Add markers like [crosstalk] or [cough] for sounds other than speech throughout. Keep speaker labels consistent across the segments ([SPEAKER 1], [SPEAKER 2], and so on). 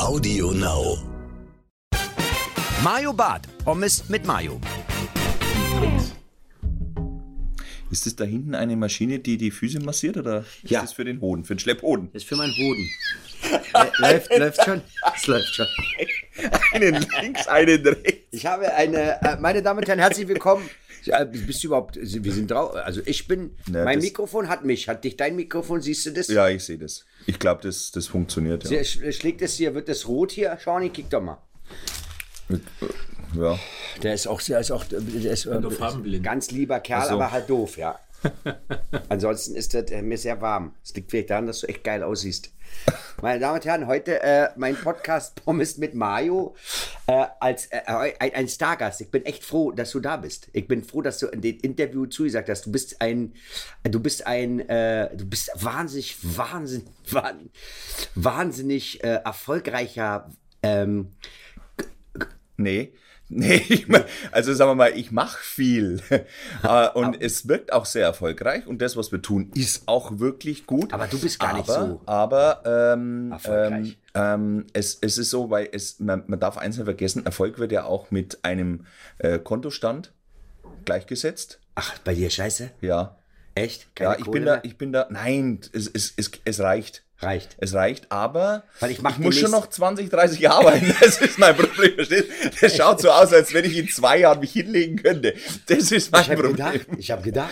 [SPEAKER 1] Audio Now.
[SPEAKER 2] Mayo Bart. Pommes mit Mayo.
[SPEAKER 3] Ist das da hinten eine Maschine, die die Füße massiert oder ist
[SPEAKER 2] Ja.
[SPEAKER 3] das für den Hoden, für den Schlepphoden?
[SPEAKER 2] Das ist für meinen Hoden. [laughs] Läuft, läuft schon. Es läuft schon.
[SPEAKER 3] Einen links, einen rechts.
[SPEAKER 2] Ich habe eine, äh, meine Damen und Herren, herzlich willkommen. Äh, Bist du überhaupt, wir sind drauf, also ich bin,
[SPEAKER 3] Na,
[SPEAKER 2] mein Mikrofon hat mich, hat dich dein Mikrofon, siehst du das?
[SPEAKER 3] Ja, ich sehe das. Ich glaube, das, das funktioniert. Ja.
[SPEAKER 2] Sch- Schlägt es hier, wird das rot hier? Shawnee, kick doch mal.
[SPEAKER 3] ja.
[SPEAKER 2] Der ist auch, der ist auch, der ist äh,
[SPEAKER 4] farbenblind.
[SPEAKER 2] ganz lieber Kerl,
[SPEAKER 3] so.
[SPEAKER 2] aber halt doof, ja. Ansonsten ist das äh, mir sehr warm. Es liegt vielleicht daran, dass du echt geil aussiehst. Meine Damen und Herren, heute äh, mein Podcast Pommes mit Mayo äh, als äh, ein, ein Stargast. Ich bin echt froh, dass du da bist. Ich bin froh, dass du in dem Interview zugesagt hast. Du bist ein, du bist ein, äh, du bist wahnsinnig, wahnsinnig, wahn- wahnsinnig äh, erfolgreicher ähm,
[SPEAKER 3] Nee. Nee, [laughs] ich also sagen wir mal, ich mache viel. Äh, [laughs] und es wirkt auch sehr erfolgreich. Und das, was wir tun, ist auch wirklich gut.
[SPEAKER 2] Aber du bist gar
[SPEAKER 3] aber,
[SPEAKER 2] nicht so
[SPEAKER 3] Aber ähm,
[SPEAKER 2] erfolgreich.
[SPEAKER 3] Ähm, ähm, es, es ist so, weil es, man, man darf eins nicht vergessen, Erfolg wird ja auch mit einem äh, Kontostand gleichgesetzt.
[SPEAKER 2] Ach, bei dir scheiße?
[SPEAKER 3] Ja.
[SPEAKER 2] Echt? Keine
[SPEAKER 3] Ja, ich
[SPEAKER 2] Kohle
[SPEAKER 3] bin da, ich bin da, nein, es, es, es, es reicht.
[SPEAKER 2] Reicht.
[SPEAKER 3] Es reicht, aber
[SPEAKER 2] Weil ich mach
[SPEAKER 3] muss schon noch 20, 30 Jahre arbeiten. [laughs] Das ist mein Problem. verstehst du? Das schaut so aus, als wenn ich in zwei Jahren mich hinlegen könnte. Das ist mein
[SPEAKER 2] Ich
[SPEAKER 3] Problem.
[SPEAKER 2] gedacht, ich habe gedacht.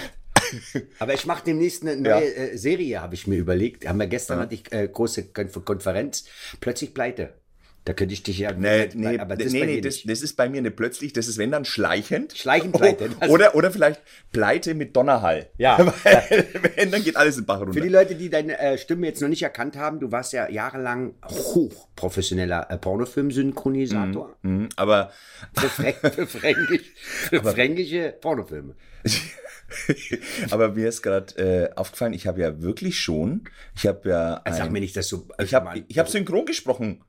[SPEAKER 2] Aber ich mache demnächst eine neue äh, Serie, habe ich mir überlegt. Haben wir gestern hatte ich äh, große Kon Konferenz, plötzlich pleite. Da könnte ich dich ja.
[SPEAKER 3] Nee, nee,
[SPEAKER 2] aber
[SPEAKER 3] nee,
[SPEAKER 2] das
[SPEAKER 3] nee, nee das, das ist bei mir nicht plötzlich, das ist wenn dann schleichend.
[SPEAKER 2] Schleichend pleite.
[SPEAKER 3] Oh, oder, oder vielleicht Pleite mit Donnerhall.
[SPEAKER 2] Ja. [laughs]
[SPEAKER 3] Weil, wenn, [laughs] dann geht alles in Bach runter.
[SPEAKER 2] Für die Leute, die deine äh, Stimme jetzt noch nicht erkannt haben, du warst ja jahrelang hochprofessioneller äh, Pornofilm-Synchronisator.
[SPEAKER 3] Mhm, aber
[SPEAKER 2] Für, Frän [laughs] für, Fränkisch, für fränkische Pornofilme.
[SPEAKER 3] aber mir ist gerade äh, aufgefallen, ich habe ja wirklich schon, ich habe ja,
[SPEAKER 2] Also sag
[SPEAKER 3] ein-
[SPEAKER 2] mir nicht, dass du.
[SPEAKER 3] ich habe ich hab synchron gesprochen.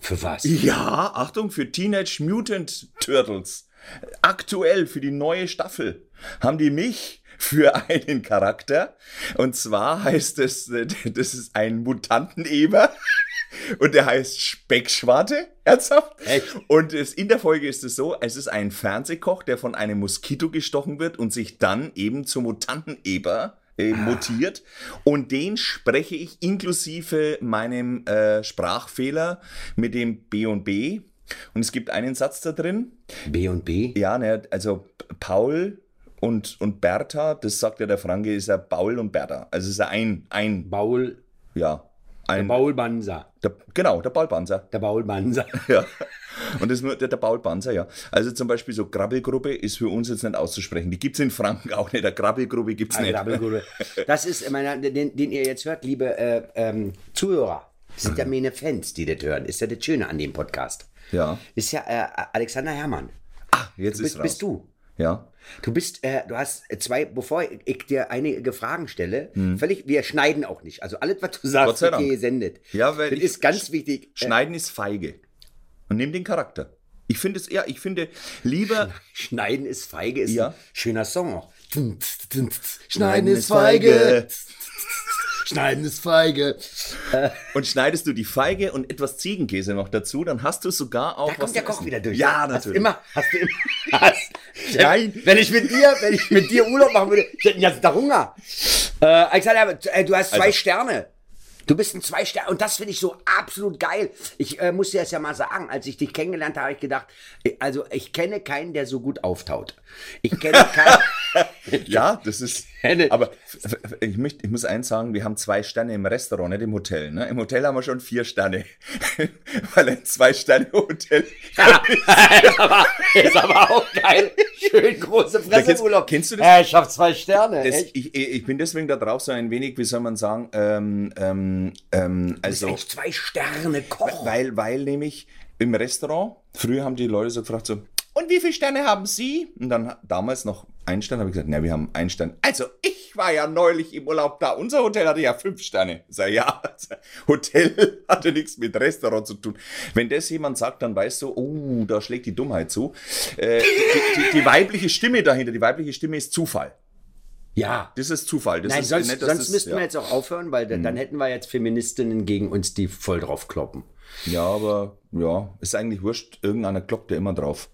[SPEAKER 2] Für was?
[SPEAKER 3] Ja, Achtung, für Teenage Mutant Turtles. Aktuell für die neue Staffel haben die mich für [laughs] einen Charakter. Und zwar heißt es, äh, [laughs] das ist ein Mutanteneber. [laughs] Und der heißt Speckschwarte, ernsthaft.
[SPEAKER 2] Echt?
[SPEAKER 3] Und es, in der Folge ist es so, es ist ein Fernsehkoch, der von einem Moskito gestochen wird und sich dann eben zum Mutanteneber äh, mutiert. Und den spreche ich inklusive meinem äh, Sprachfehler mit dem B und B. Und es gibt einen Satz da drin.
[SPEAKER 2] B und B?
[SPEAKER 3] Ja, ne, also Paul und, und Bertha, das sagt ja der Franke, ist ja Paul und Bertha. Also ist ja ein, ein,
[SPEAKER 2] Baul.
[SPEAKER 3] ja, ein,
[SPEAKER 2] Baul Bansa.
[SPEAKER 3] Der, genau, der Paul Banzer.
[SPEAKER 2] Der Baul Bansa. [laughs]
[SPEAKER 3] Ja. Und das ist nur der, Banzer, ja. Also zum Beispiel so Krabbelgruppe ist für uns jetzt nicht auszusprechen. Die gibt es in Franken auch nicht. Der Krabbelgruppe gibt es nicht.
[SPEAKER 2] Grabbelgruppe. Das ist, meine, den, den ihr jetzt hört, liebe äh, ähm, Zuhörer. Das sind ja meine Fans, die das hören. Ist ja das Schöne an dem Podcast.
[SPEAKER 3] Ja.
[SPEAKER 2] Ist ja äh, Alexander Herrmann.
[SPEAKER 3] Ah, jetzt ist
[SPEAKER 2] Bist,
[SPEAKER 3] raus.
[SPEAKER 2] bist du.
[SPEAKER 3] Ja.
[SPEAKER 2] Du bist, äh, du hast zwei, bevor ich, dir einige Fragen stelle,
[SPEAKER 3] Hm.
[SPEAKER 2] völlig, wir schneiden auch nicht. Also alles, was du sagst, wird hier gesendet.
[SPEAKER 3] Ja, weil
[SPEAKER 2] das
[SPEAKER 3] ich-
[SPEAKER 2] ist ganz wichtig. Äh,
[SPEAKER 3] Schneiden ist feige. Und nimm den Charakter. Ich finde es, ja, ich finde lieber.
[SPEAKER 2] Schneiden ist feige, ist
[SPEAKER 3] Ja.
[SPEAKER 2] ein schöner Song. Schneiden ist feige. [laughs] Schneiden ist feige.
[SPEAKER 3] Und schneidest du die Feige und etwas Ziegenkäse noch dazu, dann hast du sogar auch
[SPEAKER 2] Da
[SPEAKER 3] was
[SPEAKER 2] kommt der Koch
[SPEAKER 3] essen.
[SPEAKER 2] wieder durch.
[SPEAKER 3] Ja,
[SPEAKER 2] Hast
[SPEAKER 3] natürlich.
[SPEAKER 2] immer, hast du immer. [laughs] Hast,
[SPEAKER 3] Nein.
[SPEAKER 2] Wenn ich mit dir, wenn ich mit dir Urlaub machen würde, ich hätte den ganzen Tag Hunger. Äh, Alexander, äh, du hast zwei
[SPEAKER 3] Also-
[SPEAKER 2] Sterne. Du bist ein zwei Sterne und das finde ich so absolut geil. Ich äh, muss dir das ja mal sagen, als ich dich kennengelernt habe, habe ich gedacht, äh, also ich kenne keinen, der so gut auftaut. Ich kenne keinen. [laughs]
[SPEAKER 3] Ja, das ist.
[SPEAKER 2] Kenne-
[SPEAKER 3] Aber ich, möchte, ich muss eins sagen, wir haben zwei Sterne im Restaurant, nicht im Hotel. Ne? Im Hotel haben wir schon vier Sterne. [laughs] Weil ein Zwei-Sterne-Hotel. [laughs]
[SPEAKER 2] ist, aber, ist aber auch geil. Schön große Fresse im Urlaub.
[SPEAKER 3] kennst du das?
[SPEAKER 2] Äh, ich habe zwei Sterne.
[SPEAKER 3] Das, ich, ich bin deswegen da drauf so ein wenig, wie soll man sagen, ähm, ähm, ähm,
[SPEAKER 2] Du bist
[SPEAKER 3] also.
[SPEAKER 2] zwei Sterne Koch.
[SPEAKER 3] Weil, weil nämlich im Restaurant, früher haben die Leute so gefragt, so, und wie viele Sterne haben Sie? Und dann damals noch ein Stern, habe ich gesagt, na, wir haben einen Stern. Also, ich war ja neulich im Urlaub da. Unser Hotel hatte ja fünf Sterne. Ich sag, ja, Hotel [laughs] hatte nichts mit Restaurant zu tun. Wenn das jemand sagt, dann weißt du, oh, da schlägt die Dummheit zu. Äh, die, die, die weibliche Stimme dahinter, die weibliche Stimme ist Zufall.
[SPEAKER 2] Ja.
[SPEAKER 3] Das ist Zufall. Das
[SPEAKER 2] Nein,
[SPEAKER 3] ist
[SPEAKER 2] sonst,
[SPEAKER 3] nicht, dass
[SPEAKER 2] sonst
[SPEAKER 3] das-
[SPEAKER 2] müssten
[SPEAKER 3] ja. Mhm.
[SPEAKER 2] wir jetzt auch aufhören, weil dann- dann hätten wir jetzt Feministinnen gegen uns, die voll drauf kloppen.
[SPEAKER 3] Ja, aber ja, ist eigentlich wurscht. Irgendeiner kloppt ja immer drauf.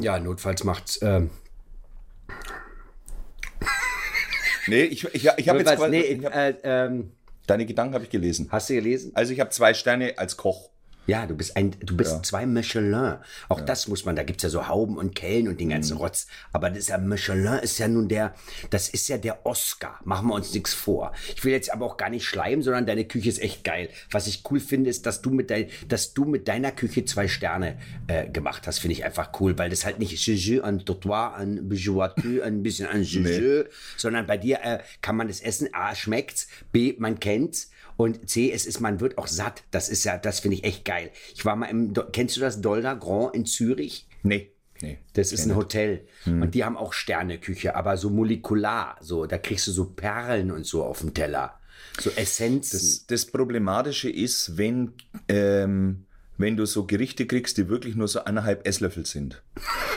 [SPEAKER 2] Ja, notfalls macht's. Ähm,
[SPEAKER 3] Nee, ich, ich, ich habe jetzt quasi,
[SPEAKER 2] nee,
[SPEAKER 3] ich hab,
[SPEAKER 2] äh, ähm,
[SPEAKER 3] deine Gedanken habe ich gelesen.
[SPEAKER 2] hast du gelesen?
[SPEAKER 3] Also ich habe zwei Sterne als Koch.
[SPEAKER 2] Ja, du bist ein, du bist zwei Michelin. Auch das muss man, da gibt's ja so Hauben und Kellen und den ganzen Rotz. Aber das ist ja Michelin ist ja nun der, das ist ja der Oscar. Machen wir uns nichts vor. Ich will jetzt aber auch gar nicht schleimen, sondern deine Küche ist echt geil. Was ich cool finde, ist, dass du mit dein, dass du mit deiner Küche zwei Sterne äh, gemacht hast, finde ich einfach cool, weil das halt nicht Jeu un Trottoir, ein Bijouateur, ein bisschen ein Jeu, sondern bei dir äh, kann man das essen. A, schmeckt's. B, man kennt's. Und C, es ist, man wird auch satt. Das ist ja, das finde ich echt geil. Ich war mal im, kennst du das Dolda Grand in Zürich?
[SPEAKER 3] Nee. Nee.
[SPEAKER 2] Das ist ein Hotel.
[SPEAKER 3] Hm.
[SPEAKER 2] Und die haben auch Sterneküche, aber so molekular. So, da kriegst du so Perlen und so auf dem Teller. So Essenzen.
[SPEAKER 3] Das, das Problematische ist, wenn, ähm, wenn du so Gerichte kriegst, die wirklich nur so eineinhalb Esslöffel sind.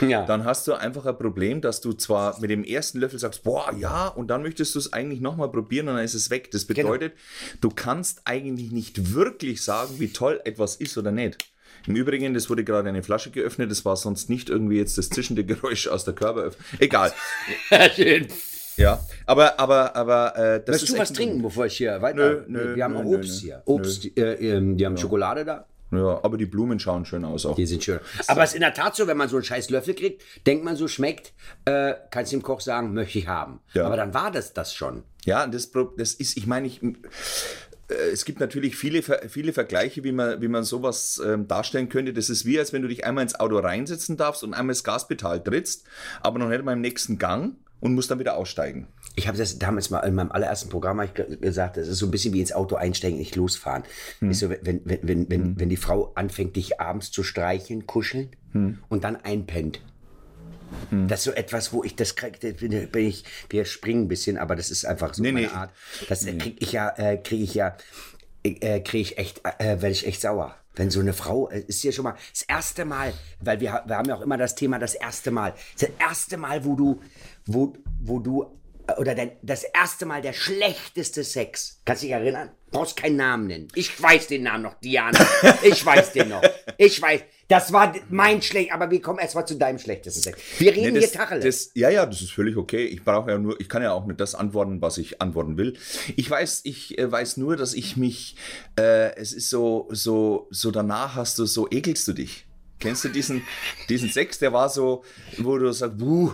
[SPEAKER 3] [laughs]
[SPEAKER 2] ja.
[SPEAKER 3] Dann hast du einfach ein Problem, dass du zwar mit dem ersten Löffel sagst, boah, ja, und dann möchtest du es eigentlich nochmal probieren und dann ist es weg. Das
[SPEAKER 2] Genau.
[SPEAKER 3] bedeutet, du kannst eigentlich nicht wirklich sagen, wie toll etwas ist oder nicht. Im Übrigen, das wurde gerade eine Flasche geöffnet, das war sonst nicht irgendwie jetzt das zischende Geräusch aus der Körperöffnung. Egal. [laughs]
[SPEAKER 2] Schön.
[SPEAKER 3] Ja, aber, aber, aber, äh, das
[SPEAKER 2] Möchtest du was trinken, bevor ich hier weiter?
[SPEAKER 3] Nö, nö,
[SPEAKER 2] wir haben
[SPEAKER 3] nö,
[SPEAKER 2] Obst hier. Obst, äh, ähm, die haben Schokolade da.
[SPEAKER 3] Ja, aber die Blumen schauen schön aus auch.
[SPEAKER 2] Die sind schön. Aber es ist in der Tat so, wenn man so einen scheiß Löffel kriegt, denkt man so, schmeckt, äh, kannst dem Koch sagen, möchte ich haben.
[SPEAKER 3] Ja.
[SPEAKER 2] Aber dann war das das schon.
[SPEAKER 3] Ja, das, das ist, ich meine, ich, es gibt natürlich viele, viele Vergleiche, wie man, wie man sowas ähm, darstellen könnte. Das ist wie, als wenn du dich einmal ins Auto reinsetzen darfst und einmal das Gaspedal trittst, aber noch nicht mal im nächsten Gang und musst dann wieder aussteigen.
[SPEAKER 2] Ich habe das damals mal in meinem allerersten Programm gesagt, das ist so ein bisschen wie ins Auto einsteigen, nicht losfahren. Ist so, wenn, wenn, wenn, wenn, wenn die Frau anfängt, dich abends zu streicheln, kuscheln und dann einpennt. Das ist so etwas, wo ich das krieg, da bin, ich, wir springen ein bisschen, aber das ist einfach so
[SPEAKER 3] Nee,
[SPEAKER 2] meine
[SPEAKER 3] nee.
[SPEAKER 2] Art. Das äh, krieg ich ja, äh, kriege ich ja, äh, kriege ich echt, äh, werde ich echt sauer. Wenn so eine Frau, äh, ist ja schon mal das erste Mal, weil wir, wir haben ja auch immer das Thema das erste Mal. Das erste Mal, wo du, wo, wo du, oder dein, das erste Mal der schlechteste Sex. Kannst dich erinnern? Brauchst keinen Namen nennen. Ich weiß den Namen noch, Diana. Ich weiß den noch. Ich weiß. Das war mein schlecht, aber wir kommen erst mal zu deinem schlechtesten Sex. Wir reden
[SPEAKER 3] Nee,
[SPEAKER 2] hier
[SPEAKER 3] das,
[SPEAKER 2] Tacheles.
[SPEAKER 3] das, ja, ja, das ist völlig okay. Ich brauche ja nur, ich kann ja auch nicht das antworten, was ich antworten will. Ich weiß, ich äh, weiß nur, dass ich mich, äh, es ist so, so, so danach hast du so, ekelst du dich. Kennst du diesen, diesen Sex, der war so, wo du sagst, buh,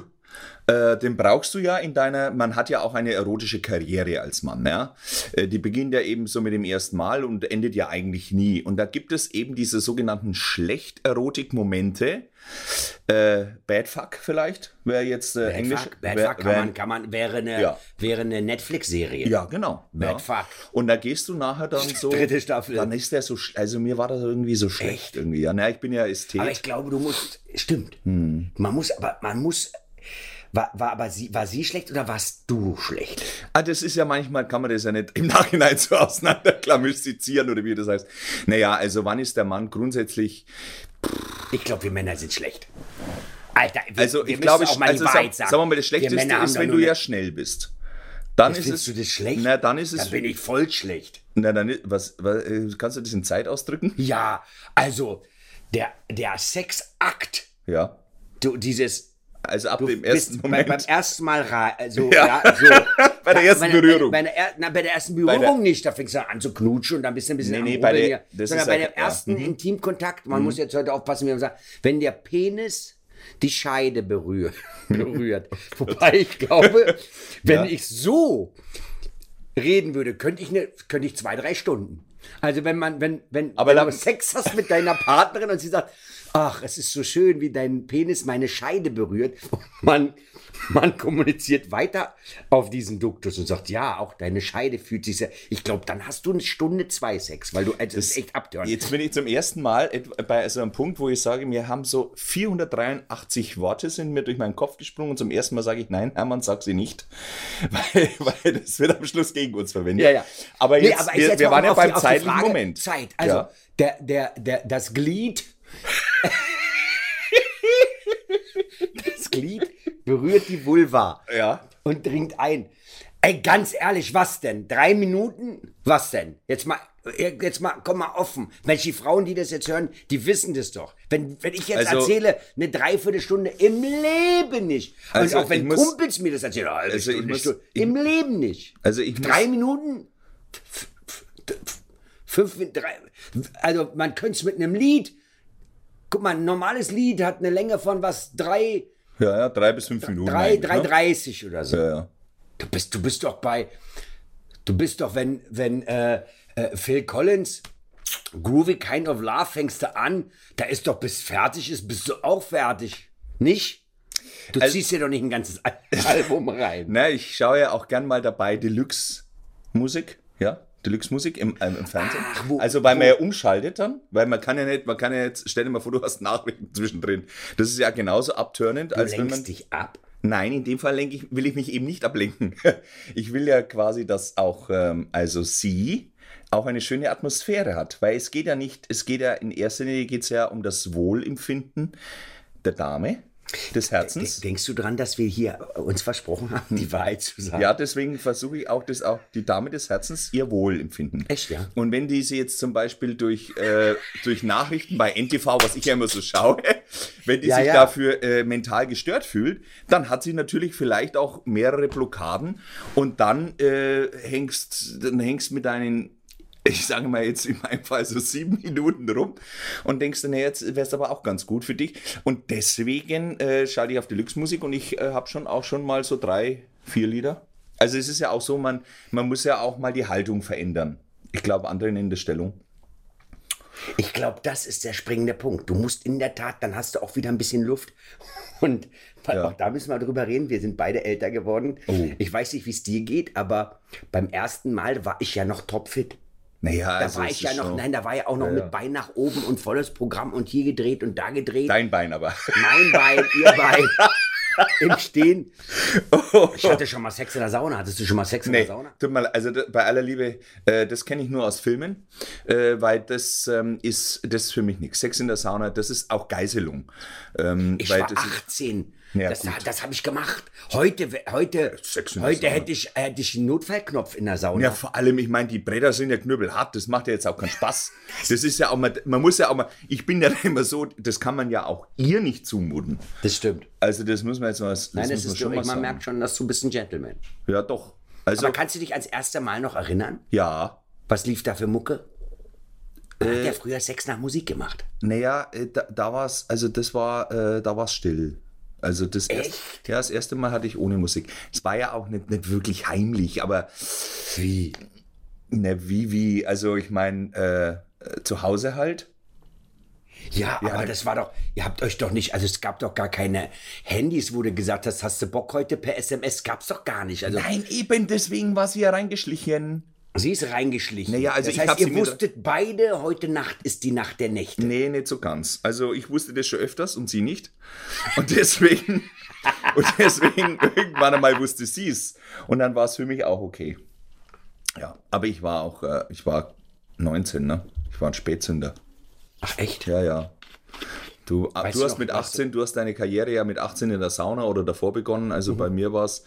[SPEAKER 3] äh, den brauchst du ja in deiner, man hat ja auch eine erotische Karriere als Mann, ja. Äh, die beginnt ja eben so mit dem ersten Mal und endet ja eigentlich nie. Und da gibt es eben diese sogenannten Schlecht-Erotik-Momente. Äh, Bad Fuck vielleicht, wäre jetzt äh, Englisch.
[SPEAKER 2] Bad Fuck, Bad
[SPEAKER 3] wär-
[SPEAKER 2] Fuck kann
[SPEAKER 3] wär-
[SPEAKER 2] man, kann man, wäre eine,
[SPEAKER 3] Ja.
[SPEAKER 2] wäre eine Netflix-Serie.
[SPEAKER 3] Ja, genau.
[SPEAKER 2] Bad
[SPEAKER 3] ja.
[SPEAKER 2] Fuck.
[SPEAKER 3] Und da gehst du nachher dann so.
[SPEAKER 2] Dritte Staffel.
[SPEAKER 3] Dann ist der so, also mir war das irgendwie so schlecht irgendwie. Ja, na, ich bin ja Ästhet.
[SPEAKER 2] Aber ich glaube, du musst, stimmt.
[SPEAKER 3] Hm.
[SPEAKER 2] Man muss, aber man muss, war, war aber sie, war sie schlecht oder warst du schlecht?
[SPEAKER 3] Ah, das ist ja manchmal, kann man das ja nicht im [laughs] Nachhinein so auseinanderklamüstizieren oder wie das heißt. Naja, also wann ist der Mann grundsätzlich,
[SPEAKER 2] Ich glaube, wir Männer sind schlecht. Alter, wir,
[SPEAKER 3] also
[SPEAKER 2] wir
[SPEAKER 3] ich glaube,
[SPEAKER 2] auch mal
[SPEAKER 3] also
[SPEAKER 2] die
[SPEAKER 3] sag,
[SPEAKER 2] Wahrheit sagen.
[SPEAKER 3] sagen wir mal, das Schlechteste ist, wenn du ja schnell bist. Dann ist
[SPEAKER 2] Findest
[SPEAKER 3] es,
[SPEAKER 2] du das schlecht?
[SPEAKER 3] na, dann ist
[SPEAKER 2] Dann
[SPEAKER 3] es,
[SPEAKER 2] bin ich voll schlecht.
[SPEAKER 3] na, dann, ist- was, was, äh, kannst du das in Zeit ausdrücken?
[SPEAKER 2] Ja, also, der, der Sexakt,
[SPEAKER 3] Ja.
[SPEAKER 2] du, dieses,
[SPEAKER 3] Also ab
[SPEAKER 2] du
[SPEAKER 3] dem ersten
[SPEAKER 2] bist bei,
[SPEAKER 3] Moment.
[SPEAKER 2] beim ersten Mal, also,
[SPEAKER 3] Ja.
[SPEAKER 2] ja. so. [laughs]
[SPEAKER 3] Bei der ersten
[SPEAKER 2] bei,
[SPEAKER 3] Berührung.
[SPEAKER 2] Bei, bei, der, er- na, bei der ersten Berührung
[SPEAKER 3] der-
[SPEAKER 2] nicht, da fängst du an zu knutschen und dann bist du ein bisschen
[SPEAKER 3] Nee, nee, bei der-
[SPEAKER 2] hier. Sondern bei dem
[SPEAKER 3] ja. Mhm.
[SPEAKER 2] ersten Intimkontakt, man muss jetzt heute aufpassen, wie man sagt, wenn der Penis die Scheide [laughs] berührt. berührt. Wobei ich glaube, [laughs] wenn
[SPEAKER 3] Ja.
[SPEAKER 2] ich so reden würde, könnte ich, ne, könnte ich zwei, drei Stunden. Also wenn man, wenn, wenn,
[SPEAKER 3] Aber
[SPEAKER 2] wenn du Sex hast mit deiner Partnerin und sie sagt, ach, es ist so schön, wie dein Penis meine Scheide berührt. Und man, man kommuniziert weiter auf diesen Duktus und sagt, ja, auch deine Scheide fühlt sich sehr. Ich glaube, dann hast du eine Stunde zwei Sex, weil du das ist echt abtören.
[SPEAKER 3] Jetzt bin ich zum ersten Mal bei so einem Punkt, wo ich sage, mir haben so 483 Worte sind mir durch meinen Kopf gesprungen und zum ersten Mal sage ich, nein, Hermann, sag sie nicht, [laughs] weil, weil das wird am Schluss gegen uns verwendet.
[SPEAKER 2] Ja, ja.
[SPEAKER 3] Aber
[SPEAKER 2] Nee,
[SPEAKER 3] jetzt,
[SPEAKER 2] aber ich
[SPEAKER 3] wir, wir waren ja beim
[SPEAKER 2] auf die
[SPEAKER 3] zeitlichen
[SPEAKER 2] Frage
[SPEAKER 3] Moment.
[SPEAKER 2] Zeit. Also
[SPEAKER 3] Ja.
[SPEAKER 2] der, der, der, das Glied. [laughs] das Glied berührt die Vulva
[SPEAKER 3] Ja.
[SPEAKER 2] und dringt ein. Ey, ganz ehrlich, was denn? Drei Minuten? Was denn? Jetzt mal, jetzt mal, komm mal offen. Welche Frauen, die das jetzt hören, die wissen das doch. Wenn, wenn ich jetzt
[SPEAKER 3] Also-
[SPEAKER 2] erzähle, eine Dreiviertelstunde im Leben nicht.
[SPEAKER 3] Also,
[SPEAKER 2] und auch wenn
[SPEAKER 3] ich muss-
[SPEAKER 2] Kumpels mir das erzählen,
[SPEAKER 3] Also, ich
[SPEAKER 2] Stunde,
[SPEAKER 3] muss-
[SPEAKER 2] Stunde,
[SPEAKER 3] ich-
[SPEAKER 2] im Leben nicht.
[SPEAKER 3] Also ich muss-
[SPEAKER 2] Drei Minuten? F- f- f- Fünf, drei, also man könnte es mit einem Lied, guck mal, ein normales Lied hat eine Länge von was, drei,
[SPEAKER 3] Ja, ja, drei bis fünf Minuten.
[SPEAKER 2] drei, drei,
[SPEAKER 3] ne?
[SPEAKER 2] dreißig oder so.
[SPEAKER 3] Ja, ja.
[SPEAKER 2] Du bist, du bist doch bei, du bist doch, wenn, wenn äh, äh, Phil Collins Groovy Kind of Love fängst du an, da ist doch bis fertig ist, bist du auch fertig. Nicht? Du
[SPEAKER 3] Also-
[SPEAKER 2] ziehst dir doch nicht ein ganzes Al- [laughs] Album rein.
[SPEAKER 3] Na, ich schaue ja auch gern mal dabei Deluxe-Musik, ja, Deluxe-Musik im, ähm, im Fernsehen.
[SPEAKER 2] Ach, wo-
[SPEAKER 3] also weil
[SPEAKER 2] wo-
[SPEAKER 3] man ja umschaltet dann, weil man kann ja nicht, man kann ja jetzt, stell dir mal vor, du hast Nachrichten [laughs] zwischendrin. Das ist ja genauso abturnend,
[SPEAKER 2] Du
[SPEAKER 3] als wenn
[SPEAKER 2] lenkst
[SPEAKER 3] man.
[SPEAKER 2] dich ab.
[SPEAKER 3] Nein, in dem Fall lenke ich, will ich mich eben nicht ablenken. [laughs] Ich will ja quasi, dass auch, ähm, also sie auch eine schöne Atmosphäre hat, weil es geht ja nicht, es geht ja in erster Linie geht es ja um das Wohlempfinden der Dame, des Herzens.
[SPEAKER 2] Denkst du dran, dass wir hier uns versprochen haben, die Wahrheit zu sagen?
[SPEAKER 3] Ja, deswegen versuche ich auch, dass auch die Dame des Herzens ihr Wohlempfinden.
[SPEAKER 2] Echt, ja?
[SPEAKER 3] Und wenn die sie jetzt zum Beispiel durch, äh, durch Nachrichten bei NTV, was ich ja immer so schaue, [laughs] wenn die
[SPEAKER 2] Ja,
[SPEAKER 3] sich
[SPEAKER 2] ja.
[SPEAKER 3] dafür äh, mental gestört fühlt, dann hat sie natürlich vielleicht auch mehrere Blockaden und dann äh, hängst, dann hängst mit deinen ich sage mal jetzt in meinem Fall so sieben [laughs] Minuten rum und denkst dann, jetzt wäre es aber auch ganz gut für dich. Und deswegen äh, schalte ich auf Deluxe-Musik und ich äh, habe schon auch schon mal so drei, vier Lieder. Also es ist ja auch so, man, man muss ja auch mal die Haltung verändern. Ich glaube, andere nennen das Stellung.
[SPEAKER 2] Ich glaube, das ist der springende Punkt. Du musst in der Tat, dann hast du auch wieder ein bisschen Luft. [laughs] Und
[SPEAKER 3] Ja.
[SPEAKER 2] auch da müssen wir drüber reden. Wir sind beide älter geworden.
[SPEAKER 3] Oh.
[SPEAKER 2] Ich weiß nicht, wie es dir geht, aber beim ersten Mal war ich ja noch topfit.
[SPEAKER 3] Naja,
[SPEAKER 2] Da
[SPEAKER 3] also
[SPEAKER 2] war ich ja noch,
[SPEAKER 3] schon
[SPEAKER 2] nein, da war ja auch noch
[SPEAKER 3] Ja,
[SPEAKER 2] mit Bein nach oben und volles Programm und hier gedreht und da gedreht.
[SPEAKER 3] dein Bein aber.
[SPEAKER 2] Mein Bein, [laughs] ihr Bein. Im Stehen. Ich hatte schon mal Sex in der Sauna. Hattest du schon mal Sex in
[SPEAKER 3] Nee,
[SPEAKER 2] der Sauna?
[SPEAKER 3] tut mal, also bei aller Liebe, äh, das kenne ich nur aus Filmen, äh, weil das ähm, ist das ist für mich nichts. Sex in der Sauna, das ist auch Geiselung. Ähm,
[SPEAKER 2] Ich war
[SPEAKER 3] das ist,
[SPEAKER 2] 18.
[SPEAKER 3] Ja,
[SPEAKER 2] das
[SPEAKER 3] gut.
[SPEAKER 2] das habe ich gemacht. Heute, heute,
[SPEAKER 3] der
[SPEAKER 2] heute hätte ich, hätte ich einen Notfallknopf in der Sauna.
[SPEAKER 3] ja, vor allem, ich meine, die Bretter sind ja knüppelhart, das macht ja jetzt auch keinen [laughs] Spaß. Das ist ja auch mal, man muss ja auch mal, ich bin ja [laughs] immer so, das kann man ja auch ihr nicht zumuten.
[SPEAKER 2] Das stimmt.
[SPEAKER 3] Also das muss man jetzt mal, das
[SPEAKER 2] Nein, das ist
[SPEAKER 3] schon
[SPEAKER 2] Man
[SPEAKER 3] sagen.
[SPEAKER 2] merkt schon, dass du bist ein Gentleman.
[SPEAKER 3] Ja, doch. Also,
[SPEAKER 2] Aber kannst du dich ans erste Mal noch erinnern?
[SPEAKER 3] ja,
[SPEAKER 2] Was lief da für Mucke? Man
[SPEAKER 3] Äh.
[SPEAKER 2] hat ja früher Sex nach Musik gemacht.
[SPEAKER 3] Naja, äh, da, da war es, also das war, äh, da war es still. Also das erste, ja, das erste Mal hatte ich ohne Musik. Es war ja auch nicht, nicht wirklich heimlich, aber
[SPEAKER 2] Wie?
[SPEAKER 3] ne, wie, wie, also ich meine, äh, zu Hause halt.
[SPEAKER 2] Ja, aber
[SPEAKER 3] da-
[SPEAKER 2] das war doch, ihr habt euch doch nicht, also es gab doch gar keine Handys, wo du gesagt hast, hast du Bock heute per SMS? Gab's doch gar nicht. Also
[SPEAKER 3] Nein, eben deswegen war sie ja reingeschlichen.
[SPEAKER 2] Sie ist reingeschlichen.
[SPEAKER 3] Naja, also
[SPEAKER 2] das
[SPEAKER 3] ich
[SPEAKER 2] heißt, ihr wusstet beide, heute Nacht ist die Nacht der Nächte.
[SPEAKER 3] Nee, nicht so ganz. Also ich wusste das schon öfters und sie nicht. Und [laughs] deswegen, und deswegen [laughs] irgendwann einmal wusste sie es. Und dann war es für mich auch okay. Ja, aber ich war auch, äh, ich war 19, ne? Ich war ein Spätzünder.
[SPEAKER 2] Ach echt?
[SPEAKER 3] Ja, ja. Du, ah,
[SPEAKER 2] Weißt
[SPEAKER 3] du hast
[SPEAKER 2] noch,
[SPEAKER 3] mit
[SPEAKER 2] weißt
[SPEAKER 3] 18, du hast deine Karriere ja mit 18 in der Sauna oder davor begonnen. Also
[SPEAKER 2] Mhm.
[SPEAKER 3] bei mir war es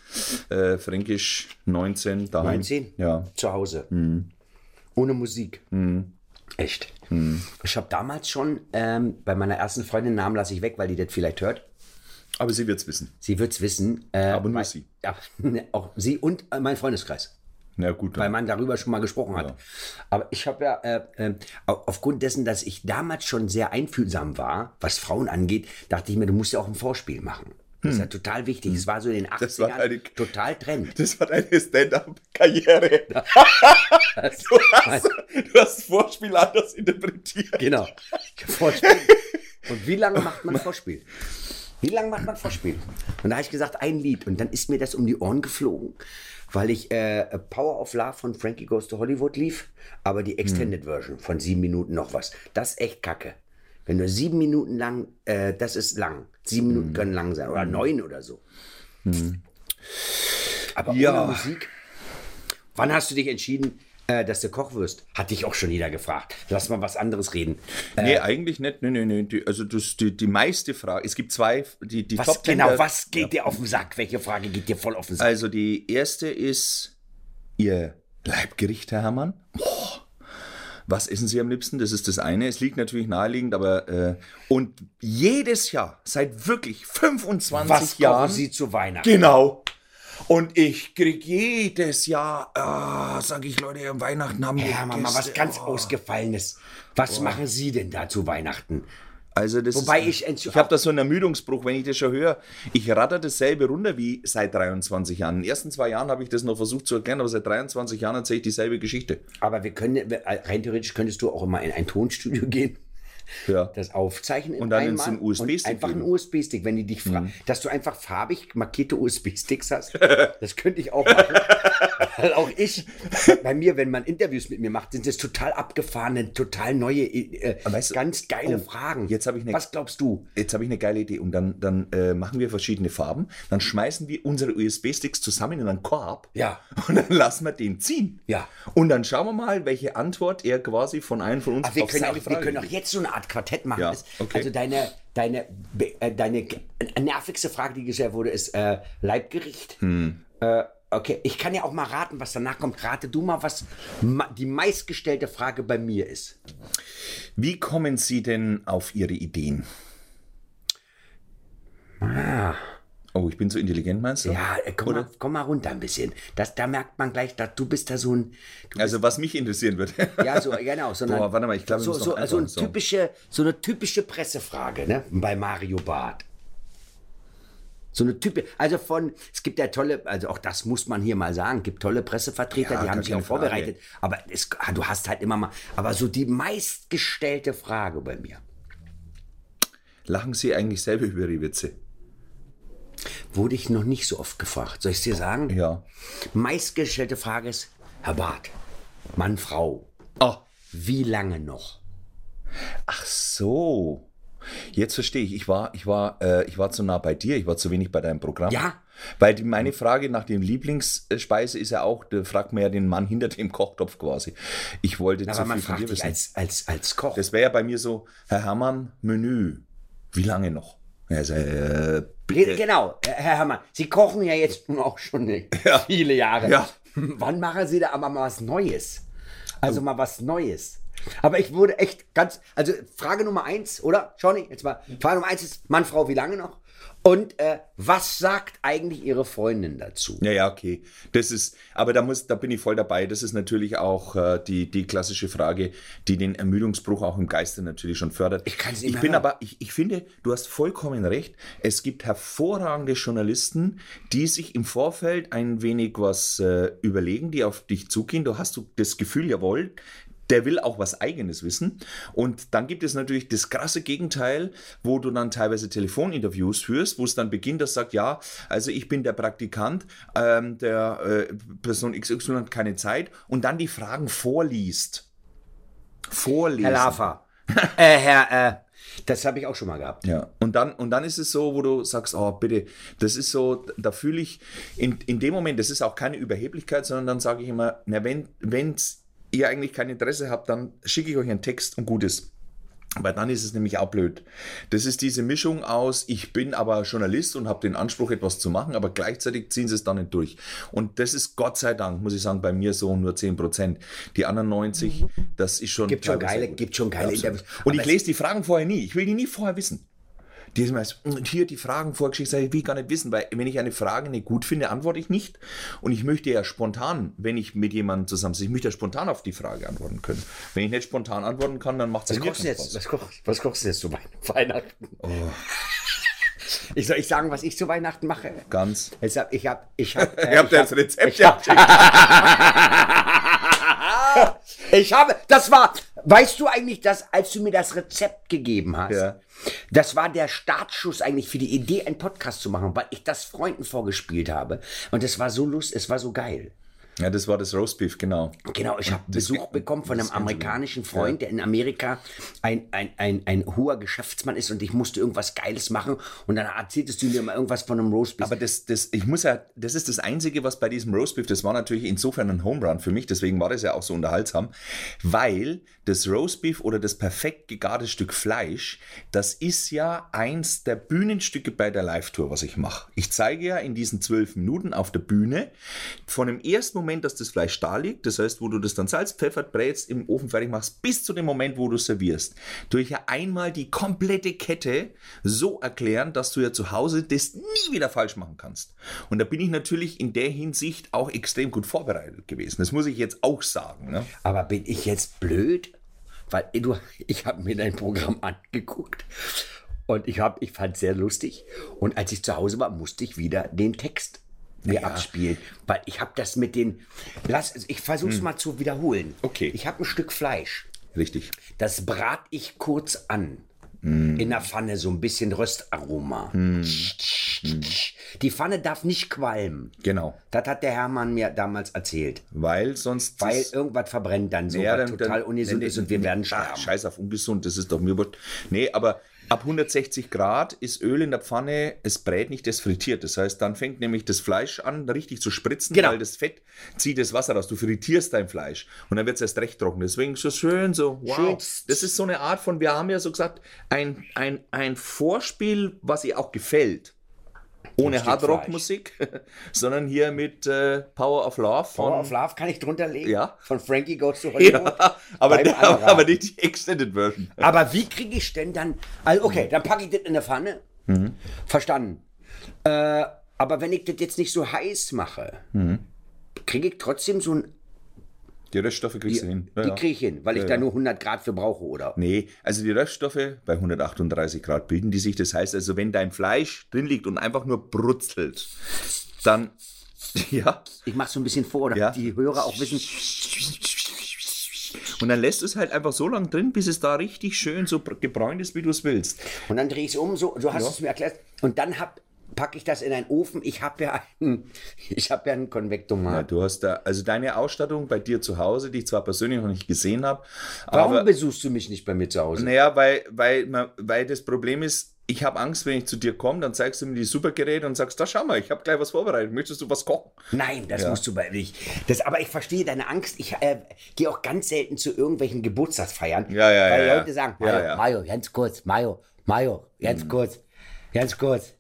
[SPEAKER 3] äh, fränkisch 19 daheim.
[SPEAKER 2] 19?
[SPEAKER 3] Ja.
[SPEAKER 2] Zu Hause.
[SPEAKER 3] Mhm.
[SPEAKER 2] Ohne Musik. Echt. Ich habe damals schon ähm, bei meiner ersten Freundin, Namen lasse ich weg, weil die das vielleicht hört.
[SPEAKER 3] Aber sie wird es wissen.
[SPEAKER 2] Sie wird's wissen. Äh,
[SPEAKER 3] Aber nur
[SPEAKER 2] weil-
[SPEAKER 3] sie. [laughs]
[SPEAKER 2] Ja, auch sie und äh, mein Freundeskreis.
[SPEAKER 3] Na gut,
[SPEAKER 2] weil man darüber schon mal gesprochen hat. Aber ich habe ja, äh, äh, au- aufgrund dessen, dass ich damals schon sehr einfühlsam war, was Frauen angeht, dachte ich mir, du musst ja auch ein Vorspiel machen. Das ist ja total wichtig. Es war so in den 80ern
[SPEAKER 3] Hm. Das war eine-
[SPEAKER 2] total Trend.
[SPEAKER 3] Das war deine Stand-up-Karriere. [laughs] Du hast, [laughs] du hast das Vorspiel anders interpretiert.
[SPEAKER 2] Genau. Vorspiel. [laughs] Und wie lange macht man Vorspiel? Wie lange macht man Vorspiel? Und da habe ich gesagt, ein Lied. Und dann ist mir das um die Ohren geflogen, weil ich äh, Power of Love von Frankie Goes to Hollywood lief, aber die Extended Version von sieben Minuten noch was. Das ist echt kacke. Wenn du sieben Minuten lang, äh, das ist lang. Sieben Minuten können lang sein. Oder neun oder so. Aber
[SPEAKER 3] Ja.
[SPEAKER 2] ohne Musik. Wann hast du dich entschieden, äh, dass du Koch wirst. Hat dich auch schon jeder gefragt. Lass mal was anderes reden.
[SPEAKER 3] Nee, eigentlich nicht. Nee, nee, nee. Die, also das, die, die meiste Frage, es gibt zwei, die, die
[SPEAKER 2] Was,
[SPEAKER 3] Top
[SPEAKER 2] genau,
[SPEAKER 3] der-
[SPEAKER 2] was geht dir auf den Sack? Welche Frage geht dir voll auf den Sack?
[SPEAKER 3] Also die erste ist Ihr Leibgericht, Herr Herrmann. Boah. Was essen Sie am liebsten? Das ist das eine. Es liegt natürlich naheliegend, aber äh, und jedes Jahr, seit wirklich 25
[SPEAKER 2] was
[SPEAKER 3] Jahren.
[SPEAKER 2] Sie zu Weihnachten?
[SPEAKER 3] Genau. Und ich krieg jedes Jahr, ah, sag ich Leute, am Weihnachten haben wir
[SPEAKER 2] Ja, Mama, was
[SPEAKER 3] Gäste.
[SPEAKER 2] ganz
[SPEAKER 3] Oh.
[SPEAKER 2] Ausgefallenes. Was machen Sie denn da zu Weihnachten?
[SPEAKER 3] Also das
[SPEAKER 2] Wobei
[SPEAKER 3] ist,
[SPEAKER 2] ich
[SPEAKER 3] ich habe da so einen Ermüdungsbruch, wenn ich das schon höre. Ich ratter dasselbe runter wie seit 23 Jahren. In den ersten zwei Jahren habe ich das noch versucht zu erklären, aber seit 23 Jahren erzähle ich dieselbe Geschichte.
[SPEAKER 2] Aber wir können, wir- rein theoretisch könntest du auch immer in ein Tonstudio [laughs] gehen,
[SPEAKER 3] Ja.
[SPEAKER 2] das aufzeichnen
[SPEAKER 3] Und dann
[SPEAKER 2] einmal
[SPEAKER 3] in USB-Stick
[SPEAKER 2] Einfach einen
[SPEAKER 3] geben. Mhm.
[SPEAKER 2] USB-Stick, wenn die dich fragen, dass du einfach farbig markierte USB-Sticks hast. [laughs] Das könnte ich auch machen. Weil auch ich, bei mir, wenn man Interviews mit mir macht, sind das total abgefahrene, total neue, äh,
[SPEAKER 3] weißt du-
[SPEAKER 2] ganz geile
[SPEAKER 3] Oh,
[SPEAKER 2] Fragen.
[SPEAKER 3] jetzt habe ich eine-
[SPEAKER 2] Was glaubst du?
[SPEAKER 3] Jetzt habe ich eine geile Idee und dann, dann äh, machen wir verschiedene Farben, dann schmeißen wir unsere USB-Sticks zusammen in einen Korb
[SPEAKER 2] Ja.
[SPEAKER 3] und dann lassen wir den ziehen.
[SPEAKER 2] Ja.
[SPEAKER 3] Und dann schauen wir mal, welche Antwort er quasi von einem von uns
[SPEAKER 2] Ach, wir,
[SPEAKER 3] auf
[SPEAKER 2] können auch,
[SPEAKER 3] seine
[SPEAKER 2] wir
[SPEAKER 3] Frage
[SPEAKER 2] können auch jetzt so eine Art Quartett machen.
[SPEAKER 3] Ja, okay.
[SPEAKER 2] Also deine, deine, äh, deine äh, nervigste Frage, die gestellt wurde, ist äh, Leibgericht.
[SPEAKER 3] Hm.
[SPEAKER 2] Äh, okay, ich kann ja auch mal raten, was danach kommt. Rate du mal, was ma die meistgestellte Frage bei mir ist.
[SPEAKER 3] Wie kommen Sie denn auf Ihre Ideen?
[SPEAKER 2] Ah,
[SPEAKER 3] Oh, ich bin so intelligent, meinst du?
[SPEAKER 2] ja, äh, komm, mal, komm mal runter ein bisschen. Das, da merkt man gleich, dass du bist da so ein,
[SPEAKER 3] Also was mich interessieren würde. [laughs]
[SPEAKER 2] Ja, so, genau. [laughs] So eine,
[SPEAKER 3] Boah, warte mal, ich glaube,
[SPEAKER 2] so, so,
[SPEAKER 3] so.
[SPEAKER 2] typische, so eine typische Pressefrage, ne? Bei Mario Barth. So eine Type, also von, es gibt ja tolle, also auch das muss man hier mal sagen, gibt tolle Pressevertreter,
[SPEAKER 3] Ja,
[SPEAKER 2] die haben sich auch
[SPEAKER 3] Frage.
[SPEAKER 2] vorbereitet. Aber es, du hast halt immer mal, aber so die meistgestellte Frage bei mir.
[SPEAKER 3] Lachen Sie eigentlich selber über Ihre Witze?
[SPEAKER 2] Wurde ich noch nicht so oft gefragt. Soll ich dir sagen?
[SPEAKER 3] Ja.
[SPEAKER 2] Meistgestellte Frage ist, Herr Barth, Mann, Frau,
[SPEAKER 3] Ah,
[SPEAKER 2] wie lange noch?
[SPEAKER 3] ach so. Jetzt verstehe ich. Ich war, ich war, äh, ich war zu nah bei dir. Ich war zu wenig bei deinem Programm.
[SPEAKER 2] Ja.
[SPEAKER 3] Weil die, meine Frage nach dem Lieblingsspeise ist ja auch, da fragt man ja den Mann hinter dem Kochtopf quasi. Ich wollte zu
[SPEAKER 2] Aber man
[SPEAKER 3] viel von
[SPEAKER 2] fragt
[SPEAKER 3] dir
[SPEAKER 2] dich
[SPEAKER 3] wissen.
[SPEAKER 2] als, als, als Koch.
[SPEAKER 3] Das wäre ja bei mir so, Herr Herrmann, Menü. Wie lange noch? Ja, so, äh,
[SPEAKER 2] Ge- Genau, Herr Herrmann, Sie kochen ja jetzt nun auch schon [laughs] viele Jahre.
[SPEAKER 3] Ja.
[SPEAKER 2] Wann machen Sie da aber mal was Neues? Also mal was Neues. Aber ich wurde echt ganz, also Frage Nummer eins, oder? Johnny, jetzt mal. Frage Nummer eins ist, Mann, Frau, wie lange noch? Und äh, was sagt eigentlich Ihre Freundin dazu?
[SPEAKER 3] Ja, ja, okay. Das ist, aber da muss, da bin ich voll dabei. Das ist natürlich auch äh, die, die klassische Frage, die den Ermüdungsbruch auch im Geiste natürlich schon fördert.
[SPEAKER 2] Ich kann's nicht
[SPEAKER 3] Ich bin
[SPEAKER 2] hören.
[SPEAKER 3] aber, ich, ich finde, du hast vollkommen recht. Es gibt hervorragende Journalisten, die sich im Vorfeld ein wenig was äh, überlegen, die auf dich zugehen. Du hast du das Gefühl, jawohl, der will auch was Eigenes wissen. Und dann gibt es natürlich das krasse Gegenteil, wo du dann teilweise Telefoninterviews führst, wo es dann beginnt, dass sagt, ja, also ich bin der Praktikant, ähm, der äh, Person XY hat keine Zeit und dann die Fragen vorliest. Vorlesen.
[SPEAKER 2] Herr Lafer. [laughs] äh, Herr, äh, das habe ich auch schon mal gehabt.
[SPEAKER 3] Ja, und dann, und dann ist es so, wo du sagst, oh bitte, das ist so, da fühle ich, in, in dem Moment, das ist auch keine Überheblichkeit, sondern dann sage ich immer, na wenn, wenn's ihr eigentlich kein Interesse habt, dann schicke ich euch einen Text und gut ist. Weil dann ist es nämlich auch blöd. Das ist diese Mischung aus, ich bin aber Journalist und habe den Anspruch, etwas zu machen, aber gleichzeitig ziehen sie es dann nicht durch. Und das ist Gott sei Dank, muss ich sagen, bei mir so nur 10 Prozent. Die anderen 90, das ist schon.
[SPEAKER 2] Gibt schon geile, gibt schon geile. Interviews.
[SPEAKER 3] Und
[SPEAKER 2] Aber
[SPEAKER 3] ich
[SPEAKER 2] es-
[SPEAKER 3] lese die Fragen vorher nie. Ich will die nie vorher wissen. Die ist und hier die Fragen vorgeschickt, sage ich, will ich gar nicht wissen, weil wenn ich eine Frage nicht gut finde, antworte ich nicht. Und ich möchte ja spontan, wenn ich mit jemandem zusammen sitze, ich möchte ja spontan auf die Frage antworten können. Wenn ich nicht spontan antworten kann, dann macht es
[SPEAKER 2] Was kochst? Was, koch, was kochst du jetzt zu Wei- [laughs] Weihnachten? Ich soll ich sagen, was ich zu Weihnachten mache?
[SPEAKER 3] Ganz.
[SPEAKER 2] Ich hab, ich hab, ich hab, äh, [laughs]
[SPEAKER 3] Ihr habt
[SPEAKER 2] ich
[SPEAKER 3] das
[SPEAKER 2] hab-
[SPEAKER 3] Rezept
[SPEAKER 2] hab, [laughs] ich habe, das war, weißt du eigentlich, dass, als du mir das Rezept gegeben hast,
[SPEAKER 3] Ja.
[SPEAKER 2] das war der Startschuss eigentlich für die Idee, einen Podcast zu machen, weil ich das Freunden vorgespielt habe. Und es war so lust, es war so geil.
[SPEAKER 3] Ja, das war das Roastbeef, genau.
[SPEAKER 2] Genau, ich habe Besuch bekommen von einem amerikanischen Freund, der in Amerika ein, ein, ein, ein hoher Geschäftsmann ist und ich musste irgendwas Geiles machen und dann erzähltest du mir mal irgendwas von einem Roastbeef.
[SPEAKER 3] Aber das, das, ich muss ja, das ist das Einzige, was bei diesem Roastbeef, das war natürlich insofern ein Home Run für mich, deswegen war das ja auch so unterhaltsam, weil das Roastbeef oder das perfekt gegarte Stück Fleisch, das ist ja eins der Bühnenstücke bei der Live-Tour, was ich mache. Ich zeige ja in diesen zwölf Minuten auf der Bühne von dem ersten Moment, dass das Fleisch da liegt, das heißt, wo du das dann Salz, Pfeffer, brätst, im Ofen fertig machst, bis zu dem Moment, wo du servierst, durch ja einmal die komplette Kette so erklären, dass du ja zu Hause das nie wieder falsch machen kannst. Und da bin ich natürlich in der Hinsicht auch extrem gut vorbereitet gewesen. Das muss ich jetzt auch sagen. Ne?
[SPEAKER 2] Aber bin ich jetzt blöd? Weil du, ich habe mir dein Programm angeguckt und ich, hab, ich fand es sehr lustig. Und als ich zu Hause war, musste ich wieder den Text mir
[SPEAKER 3] Ja.
[SPEAKER 2] abspielen. Weil ich habe das mit den. Lass, ich versuche es mal zu wiederholen.
[SPEAKER 3] Okay.
[SPEAKER 2] Ich habe ein Stück Fleisch.
[SPEAKER 3] Richtig.
[SPEAKER 2] Das brat ich kurz an.
[SPEAKER 3] Mm.
[SPEAKER 2] In der Pfanne, so ein bisschen Röstaroma. Die Pfanne darf nicht qualmen.
[SPEAKER 3] Genau.
[SPEAKER 2] Das hat der Hermann mir damals erzählt.
[SPEAKER 3] Weil sonst.
[SPEAKER 2] Weil irgendwas verbrennt dann so,
[SPEAKER 3] Ja,
[SPEAKER 2] was
[SPEAKER 3] dann-
[SPEAKER 2] total
[SPEAKER 3] dann-
[SPEAKER 2] ungesund
[SPEAKER 3] nee,
[SPEAKER 2] ist und wir werden
[SPEAKER 3] ach,
[SPEAKER 2] sterben.
[SPEAKER 3] Scheiß auf ungesund, das ist doch mir. Nee, aber ab 160 Grad ist Öl in der Pfanne, es brät nicht, es frittiert. Das heißt, dann fängt nämlich das Fleisch an, richtig zu spritzen,
[SPEAKER 2] Genau.
[SPEAKER 3] weil das Fett zieht das Wasser raus. Du frittierst dein Fleisch und dann wird es erst recht trocken. Deswegen so schön, so, wow.
[SPEAKER 2] Schön.
[SPEAKER 3] Das ist so eine Art von, wir haben ja so gesagt, ein, ein, ein Vorspiel, was ihr auch gefällt. Ohne Hardrock-Musik, [laughs] sondern hier mit äh, Power of Love von
[SPEAKER 2] Power of Love kann ich drunter legen?
[SPEAKER 3] Ja.
[SPEAKER 2] Von Frankie Goes to [laughs] Hollywood?
[SPEAKER 3] Ja, aber, der, aber nicht die Extended Version.
[SPEAKER 2] Aber wie kriege ich denn dann. Also, okay, dann packe ich das in der Pfanne.
[SPEAKER 3] Mhm.
[SPEAKER 2] Verstanden. Äh, aber wenn ich das jetzt nicht so heiß mache,
[SPEAKER 3] Mhm.
[SPEAKER 2] kriege ich trotzdem so ein.
[SPEAKER 3] Die Röststoffe kriegst du hin. Ja,
[SPEAKER 2] die
[SPEAKER 3] ja.
[SPEAKER 2] kriege ich hin, weil ich da nur 100 Grad für brauche, oder?
[SPEAKER 3] Nee, also die Röststoffe bei 138 Grad bilden die sich. Das heißt also, wenn dein Fleisch drin liegt und einfach nur brutzelt, dann, [laughs] ja,
[SPEAKER 2] Ich mache so ein bisschen vor, damit
[SPEAKER 3] Ja.
[SPEAKER 2] die Hörer auch wissen.
[SPEAKER 3] und dann lässt du es halt einfach so lange drin, bis es da richtig schön so gebräunt ist, wie du es willst.
[SPEAKER 2] Und dann drehe ich es um, so, so hast du es mir erklärt. Und dann hab, packe ich das in einen Ofen. Ich habe ja einen, [laughs] ich habe ja einen
[SPEAKER 3] Ja,
[SPEAKER 2] Konvektomat.
[SPEAKER 3] du hast da, also deine Ausstattung bei dir zu Hause, die ich zwar persönlich noch nicht gesehen habe,
[SPEAKER 2] Warum
[SPEAKER 3] aber
[SPEAKER 2] besuchst du mich nicht bei mir zu Hause?
[SPEAKER 3] Naja, weil, weil, weil das Problem ist, ich habe Angst, wenn ich zu dir komme, dann zeigst du mir die Supergeräte und sagst, da schau mal, ich habe gleich was vorbereitet. Möchtest du was kochen?
[SPEAKER 2] Nein, das musst du bei nicht. Das, aber ich verstehe deine Angst. Ich äh, gehe auch ganz selten zu irgendwelchen Geburtstagsfeiern.
[SPEAKER 3] Ja, ja,
[SPEAKER 2] weil
[SPEAKER 3] ja, ja.
[SPEAKER 2] Leute sagen,
[SPEAKER 3] Ja,
[SPEAKER 2] Mayo,
[SPEAKER 3] ja.
[SPEAKER 2] Mayo, ganz kurz, Mayo, Mayo, ganz
[SPEAKER 3] Mhm.
[SPEAKER 2] kurz, ganz kurz.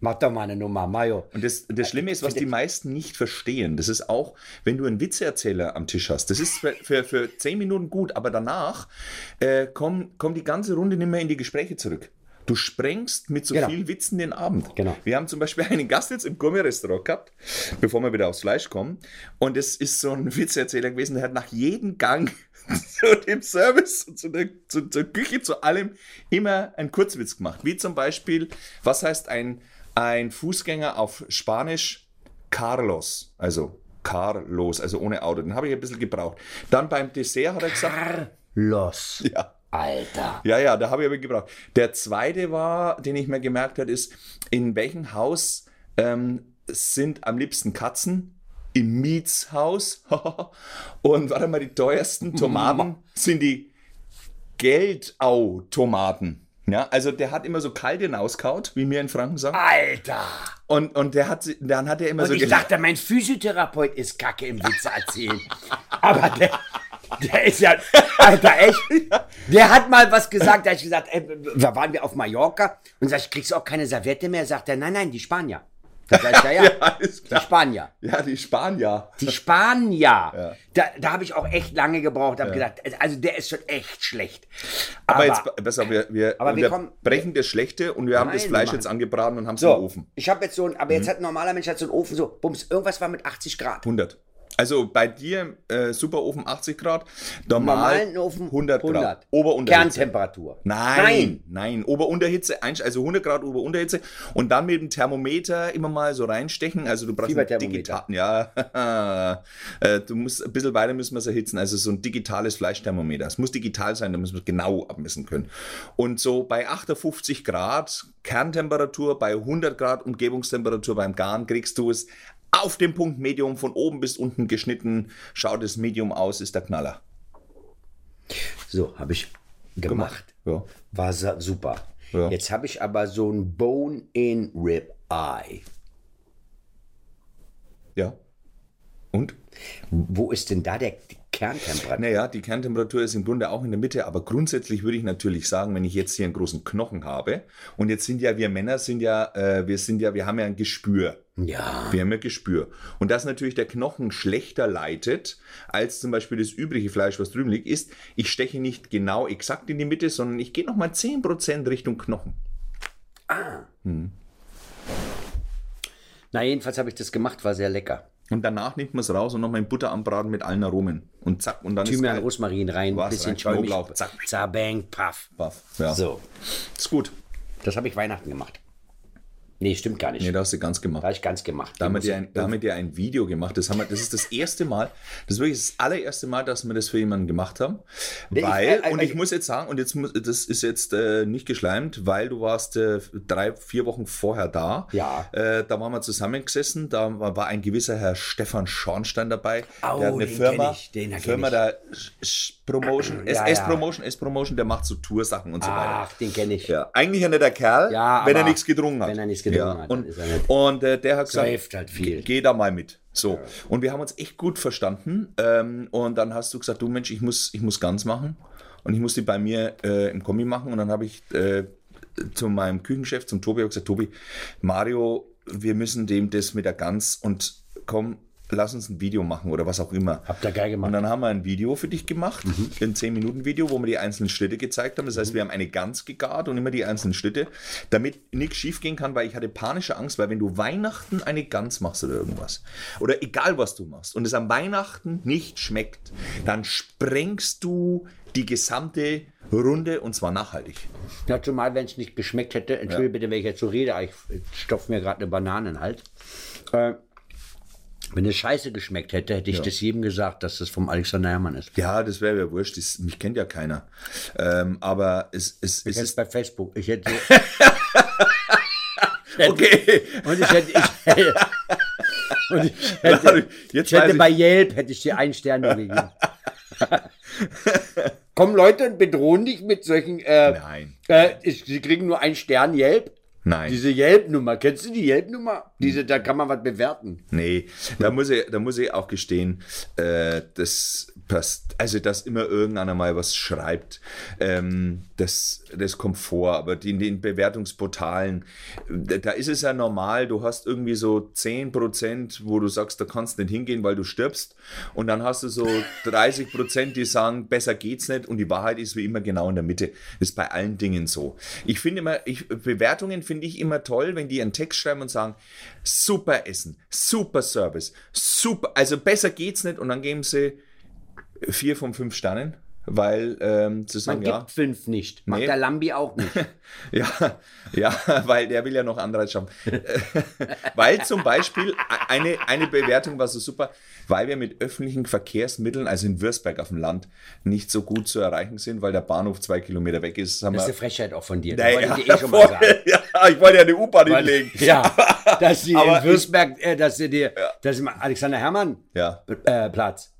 [SPEAKER 2] Mach doch mal eine Nummer, Mayo.
[SPEAKER 3] Und das, das Schlimme ist, was die meisten nicht verstehen, das ist auch, wenn du einen Witzeerzähler am Tisch hast, das ist für, für, für 10 Minuten gut, aber danach äh, kommt komm die ganze Runde nicht mehr in die Gespräche zurück. Du sprengst mit so
[SPEAKER 2] Genau.
[SPEAKER 3] viel Witzen den Abend.
[SPEAKER 2] Genau.
[SPEAKER 3] Wir haben zum Beispiel [laughs] einen Gast jetzt im Gourmet-Restaurant gehabt, bevor wir wieder aufs Fleisch kommen. Und es ist so ein Witzeerzähler gewesen, der hat nach jedem Gang [laughs] zu dem Service, zu der, zu, zur Küche, zu allem immer einen Kurzwitz gemacht. Wie zum Beispiel, was heißt ein, ein Fußgänger auf Spanisch? Carlos. Also Carlos, also ohne Auto. Den habe ich ein bisschen gebraucht. Dann beim Dessert hat er gesagt,
[SPEAKER 2] Los.
[SPEAKER 3] ja.
[SPEAKER 2] Alter.
[SPEAKER 3] Ja, ja, da habe ich aber gebraucht. Der zweite war, den ich mir gemerkt habe, ist, in welchem Haus ähm, sind am liebsten Katzen? Im Mietshaus. [laughs] Und warte mal, die teuersten Tomaten sind die Geldau-Tomaten. Ja, also der hat immer so kalte Nauskaut, wie wir in Franken sagen.
[SPEAKER 2] Alter.
[SPEAKER 3] Und, und der hat, dann hat er immer
[SPEAKER 2] Und
[SPEAKER 3] so
[SPEAKER 2] ich dachte, mein Physiotherapeut ist kacke im Witze erzählen. Aber der, der ist ja, Alter, echt. [laughs] Der hat mal was gesagt, da hab ich gesagt, ey, da waren wir auf Mallorca und sag ich, kriegst du auch keine Serviette mehr? Sagt er, nein, nein, die Spanier. Da sag [laughs] ich, ja, ja,
[SPEAKER 3] Ja, ist
[SPEAKER 2] die
[SPEAKER 3] klar.
[SPEAKER 2] Spanier.
[SPEAKER 3] Ja, die Spanier.
[SPEAKER 2] Die Spanier. [laughs] Da, da habe ich auch echt lange gebraucht, habe gedacht, also der ist schon echt schlecht.
[SPEAKER 3] Aber,
[SPEAKER 2] Aber,
[SPEAKER 3] jetzt, besser, wir, wir,
[SPEAKER 2] aber wir
[SPEAKER 3] wir
[SPEAKER 2] kommen-
[SPEAKER 3] brechen das Schlechte und wir haben
[SPEAKER 2] Nein,
[SPEAKER 3] das
[SPEAKER 2] wir
[SPEAKER 3] Fleisch jetzt angebraten und haben es
[SPEAKER 2] so,
[SPEAKER 3] im Ofen.
[SPEAKER 2] ich habe jetzt so ein, aber jetzt hat ein normaler Mensch hat so einen Ofen so, bums, irgendwas war mit 80 Grad.
[SPEAKER 3] 100. Also bei dir äh, Superofen 80 Grad, normal
[SPEAKER 2] Normalen Ofen
[SPEAKER 3] 100 Grad.
[SPEAKER 2] 100.
[SPEAKER 3] Ober-Unterhitze.
[SPEAKER 2] Kerntemperatur.
[SPEAKER 3] Nein, nein, nein. Ober-Unterhitze, einst- also 100 Grad Ober-Unterhitze und dann mit dem Thermometer immer mal so reinstechen. Also du brauchst ein digital, ja, [laughs] äh, du musst ein bisschen weiter müssen wir es erhitzen. Also so ein digitales Fleischthermometer. Es muss digital sein, da müssen wir es genau abmessen können. Und so bei 58 Grad Kerntemperatur, bei 100 Grad Umgebungstemperatur beim Garn kriegst du es Auf dem Punkt Medium von oben bis unten geschnitten. Schaut das Medium aus, ist der Knaller.
[SPEAKER 2] So, habe ich gemacht.
[SPEAKER 3] Ja.
[SPEAKER 2] War super.
[SPEAKER 3] Ja.
[SPEAKER 2] Jetzt habe ich aber so ein Bone-in Rib Eye.
[SPEAKER 3] Ja. Und?
[SPEAKER 2] Wo ist denn da der Kerntemperatur?
[SPEAKER 3] Naja, die Kerntemperatur ist im Grunde auch in der Mitte, aber grundsätzlich würde ich natürlich sagen, wenn ich jetzt hier einen großen Knochen habe und jetzt sind ja wir Männer sind ja, äh, wir sind ja, wir haben ja ein Gespür.
[SPEAKER 2] Ja.
[SPEAKER 3] Wir haben ja Gespür. Und dass natürlich der Knochen schlechter leitet als zum Beispiel das übrige Fleisch, was drüben liegt, ist, ich steche nicht genau exakt in die Mitte, sondern ich gehe nochmal 10% Richtung Knochen.
[SPEAKER 2] Na, jedenfalls habe ich das gemacht, war sehr lecker.
[SPEAKER 3] Und danach nimmt man es raus und nochmal in Butter anbraten mit allen Aromen. Und zack, und dann
[SPEAKER 2] Thymian,
[SPEAKER 3] ist
[SPEAKER 2] Rosmarin rein,
[SPEAKER 3] Was
[SPEAKER 2] bisschen.
[SPEAKER 3] Knoblauch, zack.
[SPEAKER 2] Zabang, paff.
[SPEAKER 3] Baff. Ja.
[SPEAKER 2] So,
[SPEAKER 3] Ist gut.
[SPEAKER 2] das habe ich Weihnachten gemacht. Nee, stimmt gar nicht.
[SPEAKER 3] Nee, da hast du ganz gemacht.
[SPEAKER 2] da habe ich ganz gemacht.
[SPEAKER 3] Da haben, wir dir ein, da haben wir dir ein Video gemacht. Das, haben wir, das ist das erste Mal, das ist wirklich das allererste Mal, dass wir das für jemanden gemacht haben.
[SPEAKER 2] Nee, ich-
[SPEAKER 3] Weil,
[SPEAKER 2] äh, äh,
[SPEAKER 3] und ich
[SPEAKER 2] äh,
[SPEAKER 3] muss jetzt sagen, und jetzt muss, das ist jetzt äh, nicht geschleimt, weil du warst äh, drei, vier Wochen vorher da.
[SPEAKER 2] Ja.
[SPEAKER 3] Äh, da waren wir zusammengesessen. Da war, war ein gewisser Herr Stefan Schornstein dabei.
[SPEAKER 2] Oh,
[SPEAKER 3] der hat eine
[SPEAKER 2] den
[SPEAKER 3] Firma,
[SPEAKER 2] ich,
[SPEAKER 3] Firma
[SPEAKER 2] ich.
[SPEAKER 3] da Sch- Sch- Promotion,
[SPEAKER 2] Ja,
[SPEAKER 3] S,
[SPEAKER 2] ja.
[SPEAKER 3] Promotion, S Promotion, der macht so Toursachen und so weiter.
[SPEAKER 2] Ach, den kenne ich.
[SPEAKER 3] Ja, eigentlich ein netter Kerl,
[SPEAKER 2] Ja,
[SPEAKER 3] wenn er nichts gedrungen hat.
[SPEAKER 2] wenn er nichts gedrungen
[SPEAKER 3] ja.
[SPEAKER 2] hat,
[SPEAKER 3] Und,
[SPEAKER 2] er
[SPEAKER 3] und äh, der hat gesagt,
[SPEAKER 2] halt viel.
[SPEAKER 3] Geh, da mal mit. So. Und wir haben uns echt gut verstanden. Ähm, und dann hast du gesagt, du Mensch, ich muss, ich muss ganz machen. Und ich muss die bei mir äh, im Kombi machen. Und dann habe ich äh, zu meinem Küchenchef, zum Tobi, gesagt, Tobi, Mario, wir müssen dem das mit der Gans und komm, lass uns ein Video machen oder was auch immer.
[SPEAKER 2] Habt ihr geil gemacht.
[SPEAKER 3] Und dann haben wir ein Video für dich gemacht, ein 10-Minuten-Video, wo wir die einzelnen Schritte gezeigt haben. Das heißt, wir haben eine Gans gegart und immer die einzelnen Schritte, damit nichts schief gehen kann, weil ich hatte panische Angst, weil wenn du Weihnachten eine Gans machst oder irgendwas, oder egal was du machst, und es am Weihnachten nicht schmeckt, dann sprengst du die gesamte Runde und zwar nachhaltig.
[SPEAKER 2] Ja, zumal, wenn es nicht geschmeckt hätte, entschuldige bitte, wenn ich jetzt so rede, aber ich stopfe mir gerade eine Banane in den Hals. Äh, wenn es scheiße geschmeckt hätte, hätte ich das jedem gesagt, dass das vom Alexander Herrmann ist.
[SPEAKER 3] Ja, das wäre ja wurscht, das, mich kennt ja keiner. Ähm, aber es, es,
[SPEAKER 2] Ich hätte es
[SPEAKER 3] ist...
[SPEAKER 2] bei Facebook. Ich hätte. [laughs]
[SPEAKER 3] Okay,
[SPEAKER 2] und ich hätte. Ich hätte und ich [laughs] hätte,
[SPEAKER 3] jetzt
[SPEAKER 2] ich hätte
[SPEAKER 3] ich-
[SPEAKER 2] bei Yelp hätte ich dir einen Stern gegeben. [laughs] Kommen Leute und bedrohen dich mit solchen. Äh,
[SPEAKER 3] Nein.
[SPEAKER 2] Äh, ich, sie kriegen nur einen Stern Yelp.
[SPEAKER 3] Nein.
[SPEAKER 2] Diese Yelp-Nummer, kennst du die Yelp-Nummer? Diese, da kann man was bewerten.
[SPEAKER 3] Nee, da muss ich, da muss ich auch gestehen, äh, das also dass immer irgendeiner mal was schreibt, ähm, das, das kommt vor, aber die, in den Bewertungsportalen, da da ist es ja normal, du hast irgendwie so 10%, wo du sagst, da kannst du nicht hingehen, weil du stirbst. Und dann hast du so 30%, die sagen, besser geht's nicht. Und die Wahrheit ist wie immer genau in der Mitte. Das ist bei allen Dingen so. Ich finde immer, ich, Bewertungen finde ich immer toll, wenn die einen Text schreiben und sagen, super Essen, super Service, super, also besser geht's nicht. Und dann geben sie vier von fünf Sternen, weil ähm, zu
[SPEAKER 2] Man
[SPEAKER 3] sagen, ja,
[SPEAKER 2] gibt fünf nicht. Macht
[SPEAKER 3] Nee.
[SPEAKER 2] der Lambi auch nicht. [laughs]
[SPEAKER 3] ja, ja, [laughs] weil der will ja noch Anreiz schaffen. [laughs] weil zum Beispiel eine, eine Bewertung war so super, weil wir mit öffentlichen Verkehrsmitteln, also in Würzberg auf dem Land, nicht so gut zu erreichen sind, weil der Bahnhof zwei Kilometer weg ist.
[SPEAKER 2] Das ist eine Frechheit auch von dir.
[SPEAKER 3] Naja,
[SPEAKER 2] wollte ich eh schon mal sagen.
[SPEAKER 3] ja, ich wollte ja eine U-Bahn hinlegen.
[SPEAKER 2] Ja, dass sie in Würzberg, äh, dass sie dir, dass im Alexander Hermann
[SPEAKER 3] Ja.
[SPEAKER 2] äh, Platz.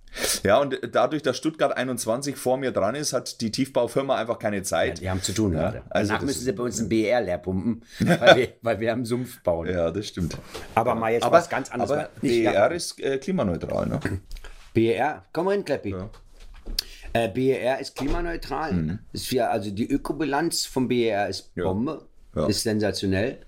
[SPEAKER 3] Ja, und dadurch, dass Stuttgart 21 vor mir dran ist, hat die Tiefbaufirma einfach keine Zeit.
[SPEAKER 2] Die haben zu tun gerade.
[SPEAKER 3] also
[SPEAKER 2] Danach müssen sie bei uns ein BR leer pumpen, weil wir, [laughs] weil wir am Sumpf bauen.
[SPEAKER 3] Ja, das stimmt.
[SPEAKER 2] Aber mal jetzt
[SPEAKER 3] Aber,
[SPEAKER 2] was ganz anderes.
[SPEAKER 3] aber BER ist äh, klimaneutral, ne?
[SPEAKER 2] BER, komm rein, Kleppi. Äh, BER ist klimaneutral.
[SPEAKER 3] Mhm.
[SPEAKER 2] Ist für, also die Ökobilanz vom BER ist Bombe,
[SPEAKER 3] Ja.
[SPEAKER 2] ist sensationell.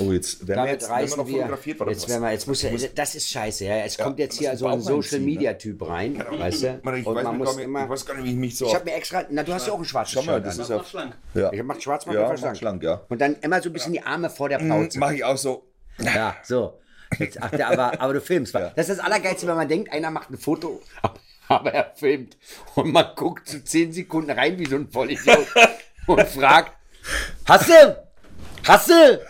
[SPEAKER 3] Oh, jetzt werden wir
[SPEAKER 2] Damit
[SPEAKER 3] jetzt
[SPEAKER 2] reißen
[SPEAKER 3] noch
[SPEAKER 2] wir.
[SPEAKER 3] fotografiert oder
[SPEAKER 2] Jetzt wir, jetzt muss ja, das ist scheiße. Ja. Jetzt kommt jetzt hier so
[SPEAKER 3] den
[SPEAKER 2] ein Social
[SPEAKER 3] ne?
[SPEAKER 2] Media Typ rein, weißt du?
[SPEAKER 3] Ich,
[SPEAKER 2] Und
[SPEAKER 3] weiß
[SPEAKER 2] man muss
[SPEAKER 3] gar nicht,
[SPEAKER 2] immer.
[SPEAKER 3] ich weiß gar nicht, wie ich mich so.
[SPEAKER 2] Ich habe mir extra, na du hast ja auch einen schwarzen
[SPEAKER 3] Schau mal, das ist ja.
[SPEAKER 1] schlank.
[SPEAKER 3] ja.
[SPEAKER 2] Ich mach schwarz, mach
[SPEAKER 3] Ja, mach
[SPEAKER 2] schlank.
[SPEAKER 3] schlank, ja.
[SPEAKER 2] Und dann immer so ein bisschen die Arme vor der Plauze.
[SPEAKER 3] Mache ich auch so.
[SPEAKER 2] Ja, so. Jetzt, ach, der, aber, aber du filmst. Das ist das Allergeilste, wenn man denkt, einer macht ein Foto, [laughs] aber er filmt. Und man guckt zu 10 Sekunden rein wie so ein Vollidiot [laughs] und fragt, Hasse! Hasse!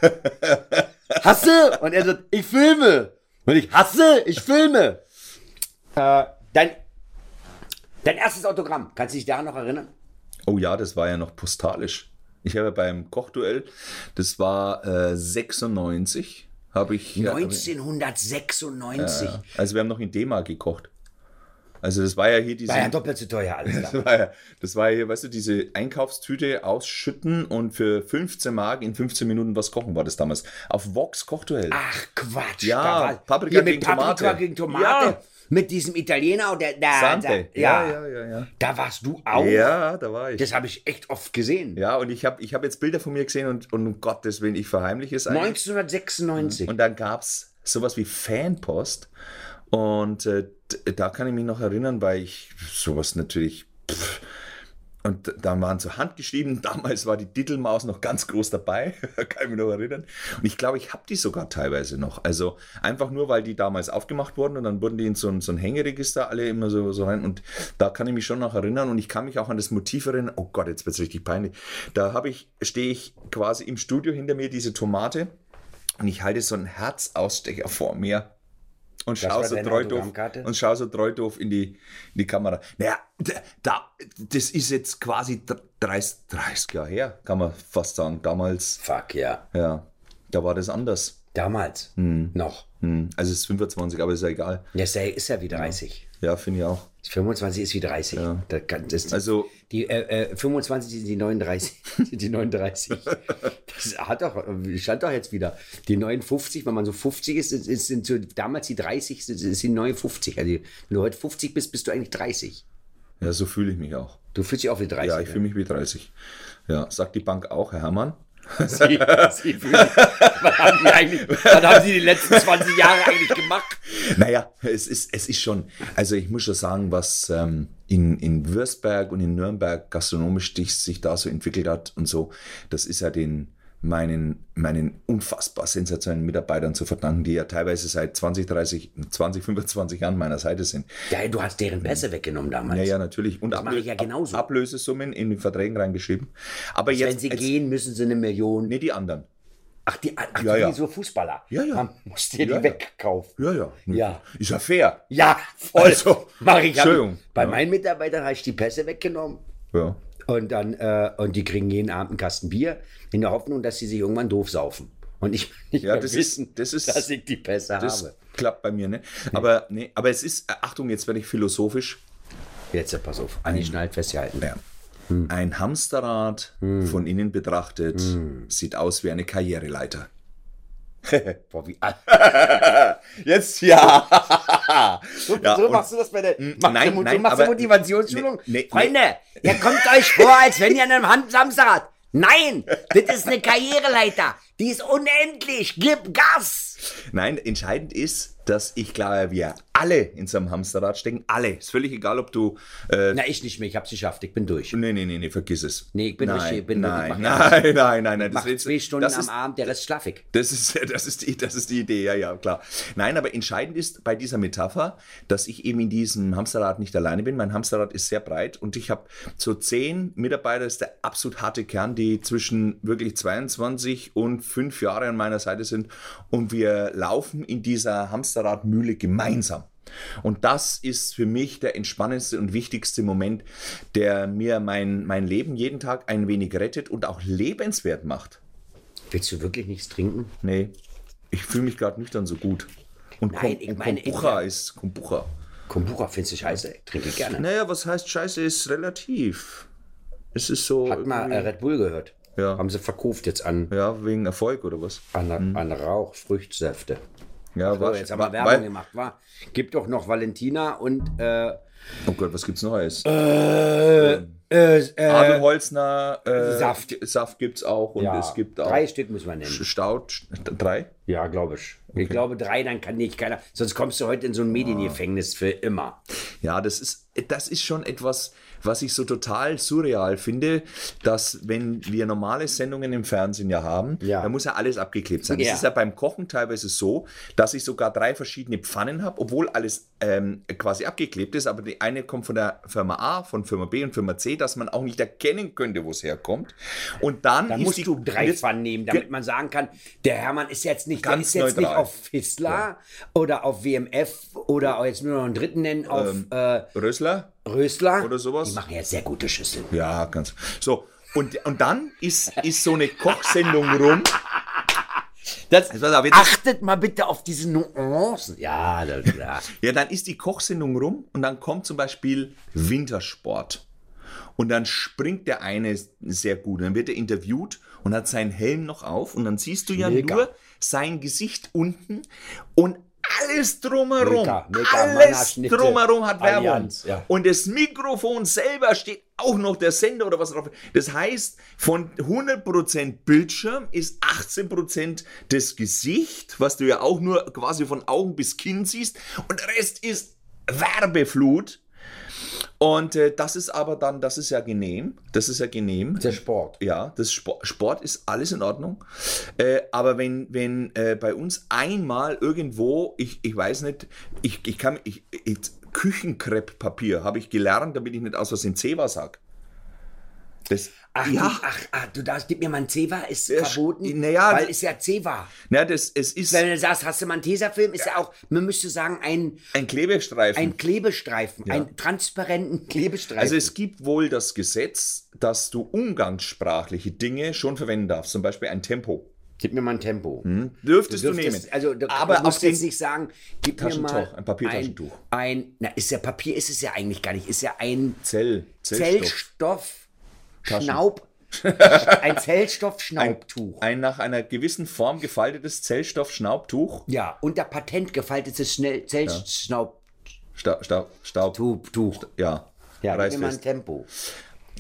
[SPEAKER 2] Hasse! Und er sagt, ich filme. Und ich hasse, ich filme. Äh, dein, dein erstes Autogramm, kannst du dich daran noch erinnern?
[SPEAKER 3] Oh ja, das war ja noch postalisch. Ich habe beim Kochduell, das war äh, 96, habe ich. ja, hab ich-
[SPEAKER 2] 1996.
[SPEAKER 3] Ja, also wir haben noch in D-Mark gekocht. Also das war ja hier diese.
[SPEAKER 2] War ja doppelt so teuer alles. [laughs]
[SPEAKER 3] das,
[SPEAKER 2] Da.
[SPEAKER 3] war ja, das war ja, weißt du, diese Einkaufstüte ausschütten und für 15 Mark in 15 Minuten was kochen war das damals. Auf Vox Kochduell.
[SPEAKER 2] Ach Quatsch.
[SPEAKER 3] Ja, Paprika
[SPEAKER 2] hier mit
[SPEAKER 3] gegen
[SPEAKER 2] Paprika
[SPEAKER 3] Tomate.
[SPEAKER 2] gegen Tomate.
[SPEAKER 3] Ja.
[SPEAKER 2] Mit diesem Italiener und der, der,
[SPEAKER 3] Sante.
[SPEAKER 2] der ja,
[SPEAKER 3] ja, ja, ja.
[SPEAKER 2] Da warst du auch.
[SPEAKER 3] Ja, da war ich.
[SPEAKER 2] Das habe ich echt oft gesehen.
[SPEAKER 3] ja, und ich habe ich hab jetzt Bilder von mir gesehen und, und um Gottes Willen, ich verheimliche es eigentlich.
[SPEAKER 2] 1996.
[SPEAKER 3] Und dann gab es sowas wie Fanpost. Und äh, da kann ich mich noch erinnern, weil ich sowas natürlich. Pff, und da waren so handgeschrieben, [laughs] damals war die Titelmaus noch ganz groß dabei, [laughs] kann ich mich noch erinnern. Und ich glaube, ich habe die sogar teilweise noch. Also einfach nur, weil die damals aufgemacht wurden und dann wurden die in so ein, so ein Hängeregister alle immer so, so rein. Und da kann ich mich schon noch erinnern und ich kann mich auch an das Motiv erinnern. Oh Gott, jetzt wird es richtig peinlich. Da habe ich, stehe ich quasi im Studio hinter mir, diese Tomate. Und ich halte so einen Herzausstecher vor mir und
[SPEAKER 2] Das
[SPEAKER 3] schau so treu doof und schau so treu doof in die, in die Kamera. Naja, da, das ist jetzt quasi 30, 30 Jahre her, kann man fast sagen. Damals,
[SPEAKER 2] Fuck, ja.
[SPEAKER 3] ja, da war das anders.
[SPEAKER 2] Damals.
[SPEAKER 3] Hm.
[SPEAKER 2] Noch.
[SPEAKER 3] Hm, Also es ist 25, aber ist ja egal.
[SPEAKER 2] Ja, ist ja, ist ja wie 30.
[SPEAKER 3] Ja, finde ich auch.
[SPEAKER 2] 25 ist wie 30. Das kann, das,
[SPEAKER 3] Also,
[SPEAKER 2] die äh, äh, 25 sind die 39. [laughs] sind die 39. Das hat doch, stand doch jetzt wieder. Die 59, wenn man so 50 ist, ist, ist sind so, damals die 30, sind, sind die 59. Also, wenn du heute 50 bist, bist du eigentlich 30.
[SPEAKER 3] ja, so fühle ich mich auch.
[SPEAKER 2] Du fühlst dich auch wie 30.
[SPEAKER 3] Ja, ich fühle mich wie 30. Ja, sagt die Bank auch, Herr Herrmann.
[SPEAKER 2] Sie, sie fühlen was, haben die eigentlich, was haben sie die letzten 20 Jahre eigentlich gemacht?
[SPEAKER 3] Naja, es ist, es ist schon, also ich muss schon sagen, was ähm, in, in Würzberg und in Nürnberg gastronomisch sich, sich da so entwickelt hat und so, das ist ja den meinen, meinen unfassbar sensationellen Mitarbeitern zu verdanken, die ja teilweise seit 20, 30, 20, 25 Jahren meiner Seite sind.
[SPEAKER 2] Ja, du hast deren Pässe weggenommen damals.
[SPEAKER 3] Ja, ja, natürlich. Und
[SPEAKER 2] Das ich ja genauso.
[SPEAKER 3] Ablösesummen in den Verträgen reingeschrieben. Aber
[SPEAKER 2] Wenn
[SPEAKER 3] jetzt,
[SPEAKER 2] sie
[SPEAKER 3] jetzt
[SPEAKER 2] gehen, müssen sie eine Million.
[SPEAKER 3] nee, die anderen.
[SPEAKER 2] Ach, die, ach,
[SPEAKER 3] Ja,
[SPEAKER 2] die
[SPEAKER 3] ja.
[SPEAKER 2] so Fußballer.
[SPEAKER 3] Ja, ja.
[SPEAKER 2] Man muss dir die
[SPEAKER 3] Ja, ja.
[SPEAKER 2] wegkaufen.
[SPEAKER 3] Ja, ja.
[SPEAKER 2] Ja.
[SPEAKER 3] Ist ja fair.
[SPEAKER 2] Ja, voll.
[SPEAKER 3] Also,
[SPEAKER 2] Mach ich.
[SPEAKER 3] Entschuldigung.
[SPEAKER 2] bei
[SPEAKER 3] Ja.
[SPEAKER 2] meinen Mitarbeitern habe ich die Pässe weggenommen.
[SPEAKER 3] Ja.
[SPEAKER 2] Und dann, äh, und die kriegen jeden Abend einen Kasten Bier in der Hoffnung, dass sie sich irgendwann doof saufen. Und ich nicht
[SPEAKER 3] Ja, das
[SPEAKER 2] wissen,
[SPEAKER 3] ist, das ist,
[SPEAKER 2] dass ich die Pässe
[SPEAKER 3] das
[SPEAKER 2] habe.
[SPEAKER 3] klappt bei mir, ne? Aber, nee, aber es ist, äh, Achtung, jetzt werde ich philosophisch.
[SPEAKER 2] Jetzt äh, pass auf, Anni schnallt festhalten.
[SPEAKER 3] Ja. Ein Hamsterrad von innen betrachtet sieht aus wie eine Karriereleiter. [laughs]
[SPEAKER 2] Boah, wie, [laughs]
[SPEAKER 3] Jetzt ja.
[SPEAKER 2] so [laughs]
[SPEAKER 3] Ja,
[SPEAKER 2] so machst du das bei der machst
[SPEAKER 3] nein,
[SPEAKER 2] du,
[SPEAKER 3] nein,
[SPEAKER 2] du machst
[SPEAKER 3] aber-
[SPEAKER 2] Motivationsschulung?
[SPEAKER 3] Nee, nee,
[SPEAKER 2] Freunde, ihr kommt euch vor, als wenn ihr an einem Samstag. Nein, das ist eine Karriereleiter. Die ist unendlich. Gib Gas.
[SPEAKER 3] Nein, entscheidend ist, dass ich glaube, wir alle in so einem Hamsterrad stecken. Alle. Ist völlig egal, ob du. Äh,
[SPEAKER 2] Na, ich nicht mehr. Ich hab's geschafft. Ich bin durch.
[SPEAKER 3] nee, nee, nee, nee, vergiss es.
[SPEAKER 2] Nee, ich bin
[SPEAKER 3] nein,
[SPEAKER 2] richtig- bin
[SPEAKER 3] nein,
[SPEAKER 2] wirklich-
[SPEAKER 3] nein, nein, nein, nein.
[SPEAKER 2] Mach
[SPEAKER 3] Das,
[SPEAKER 2] zwei Stunden
[SPEAKER 3] das
[SPEAKER 2] am
[SPEAKER 3] ist,
[SPEAKER 2] Abend, der Rest schlaffig.
[SPEAKER 3] Das ist, [laughs] das, ist die, das ist die Idee, ja, ja, klar. Nein, aber entscheidend ist bei dieser Metapher, dass ich eben in diesem Hamsterrad nicht alleine bin. Mein Hamsterrad ist sehr breit und ich habe so zehn Mitarbeiter, das ist der absolut harte Kern, die zwischen wirklich 22 und fünf Jahre an meiner Seite sind und wir laufen in dieser Hamsterradmühle gemeinsam. Und das ist für mich der entspannendste und wichtigste Moment, der mir mein, mein Leben jeden Tag ein wenig rettet und auch lebenswert macht.
[SPEAKER 2] Willst du wirklich nichts trinken?
[SPEAKER 3] Nee, ich fühle mich gerade nüchtern so gut. Und,
[SPEAKER 2] Nein,
[SPEAKER 3] Kom
[SPEAKER 2] ich meine,
[SPEAKER 3] Kombucha
[SPEAKER 2] ich-
[SPEAKER 3] ist Kombucha.
[SPEAKER 2] Kombucha findest du scheiße? Ich trinke gerne.
[SPEAKER 3] Naja, was heißt Scheiße ist relativ. Es ist so.
[SPEAKER 2] Hat mal Red Bull gehört.
[SPEAKER 3] Ja.
[SPEAKER 2] Haben sie verkauft jetzt an,
[SPEAKER 3] ja, wegen Erfolg oder was?
[SPEAKER 2] an, an Rauchfrüchtsäfte.
[SPEAKER 3] Ja,
[SPEAKER 2] So,
[SPEAKER 3] was?
[SPEAKER 2] jetzt haben wir
[SPEAKER 3] wa-
[SPEAKER 2] Werbung
[SPEAKER 3] weil-
[SPEAKER 2] gemacht, war. Gibt doch noch Valentina und äh,
[SPEAKER 3] Oh Gott, was gibt's noch alles?
[SPEAKER 2] äh, äh, äh,
[SPEAKER 3] Adelholzner äh,
[SPEAKER 2] Saft.
[SPEAKER 3] Saft gibt's auch und
[SPEAKER 2] ja,
[SPEAKER 3] es gibt auch
[SPEAKER 2] drei Stück müssen wir nennen.
[SPEAKER 3] Stout. Drei?
[SPEAKER 2] Ja, glaube ich. Ich glaube drei, dann kann nicht keiner. Sonst kommst du heute in so ein Mediengefängnis für immer.
[SPEAKER 3] Ja, das ist, das ist schon etwas, was ich so total surreal finde, dass wenn wir normale Sendungen im Fernsehen ja haben,
[SPEAKER 2] Ja.
[SPEAKER 3] da muss ja alles abgeklebt sein.
[SPEAKER 2] Ja.
[SPEAKER 3] Es ist ja beim Kochen teilweise so, dass ich sogar drei verschiedene Pfannen habe, obwohl alles ähm, quasi abgeklebt ist, aber die eine kommt von der Firma A, von Firma B und Firma C, dass man auch nicht erkennen könnte, wo es herkommt. Und dann,
[SPEAKER 2] Dann musst
[SPEAKER 3] die,
[SPEAKER 2] du drei Pfannen nehmen, damit man sagen kann, der Hermann ist jetzt nicht,
[SPEAKER 3] Ganz
[SPEAKER 2] ist jetzt nicht auf Fissler oder auf WMF oder jetzt nur noch einen dritten nennen, auf äh,
[SPEAKER 3] Rösler?
[SPEAKER 2] Rösler.
[SPEAKER 3] Oder sowas.
[SPEAKER 2] Die machen ja sehr gute Schüsseln.
[SPEAKER 3] Ja, ganz. So. Und, und dann ist, ist so eine Kochsendung rum.
[SPEAKER 2] Das,
[SPEAKER 3] Also, jetzt-
[SPEAKER 2] achtet mal bitte auf diese Nuancen. Ja, das, ja. [laughs]
[SPEAKER 3] Ja, dann ist die Kochsendung rum und dann kommt zum Beispiel Wintersport. Und dann springt der eine sehr gut. Dann wird er interviewt und hat seinen Helm noch auf. Und dann siehst du ja
[SPEAKER 2] Mega.
[SPEAKER 3] nur sein Gesicht unten und alles drumherum.
[SPEAKER 2] Mega, mega,
[SPEAKER 3] alles
[SPEAKER 2] Mannerschnitte,
[SPEAKER 3] drumherum hat Werbung.
[SPEAKER 2] Allianz, ja.
[SPEAKER 3] Und das Mikrofon selber steht auch noch der Sender oder was drauf. Das heißt, von 100% Bildschirm ist 18% das Gesicht, was du ja auch nur quasi von Augen bis Kinn siehst. Und der Rest ist Werbeflut. Und äh, das ist aber dann, das ist ja genehm. Das ist ja genehm.
[SPEAKER 2] Der Sport.
[SPEAKER 3] Ja, das Sport, Sport ist alles in Ordnung. Äh, aber wenn, wenn äh, bei uns einmal irgendwo, ich, ich weiß nicht, ich, ich kann, ich, ich, Küchenkrepppapier habe ich gelernt, damit ich nicht aus Versehen Zewa sag. Das,
[SPEAKER 2] Ach,
[SPEAKER 3] ja,
[SPEAKER 2] du, ach, ach, du darfst, gib mir mal ein Zewa, ist
[SPEAKER 3] Ja,
[SPEAKER 2] verboten,
[SPEAKER 3] naja,
[SPEAKER 2] weil ist ja Zewa.
[SPEAKER 3] na, das, es ist
[SPEAKER 2] Wenn du sagst, hast du mal einen Tesafilm, ist ja, auch, man müsste sagen, ein,
[SPEAKER 3] ein Klebestreifen.
[SPEAKER 2] ein Klebestreifen, einen transparenten Klebestreifen.
[SPEAKER 3] Also es gibt wohl das Gesetz, dass du umgangssprachliche Dinge schon verwenden darfst, zum Beispiel ein Tempo.
[SPEAKER 2] gib mir mal ein Tempo.
[SPEAKER 3] Dürftest du,
[SPEAKER 2] dürftest-
[SPEAKER 3] nehmen.
[SPEAKER 2] Also, du
[SPEAKER 3] aber
[SPEAKER 2] musst
[SPEAKER 3] auf den,
[SPEAKER 2] jetzt nicht sagen, gib mir mal
[SPEAKER 3] ein Papiertaschentuch.
[SPEAKER 2] Ein, ein, na, ist ja Papier, ist es ja eigentlich gar nicht, ist ja ein
[SPEAKER 3] Zell, Zellstoff.
[SPEAKER 2] Zellstoff, Schnaub, [laughs] ein Zellstoff-Schnaubtuch.
[SPEAKER 3] Ein nach einer gewissen Form gefaltetes Zellstoff-Schnaubtuch.
[SPEAKER 2] Ja, unter Patent gefaltetes Schnell Zellschnaubtuch.
[SPEAKER 3] Staub, Staub, Staub.
[SPEAKER 2] Tuch.
[SPEAKER 3] Ja.
[SPEAKER 2] Ja, gib mir ein. Tempo.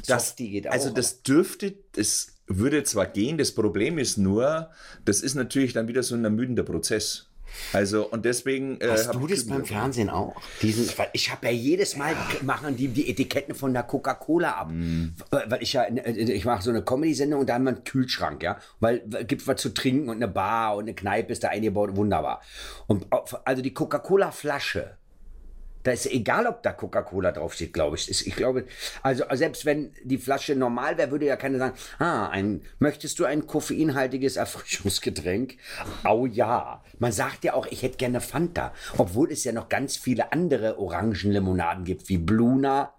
[SPEAKER 3] Das,
[SPEAKER 2] Softie geht auch.
[SPEAKER 3] also das dürfte, das würde zwar gehen, das Problem ist nur, das ist natürlich dann wieder so ein ermüdender Prozess. Also und deswegen. äh,
[SPEAKER 2] Hast du das beim Fernsehen auch? Diesen, weil ich habe ja jedes Mal machen die die Etiketten von der Coca-Cola ab,
[SPEAKER 3] Mm.
[SPEAKER 2] weil ich ja äh, ich mache so eine Comedy-Sendung und da haben wir einen Kühlschrank, ja, weil gibt was zu trinken und eine Bar und eine Kneipe ist da eingebaut, wunderbar. Und also die Coca-Cola-Flasche. Da ist egal, ob da Coca-Cola draufsteht, glaube ich. Ich glaube, also selbst wenn die Flasche normal wäre, würde ja keiner sagen, ah, ein, möchtest du ein koffeinhaltiges Erfrischungsgetränk? Au ja. Man sagt ja auch, ich hätte gerne Fanta. Obwohl es ja noch ganz viele andere Orangenlimonaden gibt, wie Bluna.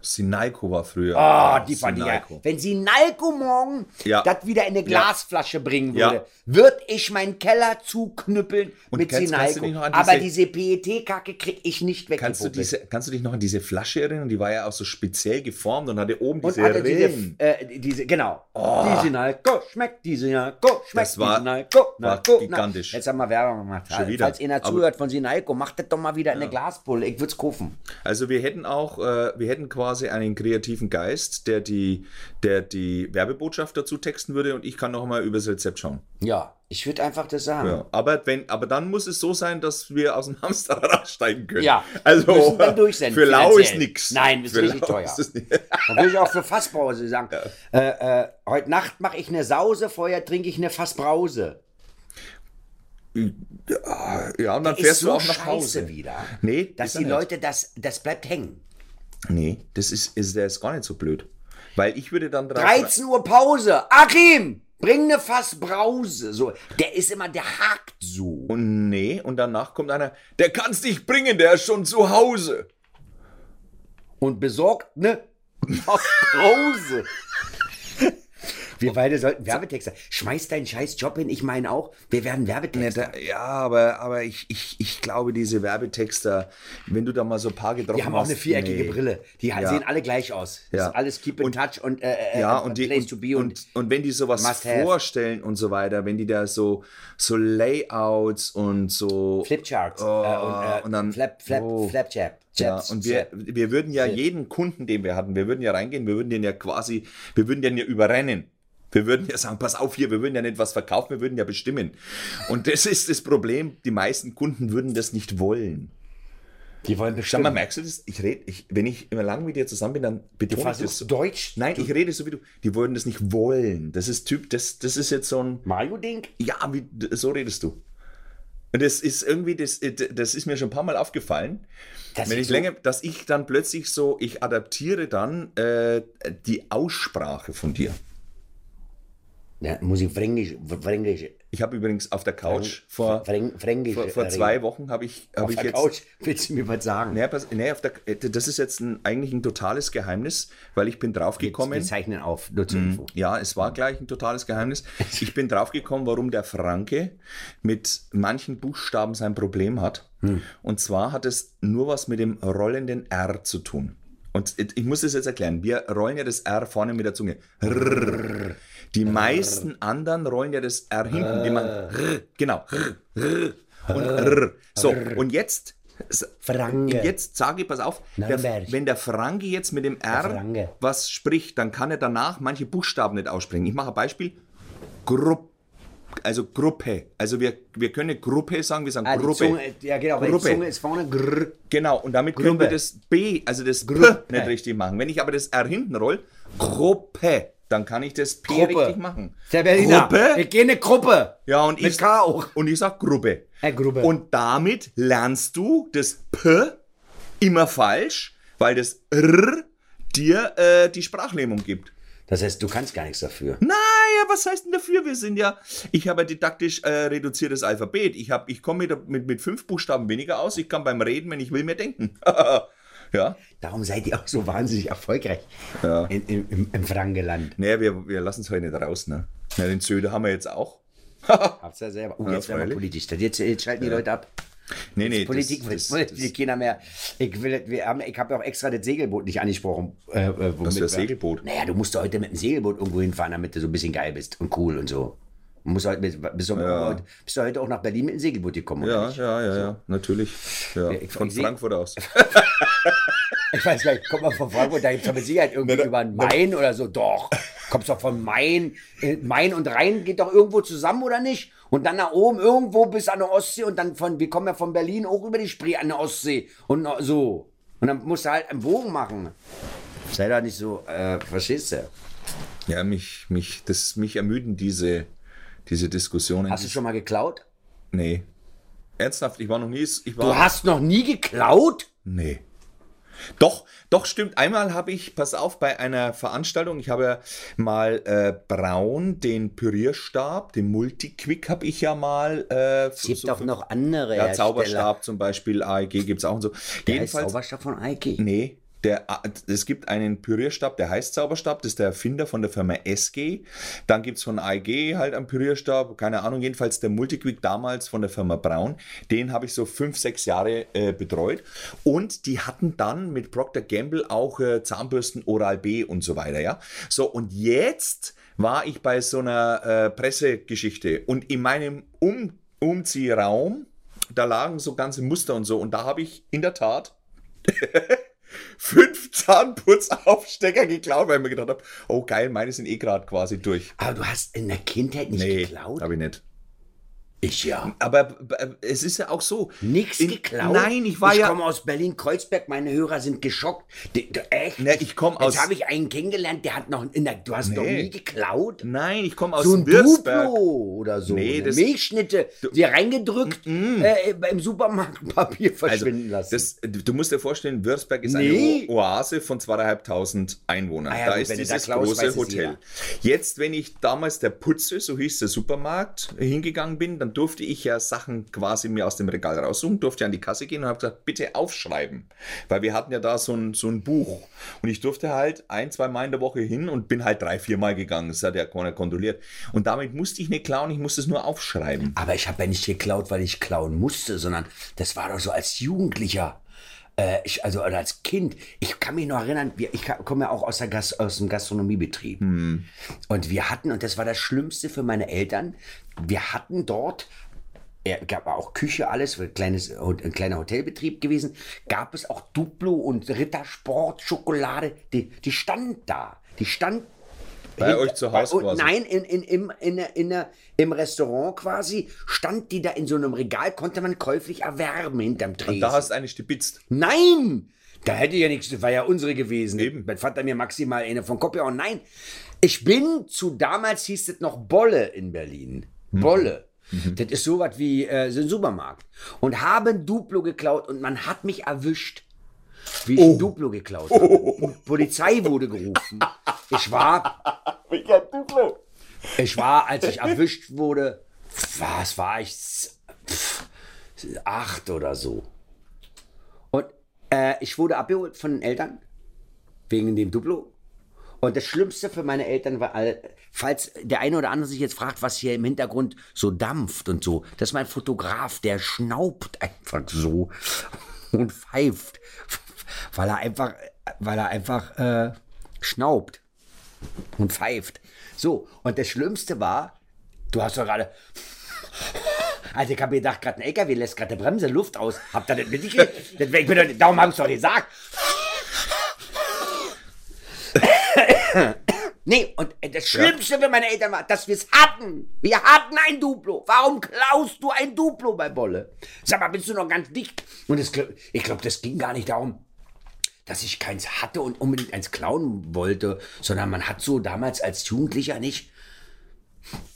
[SPEAKER 3] Sinalco war früher.
[SPEAKER 2] Ah, die ja.
[SPEAKER 3] Sinalco.
[SPEAKER 2] Wenn sie Nalko morgen
[SPEAKER 3] Ja.
[SPEAKER 2] das wieder in eine Glasflasche bringen
[SPEAKER 3] Ja.
[SPEAKER 2] würde, würde ich meinen Keller zuknüppeln
[SPEAKER 3] Und
[SPEAKER 2] mit
[SPEAKER 3] kennst-
[SPEAKER 2] Sinalco.
[SPEAKER 3] an
[SPEAKER 2] Aber
[SPEAKER 3] diese-
[SPEAKER 2] diese PET-Kacke krieg ich nicht weg.
[SPEAKER 3] Kannst du, diese, kannst du dich noch an diese Flasche erinnern? Die war ja auch so speziell geformt und hatte oben
[SPEAKER 2] Und
[SPEAKER 3] diese
[SPEAKER 2] hatte diese, äh, diese, genau. Die Sinalco schmeckt, die Sinalco schmeckt,
[SPEAKER 3] Das war-
[SPEAKER 2] die Sinalco.
[SPEAKER 3] war gigantisch.
[SPEAKER 2] Na, Jetzt haben wir Werbung gemacht.
[SPEAKER 3] Schon wieder.
[SPEAKER 2] Falls einer
[SPEAKER 3] Aber-
[SPEAKER 2] zuhört von Sinalco, macht das doch mal wieder in eine Glaspulle. Ich würde es kaufen.
[SPEAKER 3] Also wir hätten auch, äh, wir hätten quasi einen kreativen Geist, der die, der die Werbebotschaft dazu texten würde und ich kann noch mal übers Rezept schauen.
[SPEAKER 2] Ja, ich würde einfach das sagen.
[SPEAKER 3] Ja. Aber wenn, aber dann muss es so sein, dass wir aus dem [laughs] Hamsterrad aussteigen können.
[SPEAKER 2] Ja,
[SPEAKER 3] also
[SPEAKER 2] müssen dann durchsenden,
[SPEAKER 3] für lau ist nichts.
[SPEAKER 2] Nein, ist
[SPEAKER 3] Für
[SPEAKER 2] richtig teuer.
[SPEAKER 3] ist. [laughs]
[SPEAKER 2] Dann will ich auch für Fassbrause sagen. Äh, äh, heute Nacht mache ich eine Sause, vorher trinke ich eine Fassbrause.
[SPEAKER 3] ja, und dann
[SPEAKER 2] Ist
[SPEAKER 3] fährst
[SPEAKER 2] so
[SPEAKER 3] du auch nach
[SPEAKER 2] scheiße
[SPEAKER 3] Hause.
[SPEAKER 2] wieder.
[SPEAKER 3] Nee,
[SPEAKER 2] Dass die. Leute, das, das bleibt hängen.
[SPEAKER 3] Nee, das ist, ist, der ist gar nicht so blöd. Weil ich würde dann drauf.
[SPEAKER 2] 13 Uhr Pause. Achim, bring eine Fassbrause. So, der ist immer, der hakt so.
[SPEAKER 3] Und nee, und danach kommt einer, der kann's nicht bringen, der ist schon zu Hause.
[SPEAKER 2] Und besorgt eine Fassbrause. Wir beide sollten Werbetexter. Schmeiß deinen scheiß Job hin, ich meine auch. Wir werden Werbetexter.
[SPEAKER 3] Ja, aber, aber ich, ich, ich glaube, diese Werbetexter, wenn du da mal so ein paar getroffen
[SPEAKER 2] Die haben auch
[SPEAKER 3] hast,
[SPEAKER 2] eine viereckige
[SPEAKER 3] nee.
[SPEAKER 2] Brille. Die
[SPEAKER 3] Ja.
[SPEAKER 2] sehen alle gleich aus. Das
[SPEAKER 3] Ja.
[SPEAKER 2] ist alles Keep in Touch und, äh, äh,
[SPEAKER 3] Ja,
[SPEAKER 2] äh,
[SPEAKER 3] und, die,
[SPEAKER 2] Place
[SPEAKER 3] und,
[SPEAKER 2] to be und,
[SPEAKER 3] und, und wenn die sowas vorstellen und so weiter, wenn die da so, so Layouts und so.
[SPEAKER 2] Flipcharts.
[SPEAKER 3] Oh,
[SPEAKER 2] äh, und, äh,
[SPEAKER 3] und dann-
[SPEAKER 2] Flap, Flap,
[SPEAKER 3] oh.
[SPEAKER 2] Flapchat.
[SPEAKER 3] Ja, und wir, wir würden ja jeden Kunden, den wir hatten, wir würden ja reingehen, wir würden den ja quasi, wir würden den ja überrennen. Wir würden ja sagen, pass auf hier, wir würden ja nicht was verkaufen, wir würden ja bestimmen. Und das ist das Problem, die meisten Kunden würden das nicht wollen.
[SPEAKER 2] Die wollen
[SPEAKER 3] Schau
[SPEAKER 2] bestimmt.
[SPEAKER 3] mal, merkst du das? Ich rede, ich, wenn ich immer lang mit dir zusammen bin, dann
[SPEAKER 2] du
[SPEAKER 3] betone ich das so.
[SPEAKER 2] Deutsch.
[SPEAKER 3] Nein, ich rede so wie du. Die wollen das nicht wollen. Das ist Typ, das, das ist jetzt so ein,
[SPEAKER 2] Mario-Ding?
[SPEAKER 3] ja, wie, so redest du. Und das ist irgendwie, das, das ist mir schon ein paar Mal aufgefallen.
[SPEAKER 2] Das
[SPEAKER 3] Wenn ich
[SPEAKER 2] so-
[SPEAKER 3] länger, dass ich dann plötzlich so, ich adaptiere dann äh, die Aussprache von dir.
[SPEAKER 2] Ja, muss ich Fränkisch, Fränkisch,
[SPEAKER 3] Ich habe übrigens auf der Couch vor,
[SPEAKER 2] Fränk,
[SPEAKER 3] vor, vor
[SPEAKER 2] reden.
[SPEAKER 3] zwei Wochen habe ich, hab
[SPEAKER 2] Auf
[SPEAKER 3] ich
[SPEAKER 2] der
[SPEAKER 3] jetzt.
[SPEAKER 2] Couch, [laughs] willst du mir was sagen?
[SPEAKER 3] Nee, pass, nee, auf der, äh, das ist jetzt ein, eigentlich ein totales Geheimnis, weil ich bin
[SPEAKER 2] Wir
[SPEAKER 3] draufgekommen.
[SPEAKER 2] zeichnen auf, nur zur Info.
[SPEAKER 3] Ja, es war gleich ein totales Geheimnis. [laughs] Ich bin draufgekommen, warum der Franke mit manchen Buchstaben sein Problem hat. Und zwar hat es nur was mit dem rollenden R zu tun. Und ich muss das jetzt erklären. Wir rollen ja das R vorne mit der Zunge. Rrr. Die meisten anderen rollen ja das R hinten. Die machen rrr. Genau. Rrr. Und rrr. So, und jetzt
[SPEAKER 2] Franke.
[SPEAKER 3] Jetzt sage ich, pass auf, der, wenn der Franke jetzt mit dem R was spricht, dann kann er danach manche Buchstaben nicht aussprechen. Ich mache ein Beispiel. Grupp, also Gruppe. Also wir, wir können Gruppe sagen, wir sagen
[SPEAKER 2] Ah,
[SPEAKER 3] Gruppe.
[SPEAKER 2] Zunge, ja genau, weil die
[SPEAKER 3] Gruppe.
[SPEAKER 2] Zunge ist vorne grrr.
[SPEAKER 3] Genau, und damit können
[SPEAKER 2] Gruppe.
[SPEAKER 3] wir das B, also das
[SPEAKER 2] Gruppe.
[SPEAKER 3] P nicht richtig machen. Wenn ich aber das R hinten roll, Gruppe, dann kann ich das P
[SPEAKER 2] Gruppe.
[SPEAKER 3] richtig machen.
[SPEAKER 2] Der Berliner.
[SPEAKER 3] Gruppe?
[SPEAKER 2] Wir gehen eine Gruppe.
[SPEAKER 3] Ja, und
[SPEAKER 2] Mit
[SPEAKER 3] ich,
[SPEAKER 2] K auch.
[SPEAKER 3] und ich sag Gruppe.
[SPEAKER 2] Äh, Gruppe.
[SPEAKER 3] Und damit lernst du das P immer falsch, weil das R dir äh, die Sprachlähmung gibt.
[SPEAKER 2] Das heißt, du kannst gar nichts dafür.
[SPEAKER 3] Naja, was heißt denn dafür? Wir sind ja, ich habe ein didaktisch äh, reduziertes Alphabet. Ich, hab- ich komme mit, mit, mit fünf Buchstaben weniger aus. Ich kann beim Reden, wenn ich will, mehr denken. [laughs] ja.
[SPEAKER 2] Darum seid ihr auch so wahnsinnig erfolgreich
[SPEAKER 3] Ja.
[SPEAKER 2] in, in, im, im Frankenland.
[SPEAKER 3] Nee, wir, wir lassen es heute nicht raus, ne? Ja, den Söder haben wir jetzt auch. [laughs]
[SPEAKER 2] Ja selber. Oh,
[SPEAKER 3] Ja,
[SPEAKER 2] jetzt werden wir politisch. Jetzt, jetzt schalten die Leute ab.
[SPEAKER 3] Nee, nee,
[SPEAKER 2] Politik
[SPEAKER 3] das,
[SPEAKER 2] will,
[SPEAKER 3] das,
[SPEAKER 2] will keiner mehr. Ich will, wir haben, ich habe ja auch extra das Segelboot nicht angesprochen. Äh, äh, womit
[SPEAKER 3] Was für
[SPEAKER 2] wir-
[SPEAKER 3] Segelboot?
[SPEAKER 2] Naja, du musst heute mit dem Segelboot irgendwo hinfahren, damit du so ein bisschen geil bist und cool und so. Du musst heute mit, bist, du
[SPEAKER 3] Ja.
[SPEAKER 2] heute, bist du heute auch nach Berlin mit dem Segelboot gekommen, oder
[SPEAKER 3] Ja,
[SPEAKER 2] nicht?
[SPEAKER 3] ja, ja, ja, natürlich. Ja,
[SPEAKER 2] Ich-
[SPEAKER 3] von
[SPEAKER 2] ich
[SPEAKER 3] Frankfurt aus. [laughs]
[SPEAKER 2] Ich weiß gar nicht, kommt man von Frankfurt, da gibt es mit Sicherheit irgendwie
[SPEAKER 3] Na,
[SPEAKER 2] über den Main oder so. Doch, kommst doch von Main. Äh, Main und Rhein geht doch irgendwo zusammen, oder nicht? Und dann nach oben irgendwo bis an der Ostsee und dann von, wir kommen ja von Berlin auch über die Spree an der Ostsee und so. Und dann musst du halt einen Bogen machen. Sei da nicht so, äh, verstehst du?
[SPEAKER 3] Ja, mich, mich, das, mich ermüden diese, diese Diskussionen.
[SPEAKER 2] Hast du schon mal geklaut?
[SPEAKER 3] Nee. Ernsthaft, ich war noch nie. Ich war,
[SPEAKER 2] Du hast noch nie geklaut?
[SPEAKER 3] Nee. Doch, doch, stimmt. Einmal habe ich, pass auf, bei einer Veranstaltung, ich habe ja mal äh, Braun, den Pürierstab, den Multiquick habe ich ja mal. Äh,
[SPEAKER 2] Es gibt
[SPEAKER 3] so
[SPEAKER 2] auch noch andere
[SPEAKER 3] Ja. Zauberstab zum Beispiel, AEG gibt es auch und so.
[SPEAKER 2] Der
[SPEAKER 3] Jedenfalls,
[SPEAKER 2] Zauberstab von Eike.
[SPEAKER 3] Nee, der, es gibt einen Pürierstab, der heißt Zauberstab, das ist der Erfinder von der Firma SG. Dann gibt es von AEG halt einen Pürierstab, keine Ahnung, jedenfalls der Multiquick damals von der Firma Braun. Den habe ich so fünf, sechs Jahre äh, betreut. Und die hatten dann mit Procter Gamble auch äh, Zahnbürsten Oral B und so weiter, ja. So, und jetzt war ich bei so einer äh, Pressegeschichte und in meinem um Umziehraum, da lagen so ganze Muster und so. Und da habe ich in der Tat [laughs] fünf Zahnputzaufstecker geklaut, weil ich mir gedacht habe, oh geil, meine sind eh gerade quasi durch.
[SPEAKER 2] Aber du hast in der Kindheit nicht
[SPEAKER 3] Nee,
[SPEAKER 2] geklaut?
[SPEAKER 3] habe ich nicht.
[SPEAKER 2] Ich ja.
[SPEAKER 3] Aber es ist ja auch so. In-
[SPEAKER 2] geklaut?
[SPEAKER 3] Nein, ich war
[SPEAKER 2] ich
[SPEAKER 3] ja.
[SPEAKER 2] komme aus Berlin-Kreuzberg, meine Hörer sind geschockt. Die, die, echt?
[SPEAKER 3] Ne, ich komm aus-
[SPEAKER 2] Jetzt habe ich einen kennengelernt, der hat noch in der, du hast noch
[SPEAKER 3] Nee.
[SPEAKER 2] nie geklaut?
[SPEAKER 3] Nein, ich komme aus
[SPEAKER 2] So ein
[SPEAKER 3] Würzberg.
[SPEAKER 2] Duplo oder so.
[SPEAKER 3] Nee, das-
[SPEAKER 2] Milchschnitte, die reingedrückt, äh, im Supermarkt [laughs] Papier
[SPEAKER 3] Also,
[SPEAKER 2] verschwinden lassen.
[SPEAKER 3] das, du musst dir vorstellen, Würzberg ist
[SPEAKER 2] Nee.
[SPEAKER 3] eine Oase von zweieinhalbtausend Einwohnern.
[SPEAKER 2] Ah ja,
[SPEAKER 3] da
[SPEAKER 2] gut,
[SPEAKER 3] ist
[SPEAKER 2] da
[SPEAKER 3] dieses
[SPEAKER 2] weiß
[SPEAKER 3] große Hotel. Jetzt, wenn ich damals der Putze, so hieß der Supermarkt, hingegangen bin, dann durfte ich ja Sachen quasi mir aus dem Regal raussuchen, durfte an die Kasse gehen und habe gesagt, bitte aufschreiben. Weil wir hatten ja da so ein, so ein Buch. Und ich durfte halt ein, zwei Mal in der Woche hin und bin halt drei, vier Mal gegangen. Das hat ja keiner kontrolliert. Und damit musste ich nicht klauen, ich musste es nur aufschreiben.
[SPEAKER 2] Aber ich habe ja nicht geklaut, weil ich klauen musste, sondern das war doch so als Jugendlicher. Äh, ich, also als Kind. Ich kann mich noch erinnern, wir, ich komme ja auch aus, der Gas, aus dem Gastronomiebetrieb. Und wir hatten, und das war das Schlimmste für meine Eltern, wir hatten dort, er gab auch Küche, alles, ein, kleines, ein kleiner Hotelbetrieb gewesen, gab es auch Duplo und Rittersport, Schokolade, die, die stand da. Die stand
[SPEAKER 3] Bei euch zu Hause
[SPEAKER 2] und
[SPEAKER 3] quasi?
[SPEAKER 2] Nein, in, in, im, in, in, der- im Restaurant quasi stand die da in so einem Regal, konnte man käuflich erwerben hinterm Tresen.
[SPEAKER 3] Da hast du eine stibitzt.
[SPEAKER 2] Nein! Da hätte ja nichts, das war ja unsere gewesen.
[SPEAKER 3] Eben.
[SPEAKER 2] Mein Vater mir maximal eine von Kopia und nein. Ich bin zu, damals hieß es noch Bolle in Berlin.
[SPEAKER 3] Mhm.
[SPEAKER 2] Bolle. Das ist sowas wie äh, so ein Supermarkt. Und haben Duplo geklaut und man hat mich erwischt, wie ich
[SPEAKER 3] Oh.
[SPEAKER 2] ein Duplo geklaut habe. Und Polizei wurde gerufen. Ich war [laughs]
[SPEAKER 3] Welcher Duplo?
[SPEAKER 2] Ich war, als ich [laughs] erwischt wurde, was war ich? Pff, acht oder so. Und äh, ich wurde abgeholt von den Eltern wegen dem Duplo. Und das Schlimmste für meine Eltern war, all- falls der eine oder andere sich jetzt fragt, was hier im Hintergrund so dampft und so, das ist mein Fotograf, der schnaubt einfach so [laughs] und pfeift, weil er einfach, weil er einfach äh, schnaubt und pfeift. So, und das Schlimmste war, du hast doch gerade. [laughs] Also ich habe gedacht, gerade ein LKW lässt gerade der Bremse Luft aus. Habt ihr das mitgekriegt? [laughs] Das- ich bin doch- Darum habe ich doch gesagt. [coughs] Nee, und äh, das Schlimmste für meine Eltern war, dass wir es hatten. Wir hatten ein Duplo. Warum klaust du ein Duplo bei Bolle? Sag mal, bist du noch ganz dicht? Und es, gl- ich glaube, das ging gar nicht darum, dass ich keins hatte und unbedingt eins klauen wollte, sondern man hat so damals als Jugendlicher nicht.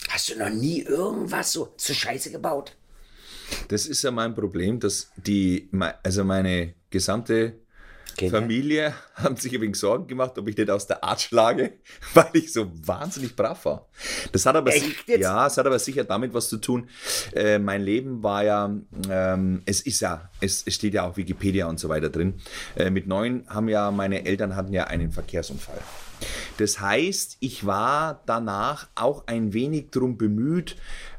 [SPEAKER 2] Hast du noch nie irgendwas so zur Scheiße gebaut?
[SPEAKER 3] Das ist ja mein Problem, dass die, also meine gesamte
[SPEAKER 2] Kinder?
[SPEAKER 3] Familie haben sich wenig Sorgen gemacht, ob ich nicht aus der Art schlage, [laughs] weil ich so wahnsinnig brav war. Das hat aber, si- ja, es hat aber sicher damit was zu tun. Äh, mein Leben war ja, ähm, es ist ja, es, es steht ja auch Wikipedia und so weiter drin. Äh, mit neun haben ja meine Eltern hatten ja einen Verkehrsunfall. Das heißt, ich war danach auch ein wenig drum bemüht,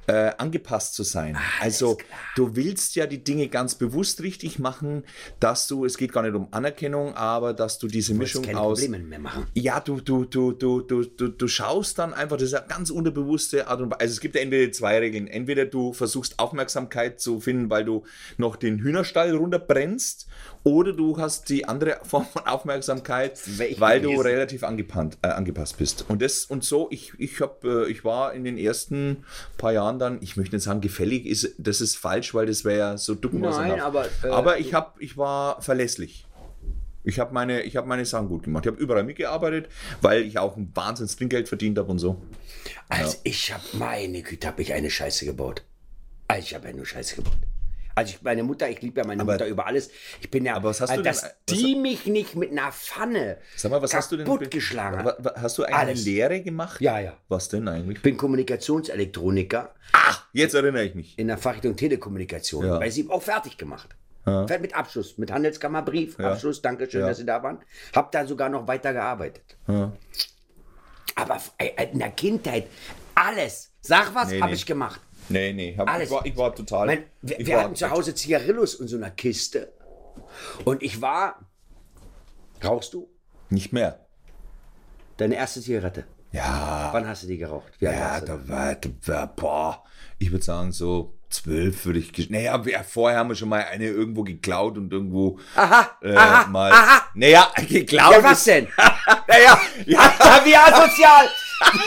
[SPEAKER 3] äh, angepasst zu sein. also du willst ja die Dinge ganz bewusst richtig machen, dass du, es geht gar nicht um Anerkennung, aber dass du diese
[SPEAKER 2] Du
[SPEAKER 3] Mischung
[SPEAKER 2] keine
[SPEAKER 3] aus
[SPEAKER 2] Probleme mehr machen.
[SPEAKER 3] ja, du, du, du, du, du, du, du schaust dann einfach, das ist eine ganz unterbewusste Art und Weise. Also es gibt ja entweder zwei Regeln. Entweder du versuchst Aufmerksamkeit zu finden, weil du noch den Hühnerstall runterbrennst, oder du hast die andere [laughs] Form von Aufmerksamkeit,
[SPEAKER 2] Welche
[SPEAKER 3] weil du
[SPEAKER 2] gewesen?
[SPEAKER 3] relativ angepannt, äh, angepasst bist. Und das und so, ich, ich hab, äh, ich war in den ersten paar Jahren dann, ich möchte nicht sagen gefällig, ist, das ist falsch, weil das wäre ja so ducken
[SPEAKER 2] Nein, aber, äh,
[SPEAKER 3] aber ich hab, ich war verlässlich. Ich habe meine, ich hab meine Sachen gut gemacht. Ich habe überall mitgearbeitet, weil ich auch ein Wahnsinns Trinkgeld verdient habe und so.
[SPEAKER 2] Also ich habe, meine Güte, habe ich eine Scheiße gebaut. Also ich habe ja nur Scheiße gebaut. Also ich, meine Mutter, ich liebe ja meine Mutter über alles. Ich bin ja,
[SPEAKER 3] Aber was hast du
[SPEAKER 2] also,
[SPEAKER 3] denn-
[SPEAKER 2] dass die mich nicht mit einer Pfanne
[SPEAKER 3] Sag mal, was hast du denn
[SPEAKER 2] kaputt geschlagen hat.
[SPEAKER 3] Hast du eine
[SPEAKER 2] Alles.
[SPEAKER 3] Lehre gemacht?
[SPEAKER 2] Ja, ja.
[SPEAKER 3] Was denn eigentlich?
[SPEAKER 2] Ich bin Kommunikationselektroniker
[SPEAKER 3] Ah, jetzt erinnere ich mich.
[SPEAKER 2] in der Fachrichtung Telekommunikation.
[SPEAKER 3] Ja.
[SPEAKER 2] Weil sie auch fertig gemacht. Fertig Mit Abschluss, mit Handelskammerbrief, Abschluss, danke schön,
[SPEAKER 3] Ja.
[SPEAKER 2] dass Sie da waren. Hab da sogar noch weiter gearbeitet.
[SPEAKER 3] Ja.
[SPEAKER 2] Aber in der Kindheit, alles, sag was,
[SPEAKER 3] Nee,
[SPEAKER 2] habe
[SPEAKER 3] nee.
[SPEAKER 2] ich gemacht.
[SPEAKER 3] Nee, nee, hab,
[SPEAKER 2] Alles.
[SPEAKER 3] ich, war, ich war total.
[SPEAKER 2] Mein, wir
[SPEAKER 3] ich
[SPEAKER 2] wir
[SPEAKER 3] war,
[SPEAKER 2] hatten zu Hause Zigarillos in so einer Kiste. Und ich war. Rauchst du?
[SPEAKER 3] Nicht mehr.
[SPEAKER 2] Deine erste Zigarette.
[SPEAKER 3] Ja,
[SPEAKER 2] Wann hast du die geraucht? Wie
[SPEAKER 3] ja, da war, da war, boah, ich würde sagen so zwölf würde ich, naja, wir- vorher haben wir schon mal eine irgendwo geklaut und irgendwo
[SPEAKER 2] Aha,
[SPEAKER 3] äh,
[SPEAKER 2] aha,
[SPEAKER 3] mal,
[SPEAKER 2] aha.
[SPEAKER 3] naja, [laughs] geklaut
[SPEAKER 2] Ja, was
[SPEAKER 3] ist-
[SPEAKER 2] denn? [laughs]
[SPEAKER 3] Naja, [laughs] ja,
[SPEAKER 2] Wie asozial!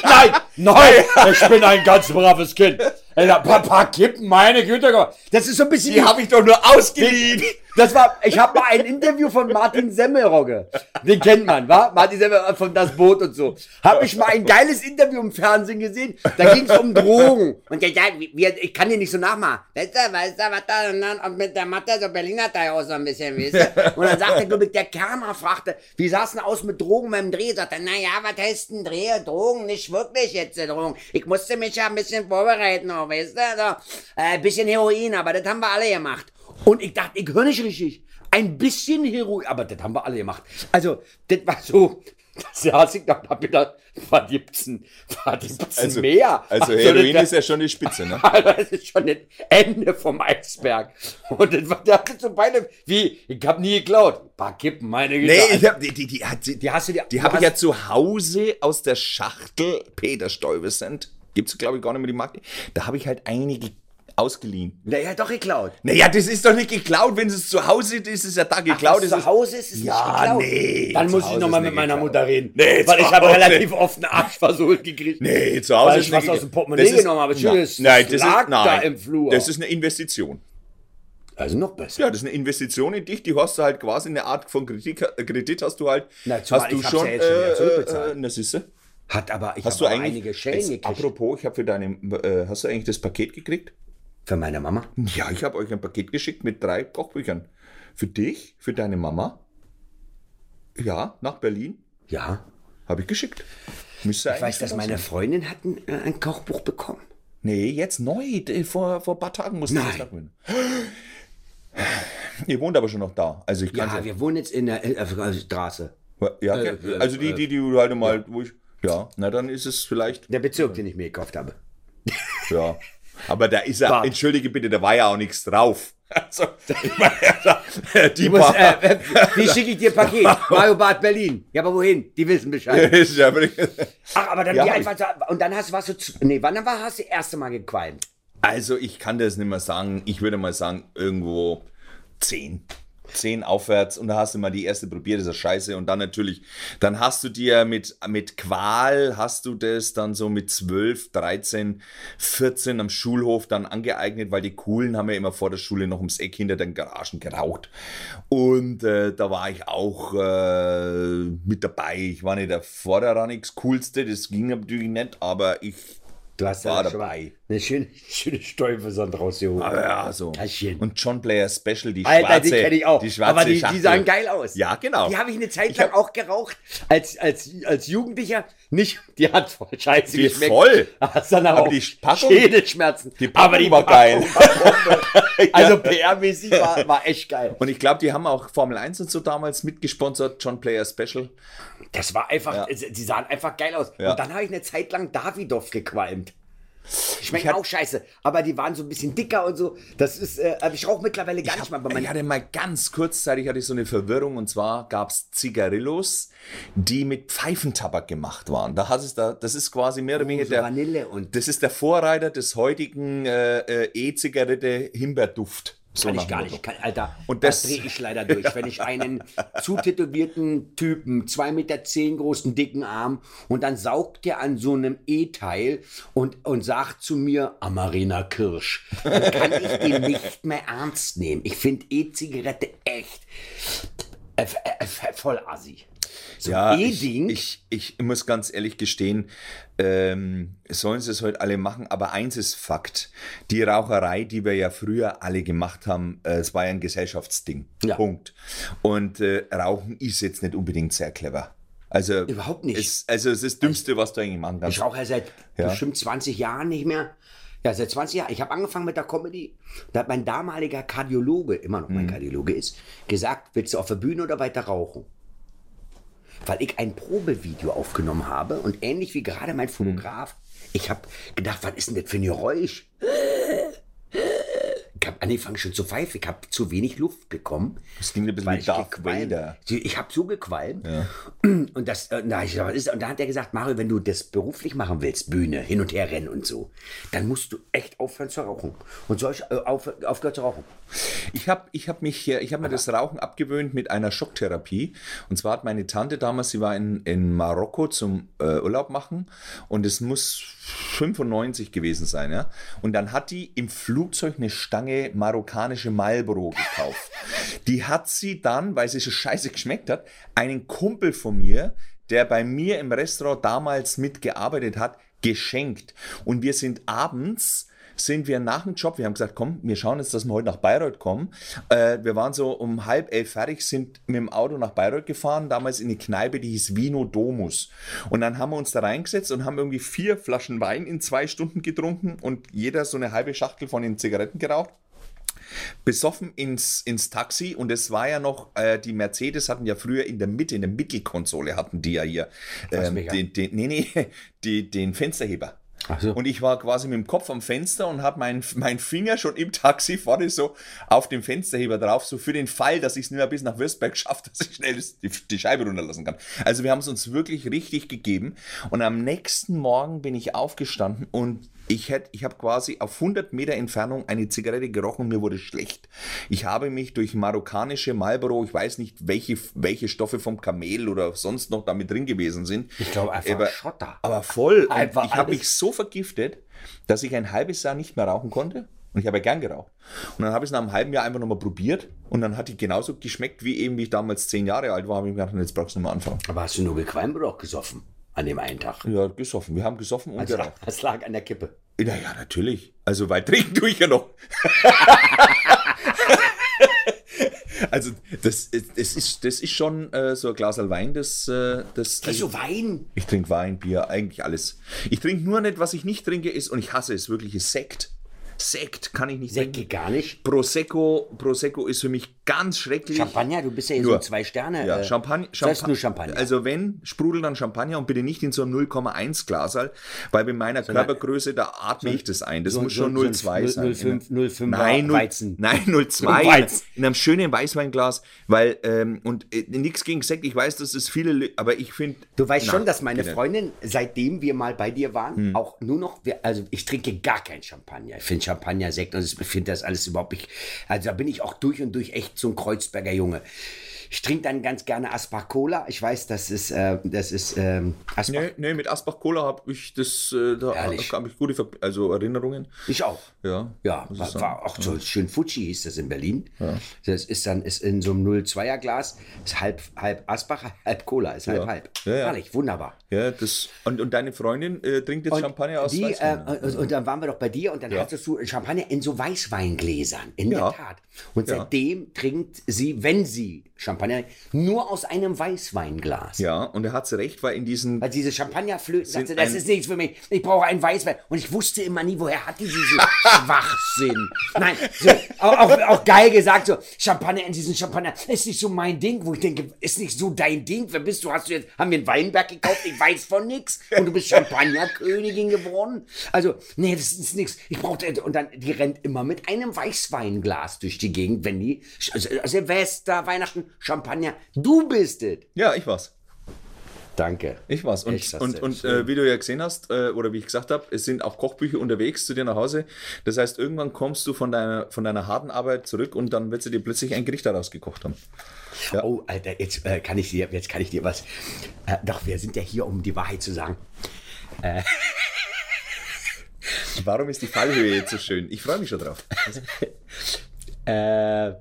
[SPEAKER 2] Nein, nein, ich bin ein ganz braves Kind. Ey, da- Papa, Kippen, meine Güte. Das ist so ein bisschen
[SPEAKER 3] die habe ich doch nur ausgeliehen.
[SPEAKER 2] Das war, ich habe mal ein Interview von Martin Semmelrogge. Den kennt man, wa? Martin Semmelrogge von Das Boot und so. Habe ich mal ein geiles Interview im Fernsehen gesehen. Da ging es um Drogen. Und der sagt, wie, wie, ich kann den nicht so nachmachen. Weißt du, weißt du, was da und dann und mit der Mathe so Berliner Teil auch so ein bisschen, weißt du? Und dann sagte, glaube ich, der Kerner fragte, wie sah's denn aus mit Drogen beim Dreh? Sagte, na ja, was heißt denn Dreh? Drogen, nicht wirklich jetzt Drogen. Ich musste mich ja ein bisschen vorbereiten, auch, weißt du? So, äh, bisschen Heroin, aber das haben wir alle gemacht. Und ich dachte, ich höre nicht richtig. Ein bisschen Heroin, aber das haben wir alle gemacht. Also, das war so, [laughs] das saß ich da und hab gedacht, was gibt's denn, was gibt's denn mehr?
[SPEAKER 3] Also
[SPEAKER 2] das
[SPEAKER 3] Heroin
[SPEAKER 2] war-
[SPEAKER 3] ist ja schon die Spitze, ne? [laughs]
[SPEAKER 2] das ist schon das Ende vom Eisberg. Und das war, der hatte so beide, wie, ich hab nie geklaut. Ein paar Kippen, meine Güte.
[SPEAKER 3] Nee, ich hab, die, die, die, die,
[SPEAKER 2] die hast du
[SPEAKER 3] die
[SPEAKER 2] du
[SPEAKER 3] habe ich ja zu Hause aus der Schachtel Peter Stuyvesant. Gibt's glaube ich gar nicht mehr die Marke. Da habe ich halt einige ausgeliehen.
[SPEAKER 2] Naja, doch geklaut.
[SPEAKER 3] Naja, das ist doch nicht geklaut, wenn es zu Hause ist, ist es ja da geklaut.
[SPEAKER 2] Ach,
[SPEAKER 3] Das
[SPEAKER 2] zu Hause ist es
[SPEAKER 3] Ja,
[SPEAKER 2] nicht geklaut.
[SPEAKER 3] nee,
[SPEAKER 2] Dann muss ich nochmal
[SPEAKER 3] ist
[SPEAKER 2] mit meiner
[SPEAKER 3] geklaut.
[SPEAKER 2] Mutter reden.
[SPEAKER 3] Nee,
[SPEAKER 2] weil ich habe relativ oft einen Arsch versohlt gekriegt.
[SPEAKER 3] Nee, zu Hause
[SPEAKER 2] Weil
[SPEAKER 3] ist
[SPEAKER 2] ich was
[SPEAKER 3] nicht
[SPEAKER 2] aus dem Portemonnaie
[SPEAKER 3] das ist-
[SPEAKER 2] genommen habe.
[SPEAKER 3] Na,
[SPEAKER 2] Tschüss,
[SPEAKER 3] Nein,
[SPEAKER 2] das
[SPEAKER 3] das
[SPEAKER 2] lag
[SPEAKER 3] ist, nein,
[SPEAKER 2] da im Flur.
[SPEAKER 3] Das ist eine Investition.
[SPEAKER 2] Also noch besser.
[SPEAKER 3] Ja, das ist eine Investition in dich, die hast du halt quasi eine Art von Kredit, äh, Kredit hast du halt.
[SPEAKER 2] Na,
[SPEAKER 3] hast du
[SPEAKER 2] ich
[SPEAKER 3] schon,
[SPEAKER 2] ja jetzt schon wieder
[SPEAKER 3] äh,
[SPEAKER 2] zurückbezahlt.
[SPEAKER 3] äh, na, siehste.
[SPEAKER 2] Hat aber, ich
[SPEAKER 3] Hast du eigentlich,
[SPEAKER 2] einige Schellen
[SPEAKER 3] jetzt,
[SPEAKER 2] gekriegt.
[SPEAKER 3] apropos, ich habe für deine, äh, hast du eigentlich das Paket gekriegt?
[SPEAKER 2] Für meine Mama.
[SPEAKER 3] Ja, ich habe euch ein Paket geschickt mit drei Kochbüchern. Für dich, für deine Mama. Ja, nach Berlin
[SPEAKER 2] Ja.
[SPEAKER 3] habe ich geschickt. Müsste
[SPEAKER 2] Ich weiß, dass meine Freundin hat ein, äh, ein Kochbuch bekommen.
[SPEAKER 3] Nee, jetzt neu. äh, Vor, vor ein paar Tagen musste
[SPEAKER 2] Nein.
[SPEAKER 3] das nachholen. Ihr wohnt aber schon noch da. Also ich
[SPEAKER 2] Ja, wir wohnen jetzt in der äh, äh, Straße.
[SPEAKER 3] ja,
[SPEAKER 2] äh,
[SPEAKER 3] okay. Also die, die, die du halt mal, wo ich, ja, na dann ist es vielleicht,
[SPEAKER 2] Der Bezirk, den ich mir gekauft habe.
[SPEAKER 3] ja. Aber da ist ja,
[SPEAKER 2] Bad.
[SPEAKER 3] entschuldige bitte, da war ja auch nichts drauf. Also, ich meine, ja, die
[SPEAKER 2] Ich muss,
[SPEAKER 3] war,
[SPEAKER 2] äh, äh, wie schicke ich dir ein Paket? [laughs] Mario Bad Berlin. Ja, aber wohin? Die wissen Bescheid. [laughs] Ach, aber dann
[SPEAKER 3] Ja, hab
[SPEAKER 2] einfach. Und dann hast, warst du. zu- Nee, wann war, hast du das erste Mal gequalmt?
[SPEAKER 3] Also ich kann das nicht mehr sagen. Ich würde mal sagen, irgendwo 10. 10 aufwärts und da hast du mal die erste probiert, das ist scheiße. Und dann natürlich, dann hast du dir mit, mit Qual, hast du das dann so mit 12, 13, 14 am Schulhof dann angeeignet, weil die Coolen haben ja immer vor der Schule noch ums Eck hinter den Garagen geraucht. Und äh, da war ich auch äh, mit dabei. Ich war nicht der vorderrangigste, coolste, das ging natürlich nicht, aber ich
[SPEAKER 2] Du hast
[SPEAKER 3] War
[SPEAKER 2] ja
[SPEAKER 3] dabei.
[SPEAKER 2] eine schöne, [laughs] schöne Stäubesand rausgeholt.
[SPEAKER 3] Aber ja, so.
[SPEAKER 2] Taschen.
[SPEAKER 3] Und John Player Special, die
[SPEAKER 2] Alter,
[SPEAKER 3] schwarze.
[SPEAKER 2] die kenne ich auch.
[SPEAKER 3] Die schwarze
[SPEAKER 2] aber die, die sahen geil aus.
[SPEAKER 3] Ja, genau.
[SPEAKER 2] Die habe ich eine Zeit lang auch geraucht. Als, als, als Jugendlicher. Nicht, die hat voll scheiße
[SPEAKER 3] Die
[SPEAKER 2] geschmeckt.
[SPEAKER 3] voll.
[SPEAKER 2] Aber auch
[SPEAKER 3] die Packung-
[SPEAKER 2] Schädelschmerzen.
[SPEAKER 3] Die Packung
[SPEAKER 2] aber die
[SPEAKER 3] war geil. [laughs]
[SPEAKER 2] Also PR-mäßig war, war echt geil.
[SPEAKER 3] Und ich glaube, die haben auch Formel 1 und so damals mitgesponsert, John Player Special.
[SPEAKER 2] Das war einfach, die sahen einfach geil aus.
[SPEAKER 3] Ja.
[SPEAKER 2] Und dann habe ich eine Zeit lang Davidoff gequalmt.
[SPEAKER 3] Ich hat-
[SPEAKER 2] auch scheiße, aber die waren so ein bisschen dicker und so. Das ist, äh, ich rauche mittlerweile gar nicht mehr. Aber
[SPEAKER 3] Ich
[SPEAKER 2] meine,
[SPEAKER 3] hatte mal ganz kurzzeitig hatte ich so eine Verwirrung und zwar gab es Zigarillos, die mit Pfeifentabak gemacht waren. Da hat es da, das ist quasi mehr oder weniger
[SPEAKER 2] so
[SPEAKER 3] der
[SPEAKER 2] Vanille und
[SPEAKER 3] das ist der Vorreiter des heutigen äh, äh, E-Zigarette Himbeerduft. So
[SPEAKER 2] Kann ich gar nicht. Kann, Alter,
[SPEAKER 3] Und
[SPEAKER 2] das, drehe ich leider durch. Wenn ich einen [laughs] zutätowierten Typen, zwei Meter zehn großen, dicken Arm und dann saugt der an so einem E-Teil und, und sagt zu mir, Amarina Kirsch, dann kann ich den [laughs] nicht mehr ernst nehmen. Ich finde E-Zigarette echt äh, äh, äh, voll assi. So
[SPEAKER 3] Ja,
[SPEAKER 2] ein
[SPEAKER 3] ich,
[SPEAKER 2] E-Ding.
[SPEAKER 3] ich, ich muss ganz ehrlich gestehen, ähm, sollen sie es heute alle machen, aber eins ist Fakt. Die Raucherei, die wir ja früher alle gemacht haben, äh, es war ja ein Gesellschaftsding.
[SPEAKER 2] Ja.
[SPEAKER 3] Punkt. Und äh, Rauchen ist jetzt nicht unbedingt sehr clever. Also,
[SPEAKER 2] Überhaupt nicht.
[SPEAKER 3] Es, also es ist das Dümmste, was du eigentlich machen kannst.
[SPEAKER 2] Ich rauche ja seit
[SPEAKER 3] Ja.
[SPEAKER 2] bestimmt 20 Jahren nicht mehr. Ja, seit 20 Jahren. Ich habe angefangen mit der Comedy. Da hat mein damaliger Kardiologe, immer noch
[SPEAKER 3] Mhm.
[SPEAKER 2] mein Kardiologe ist, gesagt, willst du auf der Bühne oder weiter rauchen? Weil ich ein Probevideo aufgenommen habe und ähnlich wie gerade mein Fotograf, ich habe gedacht, was ist denn das für ein Geräusch? Ich habe angefangen schon zu pfeifen. Ich habe zu wenig Luft bekommen.
[SPEAKER 3] Das klingt ein bisschen wie
[SPEAKER 2] ich
[SPEAKER 3] Darth Vader.
[SPEAKER 2] Ich habe so gequalmt. Und, das, äh, na, ich, gesagt, was ist, und da hat er gesagt, Mario, wenn du das beruflich machen willst, Bühne, hin und her rennen und so, dann musst du echt aufhören zu rauchen. Und soll ich äh, auf, aufgehört zu rauchen?
[SPEAKER 3] Ich habe ich hab mich, ich habe mir das Rauchen abgewöhnt mit einer Schocktherapie. Und zwar hat meine Tante damals, sie war in, in Marokko zum äh, Urlaub machen und es muss 95 gewesen sein, ja. Und dann hat die im Flugzeug eine Stange marokkanische Marlboro gekauft. die hat sie dann, weil sie so scheiße geschmeckt hat, einen Kumpel von mir, der bei mir im Restaurant damals mitgearbeitet hat, geschenkt. Und wir sind abends sind wir nach dem Job, wir haben gesagt, komm, wir schauen jetzt, dass wir heute nach Bayreuth kommen. Äh, wir waren so um halb elf fertig, sind mit dem Auto nach Bayreuth gefahren, damals in eine Kneipe, die hieß Vino Domus. Und dann haben wir uns da reingesetzt und haben irgendwie vier Flaschen Wein in zwei Stunden getrunken und jeder so eine halbe Schachtel von den Zigaretten geraucht besoffen ins, ins Taxi und es war ja noch, äh, die Mercedes hatten ja früher in der Mitte, in der Mittelkonsole hatten die ja hier ähm, den, den, nee, nee, [laughs] die, den Fensterheber.
[SPEAKER 2] So.
[SPEAKER 3] Und ich war quasi mit dem Kopf am Fenster und habe meinen mein Finger schon im Taxi vorne so auf dem Fensterheber drauf, so für den Fall, dass ich es nicht mehr bis nach Würzberg schaffe, [laughs] dass ich schnell die, die Scheibe runterlassen kann. Also wir haben es uns wirklich richtig gegeben. Und am nächsten Morgen bin ich aufgestanden und ich, hätt- ich habe quasi auf 100 Meter Entfernung eine Zigarette gerochen und mir wurde schlecht. Ich habe mich durch marokkanische Marlboro, ich weiß nicht, welche, welche Stoffe vom Kamel oder sonst noch damit drin gewesen sind.
[SPEAKER 2] Ich glaube einfach
[SPEAKER 3] Aber-
[SPEAKER 2] Schotter.
[SPEAKER 3] Aber voll.
[SPEAKER 2] Einfach
[SPEAKER 3] ich habe mich so vergiftet, dass ich ein halbes Jahr nicht mehr rauchen konnte. Und ich habe ja gern geraucht. Und dann habe ich es nach einem halben Jahr einfach nochmal probiert. Und dann hat die genauso geschmeckt, wie eben, wie ich damals zehn Jahre alt war. Habe ich mir gedacht, jetzt brauchst du nochmal anfangen.
[SPEAKER 2] Aber hast du nur gequalmt oder auch gesoffen an dem einen Tag?
[SPEAKER 3] Ja, gesoffen. Wir haben gesoffen und
[SPEAKER 2] Also,
[SPEAKER 3] geraucht. [laughs]
[SPEAKER 2] das lag an der Kippe.
[SPEAKER 3] Naja, natürlich. Also, weil trinken tue ich ja noch. [laughs] Also, das, ist- das, ist, das ist schon äh, so ein Glas Wein, das. Äh, das
[SPEAKER 2] Trinkst du Wein?
[SPEAKER 3] Ich trinke Wein, Bier, eigentlich alles. Ich trinke nur nicht, was ich nicht trinke, ist, und ich hasse es wirklich, ist Sekt. Sekt kann ich nicht trinken.
[SPEAKER 2] gar nicht.
[SPEAKER 3] Prosecco, Prosecco ist für mich ganz schrecklich.
[SPEAKER 2] Champagner, du bist ja hier
[SPEAKER 3] Nur.
[SPEAKER 2] so zwei Sterne.
[SPEAKER 3] Ja,
[SPEAKER 2] äh,
[SPEAKER 3] Champagner,
[SPEAKER 2] das heißt nur Champagner.
[SPEAKER 3] Also wenn, sprudel dann Champagner und bitte nicht in so einem 0,1 Glaserl, weil bei meiner Körpergröße, da atme ich das ein. Das
[SPEAKER 2] so-
[SPEAKER 3] muss
[SPEAKER 2] so-
[SPEAKER 3] schon
[SPEAKER 2] so ein
[SPEAKER 3] 0,2 sein.
[SPEAKER 2] 0,5 0,5
[SPEAKER 3] Nein, 0,
[SPEAKER 2] Weizen.
[SPEAKER 3] Nein, 0,2
[SPEAKER 2] Weizen.
[SPEAKER 3] in einem schönen Weißweinglas, weil, ähm, und äh, nichts gegen Sekt, ich weiß, dass es viele, aber ich finde...
[SPEAKER 2] Du weißt schon, dass meine
[SPEAKER 3] bitte.
[SPEAKER 2] Freundin, seitdem wir mal bei dir waren,
[SPEAKER 3] Hm.
[SPEAKER 2] auch nur noch, also ich trinke gar kein Champagner. Ich finde Champagner, Sekt und ich finde das alles überhaupt nicht. Also da bin ich auch durch und durch echt ein Kreuzberger Junge. Ich trinke dann ganz gerne Asbach Cola. Ich weiß, das ist, äh, das ist ähm, Asbach.
[SPEAKER 3] Nee, nee, mit Asbach Cola habe ich das, äh, da habe ich gute also Erinnerungen.
[SPEAKER 2] Ich auch.
[SPEAKER 3] Ja,
[SPEAKER 2] Ja, war, war auch so schön Fuji hieß das in Berlin. Das ist dann ist in so einem 0,2er Glas, ist halb, halb Asbach, [laughs] halb Cola, ist halb
[SPEAKER 3] Ja.
[SPEAKER 2] halb.
[SPEAKER 3] Ja, ja.
[SPEAKER 2] Herrlich, wunderbar.
[SPEAKER 3] Ja, das, und, und deine Freundin äh, trinkt jetzt
[SPEAKER 2] Und
[SPEAKER 3] Champagner aus
[SPEAKER 2] die,
[SPEAKER 3] Weißwein?
[SPEAKER 2] äh, und, und dann waren wir doch bei dir und dann
[SPEAKER 3] Ja.
[SPEAKER 2] hattest du Champagner in so Weißweingläsern, in
[SPEAKER 3] Ja.
[SPEAKER 2] der Tat. Und
[SPEAKER 3] Ja.
[SPEAKER 2] seitdem trinkt sie, wenn sie Champagner, nur aus einem Weißweinglas.
[SPEAKER 3] ja, und er hat recht, weil in diesen
[SPEAKER 2] Weil diese Champagnerflöten sagte, das ist nichts für mich. Ich brauche einen Weißwein. Und ich wusste immer nie, woher hat die diesen [laughs] Schwachsinn. Nein, so, auch, auch, auch geil gesagt, so, Champagner in diesen Champagner ist nicht so mein Ding, wo ich denke, ist nicht so dein Ding. Wer bist du? Hast du jetzt, haben wir einen Weinberg gekauft? Ich weiß von nichts. Und du bist Champagnerkönigin geworden? Also, nee, das ist nichts. Ich brauchte, und dann, die rennt immer mit einem Weißweinglas durch die Gegend, wenn die, also, Silvester, Weihnachten, Champagner, du bist es.
[SPEAKER 3] Ja, ich war's.
[SPEAKER 2] Danke.
[SPEAKER 3] Ich war's. Und,
[SPEAKER 2] das
[SPEAKER 3] und, und äh, wie du ja gesehen hast, äh, oder wie ich gesagt habe, es sind auch Kochbücher unterwegs zu dir nach Hause. Das heißt, irgendwann kommst du von deiner, von deiner harten Arbeit zurück und dann wird sie dir plötzlich ein Gericht daraus gekocht haben.
[SPEAKER 2] Oh, Alter, jetzt äh, kann ich dir, jetzt kann ich dir was. Äh, doch, wir sind ja hier, um die Wahrheit zu sagen. [laughs]
[SPEAKER 3] Warum ist die Fallhöhe jetzt so schön? Ich freue mich schon drauf. [laughs]
[SPEAKER 2] Äh,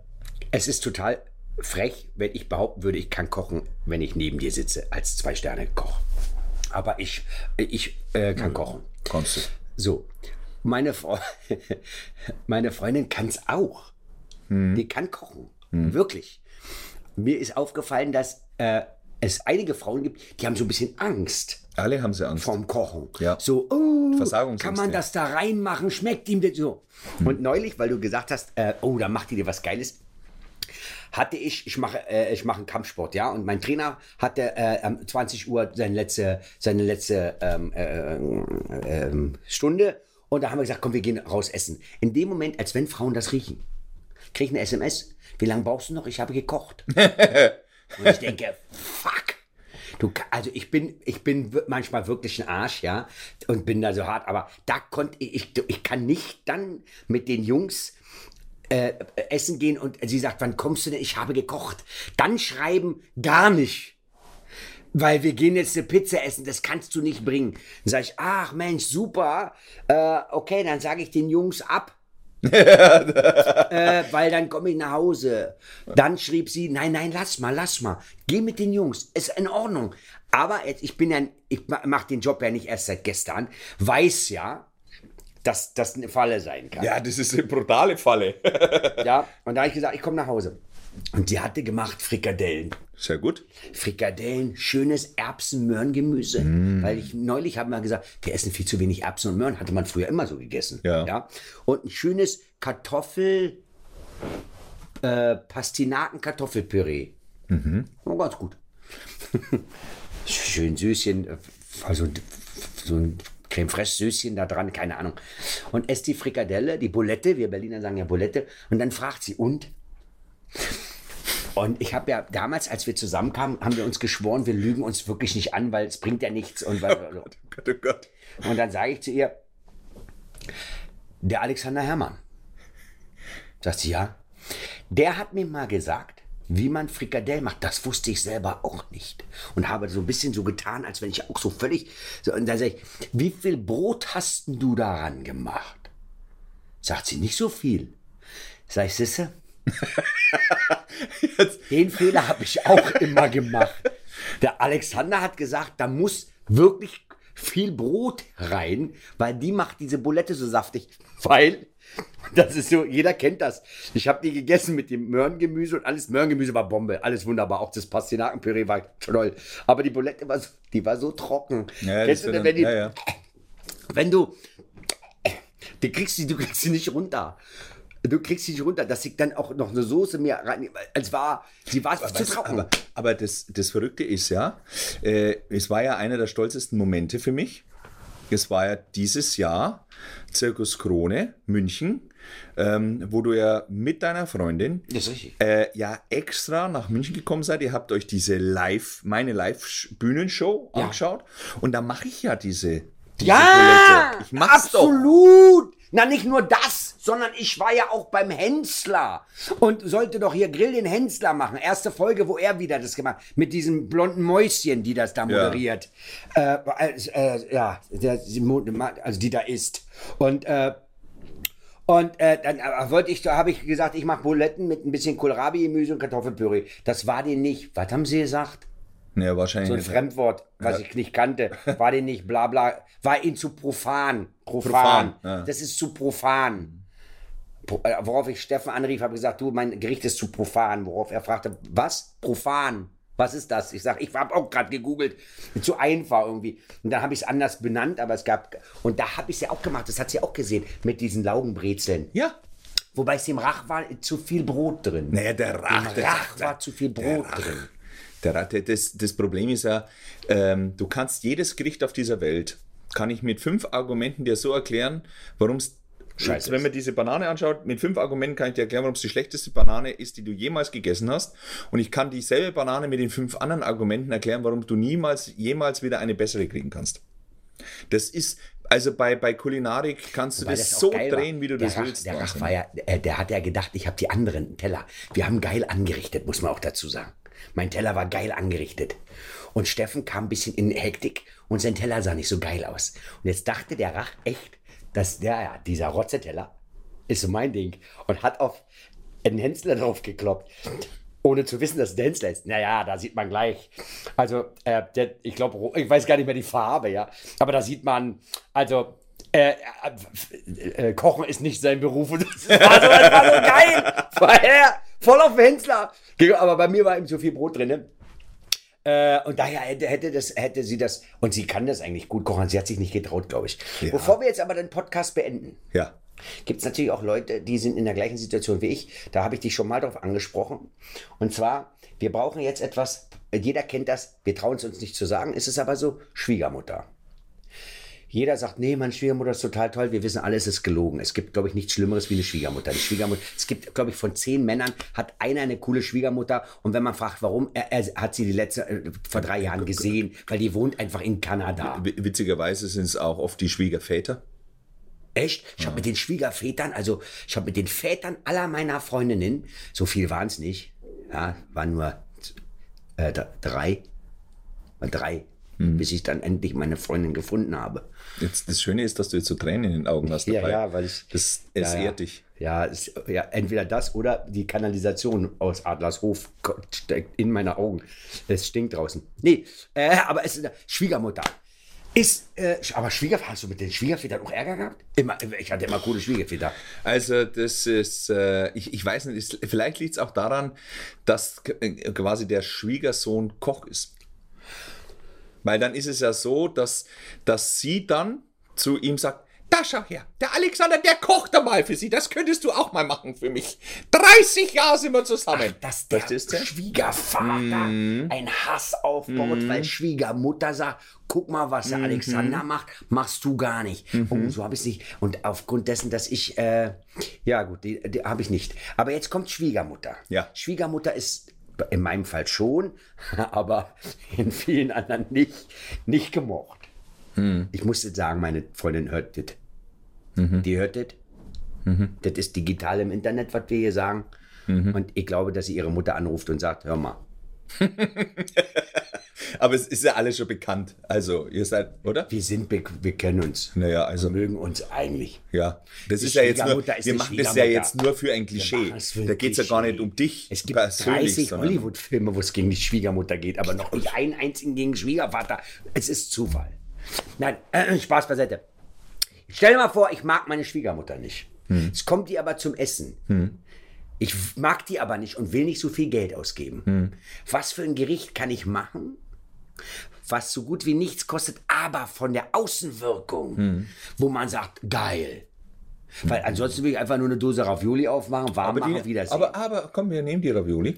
[SPEAKER 2] es ist total frech, wenn ich behaupten würde, ich kann kochen, wenn ich neben dir sitze als Zwei-Sterne-Koch. Aber ich, ich äh, kann kochen.
[SPEAKER 3] Kannst du.
[SPEAKER 2] So, meine, Frau, [laughs] meine Freundin kann es auch. Die kann kochen. Wirklich. Mir ist aufgefallen, dass äh, es einige Frauen gibt, die haben so ein bisschen Angst.
[SPEAKER 3] Alle haben sie Angst.
[SPEAKER 2] vom Kochen.
[SPEAKER 3] Ja.
[SPEAKER 2] So, oh, kann man das da reinmachen? Schmeckt ihm das so? Und neulich, weil du gesagt hast, äh, oh, da macht ihr dir was Geiles, hatte ich, ich mache, äh, ich mache einen Kampfsport, ja, und mein Trainer hatte äh, um 20 Uhr seine letzte, seine letzte ähm, äh, ähm, Stunde und da haben wir gesagt, komm, wir gehen raus essen. In dem Moment, als wenn Frauen das riechen, krieg ich eine SMS. Wie lange brauchst du noch? Ich habe gekocht. [laughs] Und ich denke, fuck. Du, also ich bin, ich bin manchmal wirklich ein Arsch, ja, und bin da so hart, aber da konnte ich, ich, ich kann nicht dann mit den Jungs äh, essen gehen und sie sagt, wann kommst du denn? Ich habe gekocht. Dann schreiben gar nicht. Weil wir gehen jetzt eine Pizza essen, das kannst du nicht bringen. Dann sage ich, ach Mensch, super. Äh, okay, dann sage ich den Jungs ab. [laughs] äh, weil dann komme ich nach Hause. Dann schrieb sie, nein, nein, lass mal, lass mal. Geh mit den Jungs, ist in Ordnung. Aber jetzt, ich bin ja, ich mache den Job ja nicht erst seit gestern, weiß ja, dass das eine Falle sein kann.
[SPEAKER 3] Ja, das ist eine brutale Falle. [laughs]
[SPEAKER 2] Ja, und da habe ich gesagt, ich komme nach Hause. Und sie hatte gemacht Frikadellen.
[SPEAKER 3] Sehr gut.
[SPEAKER 2] Frikadellen, schönes Erbsen-Möhrengemüse. Weil ich neulich habe mal gesagt, wir essen viel zu wenig Erbsen und Möhren. Hatte man früher immer so gegessen.
[SPEAKER 3] Ja.
[SPEAKER 2] Und ein schönes Kartoffel, äh, Pastinaken-Kartoffelpüree. War ganz gut. [laughs] Schön Süßchen, äh, also so ein Creme fraiche Süßchen da dran, keine Ahnung. Und esst die Frikadelle, die Bulette, wir Berliner sagen ja Bulette, und dann fragt sie, und? Und ich habe ja damals, als wir zusammenkamen, haben wir uns geschworen, wir lügen uns wirklich nicht an, weil es bringt ja nichts. Und, weil, [laughs]
[SPEAKER 3] Gott, oh Gott.
[SPEAKER 2] und dann sage ich zu ihr, der Alexander Herrmann. Sagt sie, ja. Der hat mir mal gesagt, wie man Frikadell macht. Das wusste ich selber auch nicht. Und habe so ein bisschen so getan, als wenn ich auch so völlig. So, und dann sage ich, wie viel Brot hast du daran gemacht? Sagt sie, nicht so viel. Sag ich, Sisse, [laughs] den Fehler habe ich auch immer gemacht. Der Alexander hat gesagt, da muss wirklich viel Brot rein, weil die macht diese Bulette so saftig. Weil Das ist so, jeder kennt das. Ich habe die gegessen mit dem Möhrengemüse und alles. Möhrengemüse war Bombe, alles wunderbar. Auch das Pastinakenpüree war toll. Aber die Bulette war so, die war so trocken.
[SPEAKER 3] Ja,
[SPEAKER 2] Kennst du denn, wenn, die,
[SPEAKER 3] ja, ja.
[SPEAKER 2] wenn du, du kriegst sie, du kriegst sie nicht runter. Du kriegst sie nicht runter, dass ich dann auch noch eine Soße mehr rein, als war, sie war zu
[SPEAKER 3] Weißt du,
[SPEAKER 2] trocken.
[SPEAKER 3] aber aber das, das Verrückte ist ja, äh, es war ja einer der stolzesten Momente für mich. Es war ja dieses Jahr Zirkus Krone, München, ähm, wo du ja mit deiner Freundin äh, ja extra nach München gekommen seid. Ihr habt euch diese Live, meine Live-Bühnenshow
[SPEAKER 2] Ja.
[SPEAKER 3] angeschaut. Und da mache ich ja diese, diese
[SPEAKER 2] Ja,
[SPEAKER 3] Bulette. Ich mach's doch.
[SPEAKER 2] absolut. Na, nicht nur das, sondern ich war ja auch beim Hensler und sollte doch hier Grill den Hensler machen. Erste Folge, wo er wieder das gemacht mit diesen blonden Mäuschen, die das da moderiert. Äh, als, äh, ja, der, also die da ist. Und äh, und äh, dann äh, wollte ich, habe ich gesagt, ich mache Buletten mit ein bisschen Kohlrabi-Gemüse und Kartoffelpüree. Das war die nicht. Was haben sie gesagt?
[SPEAKER 3] Ja, wahrscheinlich.
[SPEAKER 2] So ein. Fremdwort, was ich nicht kannte. [laughs] War den nicht bla bla. War ihnen zu profan. Profan.
[SPEAKER 3] Profan, ja.
[SPEAKER 2] Das ist zu profan. Äh, Worauf ich Steffen anrief, habe gesagt, du, mein Gericht ist zu profan. Worauf er fragte, was? Profan. Was ist das? Ich sage, ich habe auch gerade gegoogelt. Zu einfach irgendwie. Und dann habe ich es anders benannt, aber es gab. Und da habe ich es ja auch gemacht. Das hat sie auch gesehen. Mit diesen Laugenbrezeln.
[SPEAKER 3] Ja.
[SPEAKER 2] Wobei es dem Rach war zu viel Brot drin.
[SPEAKER 3] Naja, der Rach.
[SPEAKER 2] Im
[SPEAKER 3] der-
[SPEAKER 2] Rach war zu viel Brot
[SPEAKER 3] Rach.
[SPEAKER 2] drin.
[SPEAKER 3] Der Ratte, das, das Problem ist ja, ähm, du kannst jedes Gericht auf dieser Welt, kann ich mit fünf Argumenten dir so erklären, warum es,
[SPEAKER 2] Scheiße
[SPEAKER 3] wenn man diese Banane anschaut, mit fünf Argumenten kann ich dir erklären, warum es die schlechteste Banane ist, die du jemals gegessen hast. Und ich kann dieselbe Banane mit den fünf anderen Argumenten erklären, warum du niemals, jemals wieder eine bessere kriegen kannst. Das ist, also bei, bei Kulinarik kannst du das
[SPEAKER 2] auch
[SPEAKER 3] so
[SPEAKER 2] war.
[SPEAKER 3] drehen, wie du
[SPEAKER 2] der
[SPEAKER 3] das
[SPEAKER 2] Rach,
[SPEAKER 3] willst.
[SPEAKER 2] Der Rach war ja, äh, der hat ja gedacht, ich habe die anderen Teller. Wir haben geil angerichtet, muss man auch dazu sagen. Mein Teller war geil angerichtet. Und Steffen kam ein bisschen in Hektik und sein Teller sah nicht so geil aus. Und jetzt dachte der Rach echt, dass der, ja, dieser Rotzeteller ist so mein Ding. Und hat auf einen Hensler drauf gekloppt. Ohne zu wissen, dass es der Hensler ist. Naja, da sieht man gleich. Also, äh, der, ich glaube, ich weiß gar nicht mehr die Farbe, ja. Aber da sieht man, also, äh, äh, äh, Kochen ist nicht sein Beruf. Und das [laughs] war so, das war so geil. Vorher, voll auf Hensler. Aber bei mir war eben zu viel Brot drin. Ne? Äh, und daher hätte, hätte, das, hätte sie das, und sie kann das eigentlich gut kochen, sie hat sich nicht getraut, glaube ich.
[SPEAKER 3] Ja.
[SPEAKER 2] Bevor wir jetzt aber den Podcast beenden,
[SPEAKER 3] Ja.
[SPEAKER 2] gibt es natürlich auch Leute, die sind in der gleichen Situation wie ich. Da habe ich dich schon mal drauf angesprochen. Und zwar, wir brauchen jetzt etwas, jeder kennt das, wir trauen es uns nicht zu sagen, ist es aber so, Schwiegermutter. Jeder sagt, nee, meine Schwiegermutter ist total toll. Wir wissen alle, es ist gelogen. Es gibt, glaube ich, nichts Schlimmeres wie eine Schwiegermutter. Eine Schwiegermutter. Es gibt, glaube ich, von zehn Männern hat einer eine coole Schwiegermutter. Und wenn man fragt, warum, er, er hat sie die letzte, äh, vor drei Jahren gesehen, weil die wohnt einfach in Kanada.
[SPEAKER 3] W- Witzigerweise sind es auch oft die Schwiegerväter.
[SPEAKER 2] Echt? Ich habe mit den Schwiegervätern, also ich habe mit den Vätern aller meiner Freundinnen, so viel waren es nicht, ja, waren nur äh, drei, drei, bis ich dann endlich meine Freundin gefunden habe.
[SPEAKER 3] Jetzt, das Schöne ist, dass du jetzt so Tränen in den Augen hast.
[SPEAKER 2] Ja,
[SPEAKER 3] dabei.
[SPEAKER 2] ja, weil ich-
[SPEAKER 3] Das, es
[SPEAKER 2] ja, ja.
[SPEAKER 3] ehrt dich.
[SPEAKER 2] Ja, es, ja, entweder das oder die Kanalisation aus Adlershof steckt in meine Augen. Es stinkt draußen. Nee, äh, aber es ist Schwiegermutter. Ist, äh, aber Schwiegervater, hast du mit den Schwiegervätern auch Ärger gehabt? Immer, ich hatte immer coole Schwiegerväter.
[SPEAKER 3] Also das ist, äh, ich, ich weiß nicht, ist, vielleicht liegt es auch daran, dass äh, quasi der Schwiegersohn Koch ist. Weil dann ist es ja so, dass, dass sie dann zu ihm sagt, da schau her, der Alexander, der kocht da mal für sie, das könntest du auch mal machen für mich. 30 Jahre sind wir zusammen.
[SPEAKER 2] dass der
[SPEAKER 3] Verstehst du?
[SPEAKER 2] Schwiegervater einen Hass aufbaut, weil Schwiegermutter sagt, guck mal, was der Alexander macht, machst du gar nicht. Oh, so habe ich es nicht. Und aufgrund dessen, dass ich, äh, ja gut, die, die habe ich nicht. Aber jetzt kommt Schwiegermutter.
[SPEAKER 3] Ja.
[SPEAKER 2] Schwiegermutter ist in meinem Fall schon, [laughs] aber in vielen anderen nicht, nicht gemocht. Ich muss jetzt sagen, meine Freundin hört das. Die hört das. Das ist digital im Internet, was wir hier sagen. Und ich glaube, dass sie ihre Mutter anruft und sagt, hör mal, [laughs]
[SPEAKER 3] Aber es ist ja alles schon bekannt. Also, ihr seid, oder?
[SPEAKER 2] wir sind, wir, wir kennen uns.
[SPEAKER 3] Naja, also,
[SPEAKER 2] Wir mögen uns eigentlich.
[SPEAKER 3] ja. Das
[SPEAKER 2] Die
[SPEAKER 3] ist ja jetzt nur, wir machen das ja jetzt nur für ein Klischee.
[SPEAKER 2] für
[SPEAKER 3] Da geht es ja gar nicht um dich
[SPEAKER 2] Es gibt
[SPEAKER 3] persönlich,
[SPEAKER 2] 30
[SPEAKER 3] sondern-
[SPEAKER 2] Hollywood-Filme, wo es gegen die Schwiegermutter geht, aber noch nicht einen einzigen gegen Schwiegervater. Es ist Zufall. Nein, äh, Spaß beiseite. Stell dir mal vor, ich mag meine Schwiegermutter nicht. Es kommt die aber zum Essen. Ich mag die aber nicht und will nicht so viel Geld ausgeben. Was für ein Gericht kann ich machen, was so gut wie nichts kostet, aber von der Außenwirkung, wo man sagt, geil. Weil ansonsten will ich einfach nur eine Dose Ravioli aufmachen, warm machen,
[SPEAKER 3] die,
[SPEAKER 2] Wiedersehen.
[SPEAKER 3] aber, aber komm, wir nehmen die Ravioli.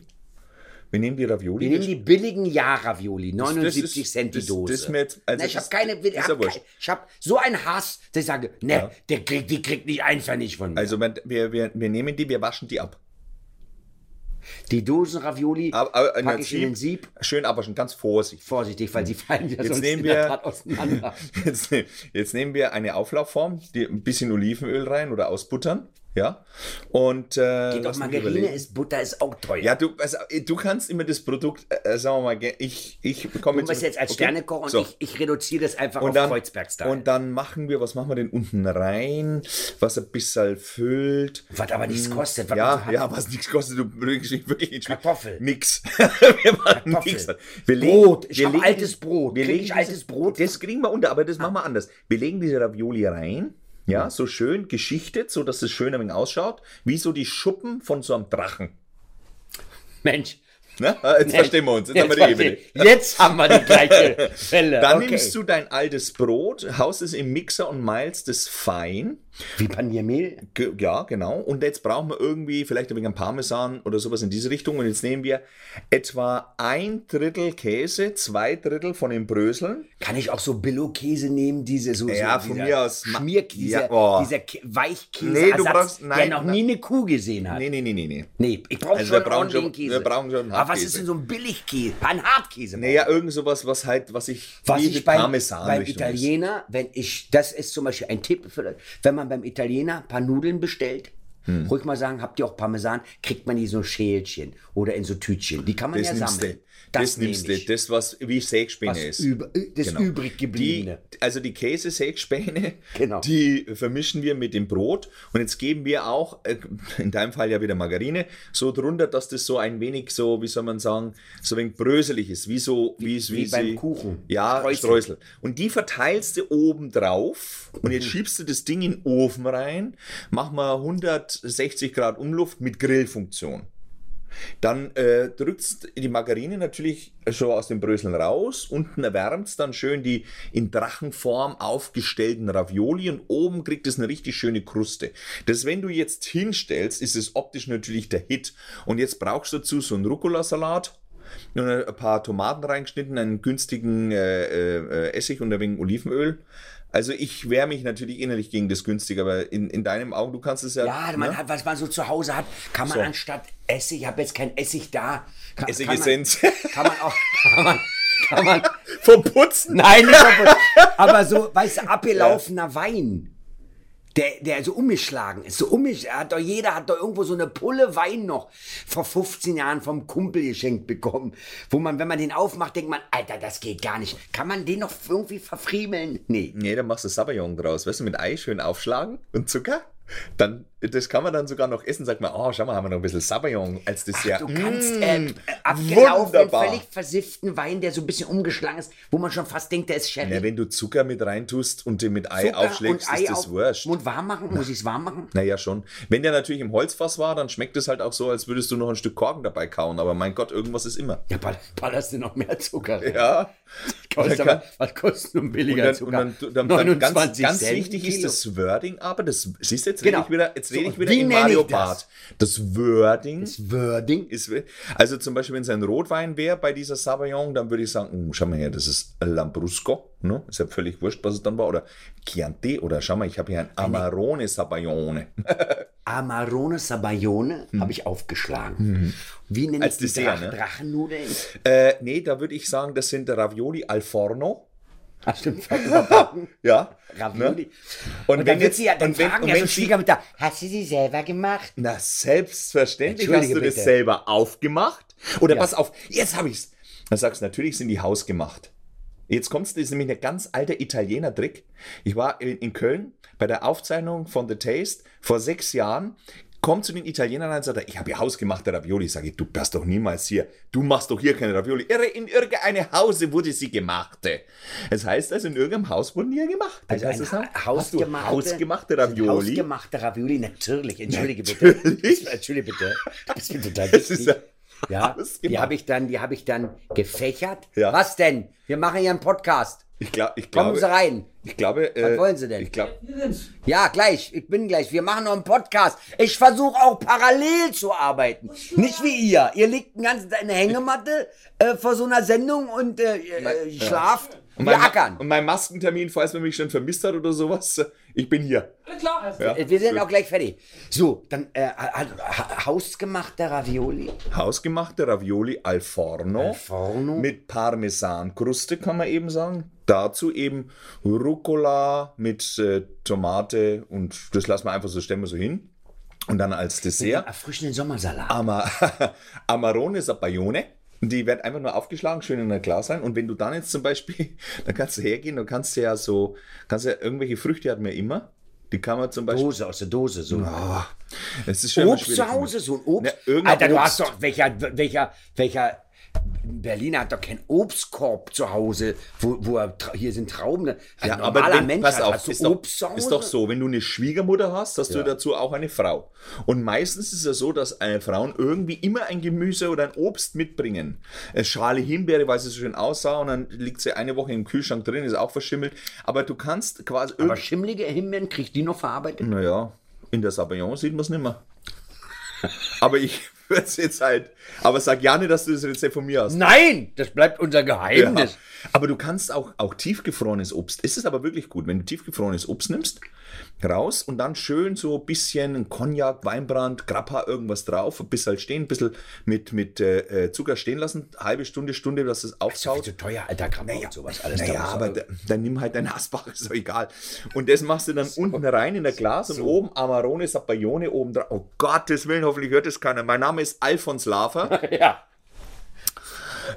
[SPEAKER 3] Wir nehmen die Ravioli.
[SPEAKER 2] wir nehmen die billigen Ja-Ravioli,
[SPEAKER 3] das
[SPEAKER 2] 79
[SPEAKER 3] ist-
[SPEAKER 2] Cent die
[SPEAKER 3] das-
[SPEAKER 2] Dose.
[SPEAKER 3] das ist mir jetzt- also
[SPEAKER 2] Na, ich
[SPEAKER 3] das
[SPEAKER 2] habe keine, ich
[SPEAKER 3] ja
[SPEAKER 2] hab,
[SPEAKER 3] wurscht.
[SPEAKER 2] kein, hab so einen Hass, dass ich sage, ne, der kriegt, die kriegt nicht einfach nicht von mir.
[SPEAKER 3] also wir, wir, wir nehmen die, wir waschen die ab.
[SPEAKER 2] Die Dosen Ravioli
[SPEAKER 3] Aber, aber in
[SPEAKER 2] packe ich in den Sieb.
[SPEAKER 3] Schön abwaschen, ganz vorsichtig.
[SPEAKER 2] Vorsichtig, weil sie fallen ja
[SPEAKER 3] Jetzt
[SPEAKER 2] sonst
[SPEAKER 3] nehmen wir-
[SPEAKER 2] auseinander. [laughs]
[SPEAKER 3] Jetzt, jetzt nehmen wir eine Auflaufform, die, ein bisschen Olivenöl rein oder ausbuttern. Ja. Und äh,
[SPEAKER 2] Geht doch Margarine ist, Butter ist auch teuer.
[SPEAKER 3] Ja, du, also, du kannst immer das Produkt, äh, sagen wir mal, ich, ich komme
[SPEAKER 2] du bist jetzt als Sternekoch und
[SPEAKER 3] so.
[SPEAKER 2] ich, ich reduziere das einfach
[SPEAKER 3] Und
[SPEAKER 2] auf
[SPEAKER 3] dann,
[SPEAKER 2] Kreuzberg-Style.
[SPEAKER 3] und dann machen wir, was machen wir denn unten rein, was ein bisschen füllt.
[SPEAKER 2] Was aber nichts kostet. Was
[SPEAKER 3] Ja, ja, was nichts kostet, du bringst dich wirklich in
[SPEAKER 2] Kartoffel.
[SPEAKER 3] Nix. [laughs] wir machen
[SPEAKER 2] Kartoffel.
[SPEAKER 3] nichts. Wir
[SPEAKER 2] Brot. Ich
[SPEAKER 3] wir legen
[SPEAKER 2] altes Brot.
[SPEAKER 3] Wir legen
[SPEAKER 2] altes Brot?
[SPEAKER 3] Das kriegen wir unter, aber das machen wir anders. Wir legen diese Ravioli rein. Ja, so schön geschichtet, so dass es schön ein wenig ausschaut, wie so die Schuppen von so einem Drachen.
[SPEAKER 2] Mensch.
[SPEAKER 3] Ne? Jetzt verstehen wir uns, jetzt, haben wir.
[SPEAKER 2] Jetzt haben wir die gleiche [laughs] Welle.
[SPEAKER 3] Dann
[SPEAKER 2] okay.
[SPEAKER 3] nimmst du dein altes Brot, haust es im Mixer und meilst es fein.
[SPEAKER 2] Wie Paniermehl?
[SPEAKER 3] Ge- Ja, genau. Und jetzt brauchen wir irgendwie vielleicht ein wenig Parmesan oder sowas in diese Richtung. Und jetzt nehmen wir etwa ein Drittel Käse, zwei Drittel von den Bröseln.
[SPEAKER 2] Kann ich auch so Billo-Käse nehmen, diese so,
[SPEAKER 3] Ja,
[SPEAKER 2] so
[SPEAKER 3] von
[SPEAKER 2] dieser
[SPEAKER 3] mir aus
[SPEAKER 2] Schmierkäse,
[SPEAKER 3] Ja, oh.
[SPEAKER 2] dieser Kä- Weichkäse,
[SPEAKER 3] Nee, du brauchst-
[SPEAKER 2] der
[SPEAKER 3] nein,
[SPEAKER 2] noch
[SPEAKER 3] nein.
[SPEAKER 2] nie eine Kuh gesehen hat.
[SPEAKER 3] Nee, nee, nee, nee, nee.
[SPEAKER 2] Nee, ich brauche
[SPEAKER 3] Also
[SPEAKER 2] schon
[SPEAKER 3] wir brauchen schon-
[SPEAKER 2] Käse.
[SPEAKER 3] wir brauchen schon
[SPEAKER 2] Aber was ist denn so ein Billigkäse? Ein Hartkäse.
[SPEAKER 3] Naja, irgend sowas, was halt, was ich,
[SPEAKER 2] Was ich beim,
[SPEAKER 3] Parmesan
[SPEAKER 2] beim. Italiener, wenn ich, das ist zum Beispiel ein Tipp, für, wenn man beim Italiener ein paar Nudeln bestellt,
[SPEAKER 3] Hm.
[SPEAKER 2] ruhig mal sagen, habt ihr auch Parmesan, kriegt man die so Schälchen oder in so Tütchen. Die kann man
[SPEAKER 3] Das
[SPEAKER 2] ja sammeln.
[SPEAKER 3] Du. Das, nimmst du. Das, was wie Sägespäne ist.
[SPEAKER 2] über, das
[SPEAKER 3] Genau.
[SPEAKER 2] übrig gebliebene.
[SPEAKER 3] Die, also die Käsesägspäne,
[SPEAKER 2] Genau.
[SPEAKER 3] die vermischen wir mit dem Brot und jetzt geben wir auch, äh, in deinem Fall ja wieder Margarine, so drunter, dass das so ein wenig so, wie soll man sagen, so ein wenig bröselig ist, wie so, wie,
[SPEAKER 2] wie beim
[SPEAKER 3] sie-
[SPEAKER 2] Kuchen.
[SPEAKER 3] Ja,
[SPEAKER 2] Streusel.
[SPEAKER 3] Streusel. Und die verteilst du oben drauf und jetzt schiebst du das Ding in den Ofen rein, mach mal 160 Grad Umluft mit Grillfunktion. Dann äh, drückst die Margarine natürlich schon aus den Bröseln raus. Unten erwärmt dann schön die in Drachenform aufgestellten Ravioli und oben kriegt es eine richtig schöne Kruste. Das, wenn du jetzt hinstellst, ist es optisch natürlich der Hit. Und jetzt brauchst du dazu so einen Rucola-Salat. Ein paar Tomaten reingeschnitten, einen günstigen äh, äh, Essig und ein wenig Olivenöl. Also ich wehre mich natürlich innerlich gegen das günstige, aber in, in deinem Augen, du kannst es ja.
[SPEAKER 2] Ja, man
[SPEAKER 3] ne?
[SPEAKER 2] hat, was man so zu Hause hat, kann man
[SPEAKER 3] So.
[SPEAKER 2] anstatt Essig, ich habe jetzt kein Essig da. Kann,
[SPEAKER 3] Essigessenz. [laughs]
[SPEAKER 2] Kann man, kann man auch, [laughs] kann man, kann man,
[SPEAKER 3] Vom Putzen.
[SPEAKER 2] nein, nicht kaputt, [laughs] aber so, weißt du, abgelaufener Wein. Der, der so umgeschlagen ist, so umgesch hat doch jeder hat doch irgendwo so eine Pulle Wein noch vor 15 Jahren vom Kumpel geschenkt bekommen, wo man, wenn man den aufmacht, denkt man, Alter, das geht gar nicht. Kann man den noch irgendwie verfriemeln? Nee.
[SPEAKER 3] Nee, dann machst du Sabayon draus, weißt du, mit Ei schön aufschlagen und Zucker. Dann, das kann man dann sogar noch essen. Sagt man, oh, schau mal, haben wir noch ein bisschen Sabayon als Dessert.
[SPEAKER 2] Du kannst
[SPEAKER 3] Mm,
[SPEAKER 2] äh, abgelaufenen, völlig versifften Wein, der so ein bisschen umgeschlagen ist, wo man schon fast denkt, der ist Sherry.
[SPEAKER 3] Ja, wenn du Zucker mit reintust und den mit Ei
[SPEAKER 2] Zucker
[SPEAKER 3] aufschlägst,
[SPEAKER 2] und Ei
[SPEAKER 3] ist das
[SPEAKER 2] auf-
[SPEAKER 3] wurscht.
[SPEAKER 2] Mund warm machen? Muss ich es warm machen?
[SPEAKER 3] Naja, schon. Wenn der natürlich im Holzfass war, dann schmeckt es halt auch so, als würdest du noch ein Stück Korken dabei kauen. Aber mein Gott, irgendwas ist immer.
[SPEAKER 2] Ja, ball- ballerst du noch mehr Zucker rein.
[SPEAKER 3] Ja. [laughs]
[SPEAKER 2] Kostet aber, was kostet ein
[SPEAKER 3] Und
[SPEAKER 2] billiger
[SPEAKER 3] dann,
[SPEAKER 2] Zucker?
[SPEAKER 3] und dann, dann, dann ganz,
[SPEAKER 2] 29
[SPEAKER 3] ganz wichtig ist
[SPEAKER 2] Kilo.
[SPEAKER 3] das Wording, aber das siehst du, jetzt
[SPEAKER 2] Genau.
[SPEAKER 3] rede ich wieder, jetzt
[SPEAKER 2] So,
[SPEAKER 3] rede ich wieder
[SPEAKER 2] nenne
[SPEAKER 3] Mario
[SPEAKER 2] ich das?
[SPEAKER 3] Bart. Das Wording
[SPEAKER 2] Das Wording.
[SPEAKER 3] ist, also zum Beispiel, wenn es ein Rotwein wäre bei dieser Sabayon, dann würde ich sagen, hm, schau mal her, das ist Lambrusco, ne? Ist ja völlig wurscht, was es dann war. Oder Chianti, oder schau mal, ich habe hier ein Amarone Sabayone. [laughs]
[SPEAKER 2] Amarone Sabayone habe ich aufgeschlagen. Wie nenne ich
[SPEAKER 3] Dessert,
[SPEAKER 2] Drach
[SPEAKER 3] ne?
[SPEAKER 2] Drachennudeln?
[SPEAKER 3] äh, nee, da würde ich sagen, das sind Ravioli al forno.
[SPEAKER 2] Ach, [laughs] stimmt.
[SPEAKER 3] Ja.
[SPEAKER 2] Ravioli.
[SPEAKER 3] Ne?
[SPEAKER 2] Und,
[SPEAKER 3] Und, wenn jetzt,
[SPEAKER 2] sie ja,
[SPEAKER 3] und wenn, und
[SPEAKER 2] ja so
[SPEAKER 3] sie,
[SPEAKER 2] Schwiegermütter, hast du sie selber gemacht?
[SPEAKER 3] Na, selbstverständlich hast du das
[SPEAKER 2] bitte.
[SPEAKER 3] selber aufgemacht. Oder
[SPEAKER 2] Ja.
[SPEAKER 3] pass auf, jetzt habe ich's. Dann sagst du, natürlich sind die hausgemacht. Jetzt kommst du, das ist nämlich ein ganz alter Italiener-Trick. Ich war in, in Köln bei der Aufzeichnung von The Taste vor sechs Jahren. Komme zu den Italienern und sage, ich habe hier hausgemachte Ravioli. Sage ich, du bist doch niemals hier. Du machst doch hier keine Ravioli. Irre, in irgendeinem Hause wurde sie gemacht. Das heißt also, in irgendeinem Haus wurden die ja gemacht.
[SPEAKER 2] Also ein ha
[SPEAKER 3] du
[SPEAKER 2] hausgemachte,
[SPEAKER 3] hausgemachte Ravioli.
[SPEAKER 2] Hausgemachte Ravioli, natürlich. Entschuldige
[SPEAKER 3] Natürlich.
[SPEAKER 2] bitte. [laughs] Entschuldige bitte. Total [laughs]
[SPEAKER 3] Das ist
[SPEAKER 2] wichtig.
[SPEAKER 3] ja
[SPEAKER 2] Ja, die habe ich dann, die habe ich dann gefächert.
[SPEAKER 3] Ja.
[SPEAKER 2] Was denn? Wir machen hier einen Podcast.
[SPEAKER 3] Ich, glaub, ich
[SPEAKER 2] Kommen
[SPEAKER 3] glaube,
[SPEAKER 2] Sie rein.
[SPEAKER 3] ich glaube,
[SPEAKER 2] Was
[SPEAKER 3] äh,
[SPEAKER 2] wollen Sie denn?
[SPEAKER 3] Ich glaube,
[SPEAKER 2] Ja, gleich. Ich bin gleich. Wir machen noch einen Podcast. Ich versuche auch parallel zu arbeiten. Nicht wie ihr. Ihr liegt den ganzen Tag in der Hängematte äh, vor so einer Sendung und äh, äh, schlaft.
[SPEAKER 3] und
[SPEAKER 2] Wir
[SPEAKER 3] mein,
[SPEAKER 2] ackern.
[SPEAKER 3] und mein Maskentermin, falls man mich schon vermisst hat oder sowas, [laughs] ich bin hier.
[SPEAKER 1] Klar.
[SPEAKER 3] Ja.
[SPEAKER 2] Wir sind auch gleich fertig. So, dann äh, ha- hausgemachte Ravioli.
[SPEAKER 3] Hausgemachte Ravioli al forno,
[SPEAKER 2] Al forno.
[SPEAKER 3] mit Parmesankruste, kann man eben sagen. Dazu eben Rucola mit äh, Tomate und das lassen wir einfach so, stellen wir so hin. Und dann als Dessert
[SPEAKER 2] Erfrischenden Sommersalat.
[SPEAKER 3] Ama [laughs] Amarone Sapaione. Die werden einfach nur aufgeschlagen, schön in ein Glas rein. Und wenn du dann jetzt zum Beispiel, [laughs] dann kannst du hergehen, dann kannst du ja so, kannst ja irgendwelche Früchte hat man immer. Die kann man zum Beispiel.
[SPEAKER 2] Dose aus der Dose. So.
[SPEAKER 3] Ah, es ist immer
[SPEAKER 2] Obst zu Hause, so ein Obst.
[SPEAKER 3] Irgendein
[SPEAKER 2] Alter, du
[SPEAKER 3] Obst.
[SPEAKER 2] hast doch, welcher, welcher, welcher Berliner hat doch keinen Obstkorb zu Hause, wo, wo er, hier sind Trauben. Ein
[SPEAKER 3] Ja,
[SPEAKER 2] normaler
[SPEAKER 3] aber wenn,
[SPEAKER 2] Mensch
[SPEAKER 3] pass
[SPEAKER 2] hat,
[SPEAKER 3] auf,
[SPEAKER 2] hast du
[SPEAKER 3] ist doch, ist doch so, wenn du eine Schwiegermutter hast, hast du
[SPEAKER 2] Ja.
[SPEAKER 3] dazu auch eine Frau. Und meistens ist es ja so, dass eine Frauen irgendwie immer ein Gemüse oder ein Obst mitbringen. Eine Schale Himbeere, weil sie so schön aussah und dann liegt sie eine Woche im Kühlschrank drin, ist auch verschimmelt. Aber du kannst quasi
[SPEAKER 2] Aber schimmlige Himbeeren, kriegt die noch verarbeitet?
[SPEAKER 3] Naja, in der Sabayon sieht man es nicht mehr. aber ich [laughs] würde es jetzt halt... Aber sag ja nicht, dass du das Rezept von mir hast.
[SPEAKER 2] Nein, das bleibt unser Geheimnis.
[SPEAKER 3] Ja. Aber du kannst auch, auch tiefgefrorenes Obst. Es ist aber wirklich gut, wenn du tiefgefrorenes Obst nimmst, raus und dann schön so ein bisschen Cognac, Weinbrand, Grappa, irgendwas drauf, ein bisschen halt stehen, ein bisschen mit, mit äh, äh, Zucker stehen lassen, halbe Stunde, Stunde, dass es
[SPEAKER 2] Ist
[SPEAKER 3] auftaut.
[SPEAKER 2] viel zu teuer, alter Krammer und sowas alles.
[SPEAKER 3] Naja, aber da, dann nimm halt dein Asbach, ist doch egal. Und das machst du dann unten rein in der Glas und oben Amarone, Sapaione oben drauf. Oh Gottes Willen, hoffentlich hört es keiner. Mein Name ist Alfons Lafer. [laughs]
[SPEAKER 2] ja.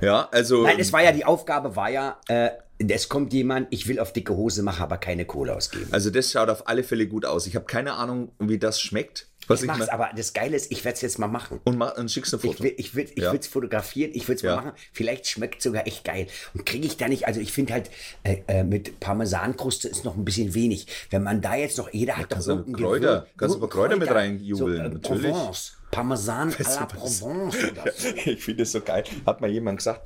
[SPEAKER 3] Ja, also.
[SPEAKER 2] Nein, es war ja, die Aufgabe war ja, äh, es kommt jemand, ich will auf dicke Hose machen, aber keine Kohle ausgeben.
[SPEAKER 3] Also das schaut auf alle Fälle gut aus. Ich habe keine Ahnung, wie das schmeckt. Was
[SPEAKER 2] Ich
[SPEAKER 3] ich,
[SPEAKER 2] mach's,
[SPEAKER 3] mal,
[SPEAKER 2] aber das Geile ist, ich werde es jetzt mal machen.
[SPEAKER 3] und, mach, und schickst ein Foto.
[SPEAKER 2] Ich will, ich will, ich
[SPEAKER 3] Ja.
[SPEAKER 2] fotografieren, ich will es
[SPEAKER 3] Ja.
[SPEAKER 2] mal machen. Vielleicht schmeckt sogar echt geil. Und kriege ich da nicht, also ich finde halt, äh, äh, mit Parmesankruste ist noch ein bisschen wenig. Wenn man da jetzt noch, jeder hat doch
[SPEAKER 3] kannst du
[SPEAKER 2] irgendein
[SPEAKER 3] Kräuter-
[SPEAKER 2] Gewürz-
[SPEAKER 3] kannst du aber Kräuter mit reinjubeln,
[SPEAKER 2] so, äh,
[SPEAKER 3] natürlich.
[SPEAKER 2] Provence, Parmesan à la? Provence. So. [laughs]
[SPEAKER 3] ich finde es so geil. Hat mal jemand gesagt,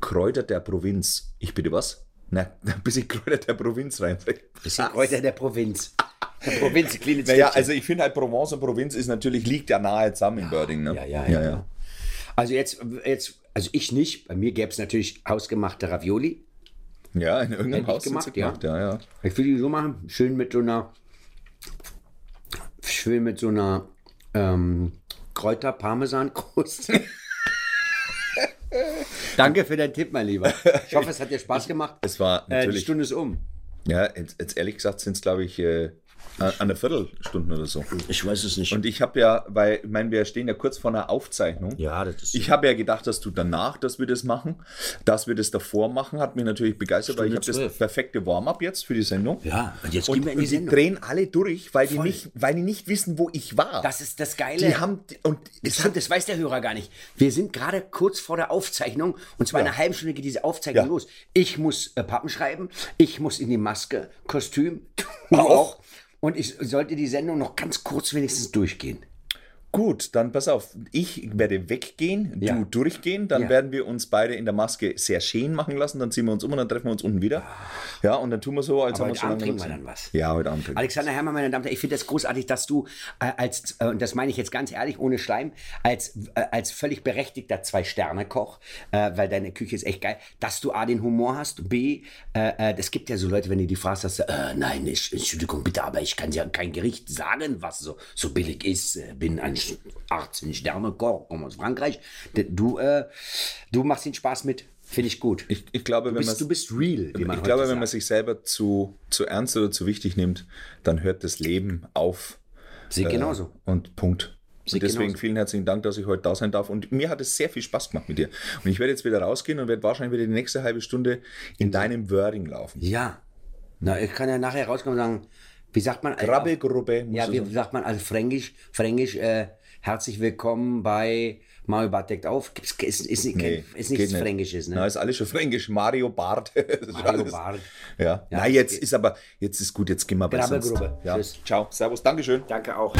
[SPEAKER 3] Kräuter der Provinz. Ich bitte was? Na, [laughs] ein bisschen Kräuter der Provinz rein.
[SPEAKER 2] Bisschen Kräuter der Provinz. Der Provinz, kleine
[SPEAKER 3] Naja, also ich finde halt Provence und Provinz ist natürlich, liegt ja nahe zusammen in Birding. Ne?
[SPEAKER 2] Ja, ja, ja. Also jetzt, jetzt, also ich nicht. Bei mir gäbe es natürlich hausgemachte Ravioli.
[SPEAKER 3] Ja, in irgendeinem Haus
[SPEAKER 2] gemacht,
[SPEAKER 3] gemacht. Ja. Ja,
[SPEAKER 2] Ich will die so machen, schön mit so einer, schön mit so einer ähm, Kräuter-Parmesan-Kruste. [laughs] Danke für deinen Tipp, mein Lieber. Ich hoffe, es hat dir Spaß gemacht.
[SPEAKER 3] Es war
[SPEAKER 2] Äh, die
[SPEAKER 3] natürlich.
[SPEAKER 2] Stunde ist um.
[SPEAKER 3] ja, jetzt, jetzt ehrlich gesagt sind es, glaube ich, äh, an einer Viertelstunde oder so.
[SPEAKER 2] Ich weiß es nicht.
[SPEAKER 3] Und ich habe ja, weil, ich meine, wir stehen ja kurz vor einer Aufzeichnung.
[SPEAKER 2] ja, das ist.
[SPEAKER 3] Ich habe ja gedacht, dass du danach, dass wir das machen, dass wir das davor machen, hat mich natürlich begeistert, weil ich habe
[SPEAKER 2] Stunde
[SPEAKER 3] das perfekte Warm-up jetzt für die Sendung.
[SPEAKER 2] ja, und jetzt
[SPEAKER 3] Und,
[SPEAKER 2] gehen wir in die
[SPEAKER 3] und die
[SPEAKER 2] Sendung.
[SPEAKER 3] drehen alle durch, weil die, nicht, weil die nicht wissen, wo ich war.
[SPEAKER 2] Das ist das Geile.
[SPEAKER 3] die haben, und es
[SPEAKER 2] Stimmt, das weiß der Hörer gar nicht. Wir sind gerade kurz vor der Aufzeichnung und zwar in
[SPEAKER 3] Ja.
[SPEAKER 2] einer halben Stunde geht diese Aufzeichnung
[SPEAKER 3] Ja.
[SPEAKER 2] los. Ich muss äh, Pappen schreiben, ich muss in die Maske, Kostüm, du [laughs]
[SPEAKER 3] Auch.
[SPEAKER 2] auch. Und ich sollte die Sendung noch ganz kurz wenigstens durchgehen.
[SPEAKER 3] Gut, dann pass auf, ich werde weggehen,
[SPEAKER 2] Ja.
[SPEAKER 3] du durchgehen, dann
[SPEAKER 2] Ja.
[SPEAKER 3] werden wir uns beide in der Maske sehr schön machen lassen, dann ziehen wir uns um und dann treffen wir uns unten wieder. Ja, und dann tun wir so, als
[SPEAKER 2] Aber
[SPEAKER 3] haben wir schon
[SPEAKER 2] Abend
[SPEAKER 3] lange
[SPEAKER 2] trinken wir dann was.
[SPEAKER 3] Ja, heute Abend.
[SPEAKER 2] Alexander Herrmann, meine Damen und Herren, ich finde das großartig, dass du äh, als, äh, und das meine ich jetzt ganz ehrlich, ohne Schleim, als, äh, als völlig berechtigter Zwei-Sterne-Koch, äh, weil deine Küche ist echt geil, dass du A, den Humor hast, B, äh, äh, es gibt ja so Leute, wenn du die fragst, sagst du, nein, ich, Entschuldigung, bitte, aber ich kann ja kein Gericht sagen, was so, so billig ist, bin ein 18-Sterne-Koch, komme aus Frankreich. Du, äh, du machst den Spaß mit, finde ich gut.
[SPEAKER 3] Ich, ich glaube,
[SPEAKER 2] du,
[SPEAKER 3] wenn man
[SPEAKER 2] bist, du bist real, wie man
[SPEAKER 3] ich glaube, wenn
[SPEAKER 2] sagt.
[SPEAKER 3] man sich selber zu, zu ernst oder zu wichtig nimmt, dann hört das Leben auf.
[SPEAKER 2] Sehe genauso.
[SPEAKER 3] Und Punkt. Und deswegen
[SPEAKER 2] genauso.
[SPEAKER 3] vielen herzlichen Dank, dass ich heute da sein darf. Und mir hat es sehr viel Spaß gemacht mit dir. Und ich werde jetzt wieder rausgehen und werde wahrscheinlich wieder die nächste halbe Stunde in deinem Wording laufen.
[SPEAKER 2] Ja. Na, ich kann ja nachher rauskommen und sagen, Wie sagt man?
[SPEAKER 3] Krabbelgruppe.
[SPEAKER 2] Ja, wie
[SPEAKER 3] sagen.
[SPEAKER 2] sagt man also Fränkisch? Fränkisch, äh, herzlich willkommen bei Mario Bart deckt auf. Gibt's, ist, ist, ist,
[SPEAKER 3] Nee,
[SPEAKER 2] ist nichts
[SPEAKER 3] nicht.
[SPEAKER 2] Fränkisches, ne?
[SPEAKER 3] Na, ist alles schon fränkisch. Mario Bart. [laughs]
[SPEAKER 2] Mario
[SPEAKER 3] alles-
[SPEAKER 2] Bart.
[SPEAKER 3] Ja.
[SPEAKER 2] Ja,
[SPEAKER 3] Na, jetzt ist aber, jetzt ist gut, jetzt gehen wir bei
[SPEAKER 2] Grabbelgruppe.
[SPEAKER 3] sonst. Ja.
[SPEAKER 2] Tschüss.
[SPEAKER 3] Ciao, servus, Dankeschön.
[SPEAKER 2] Danke auch.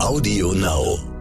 [SPEAKER 1] Audio Now.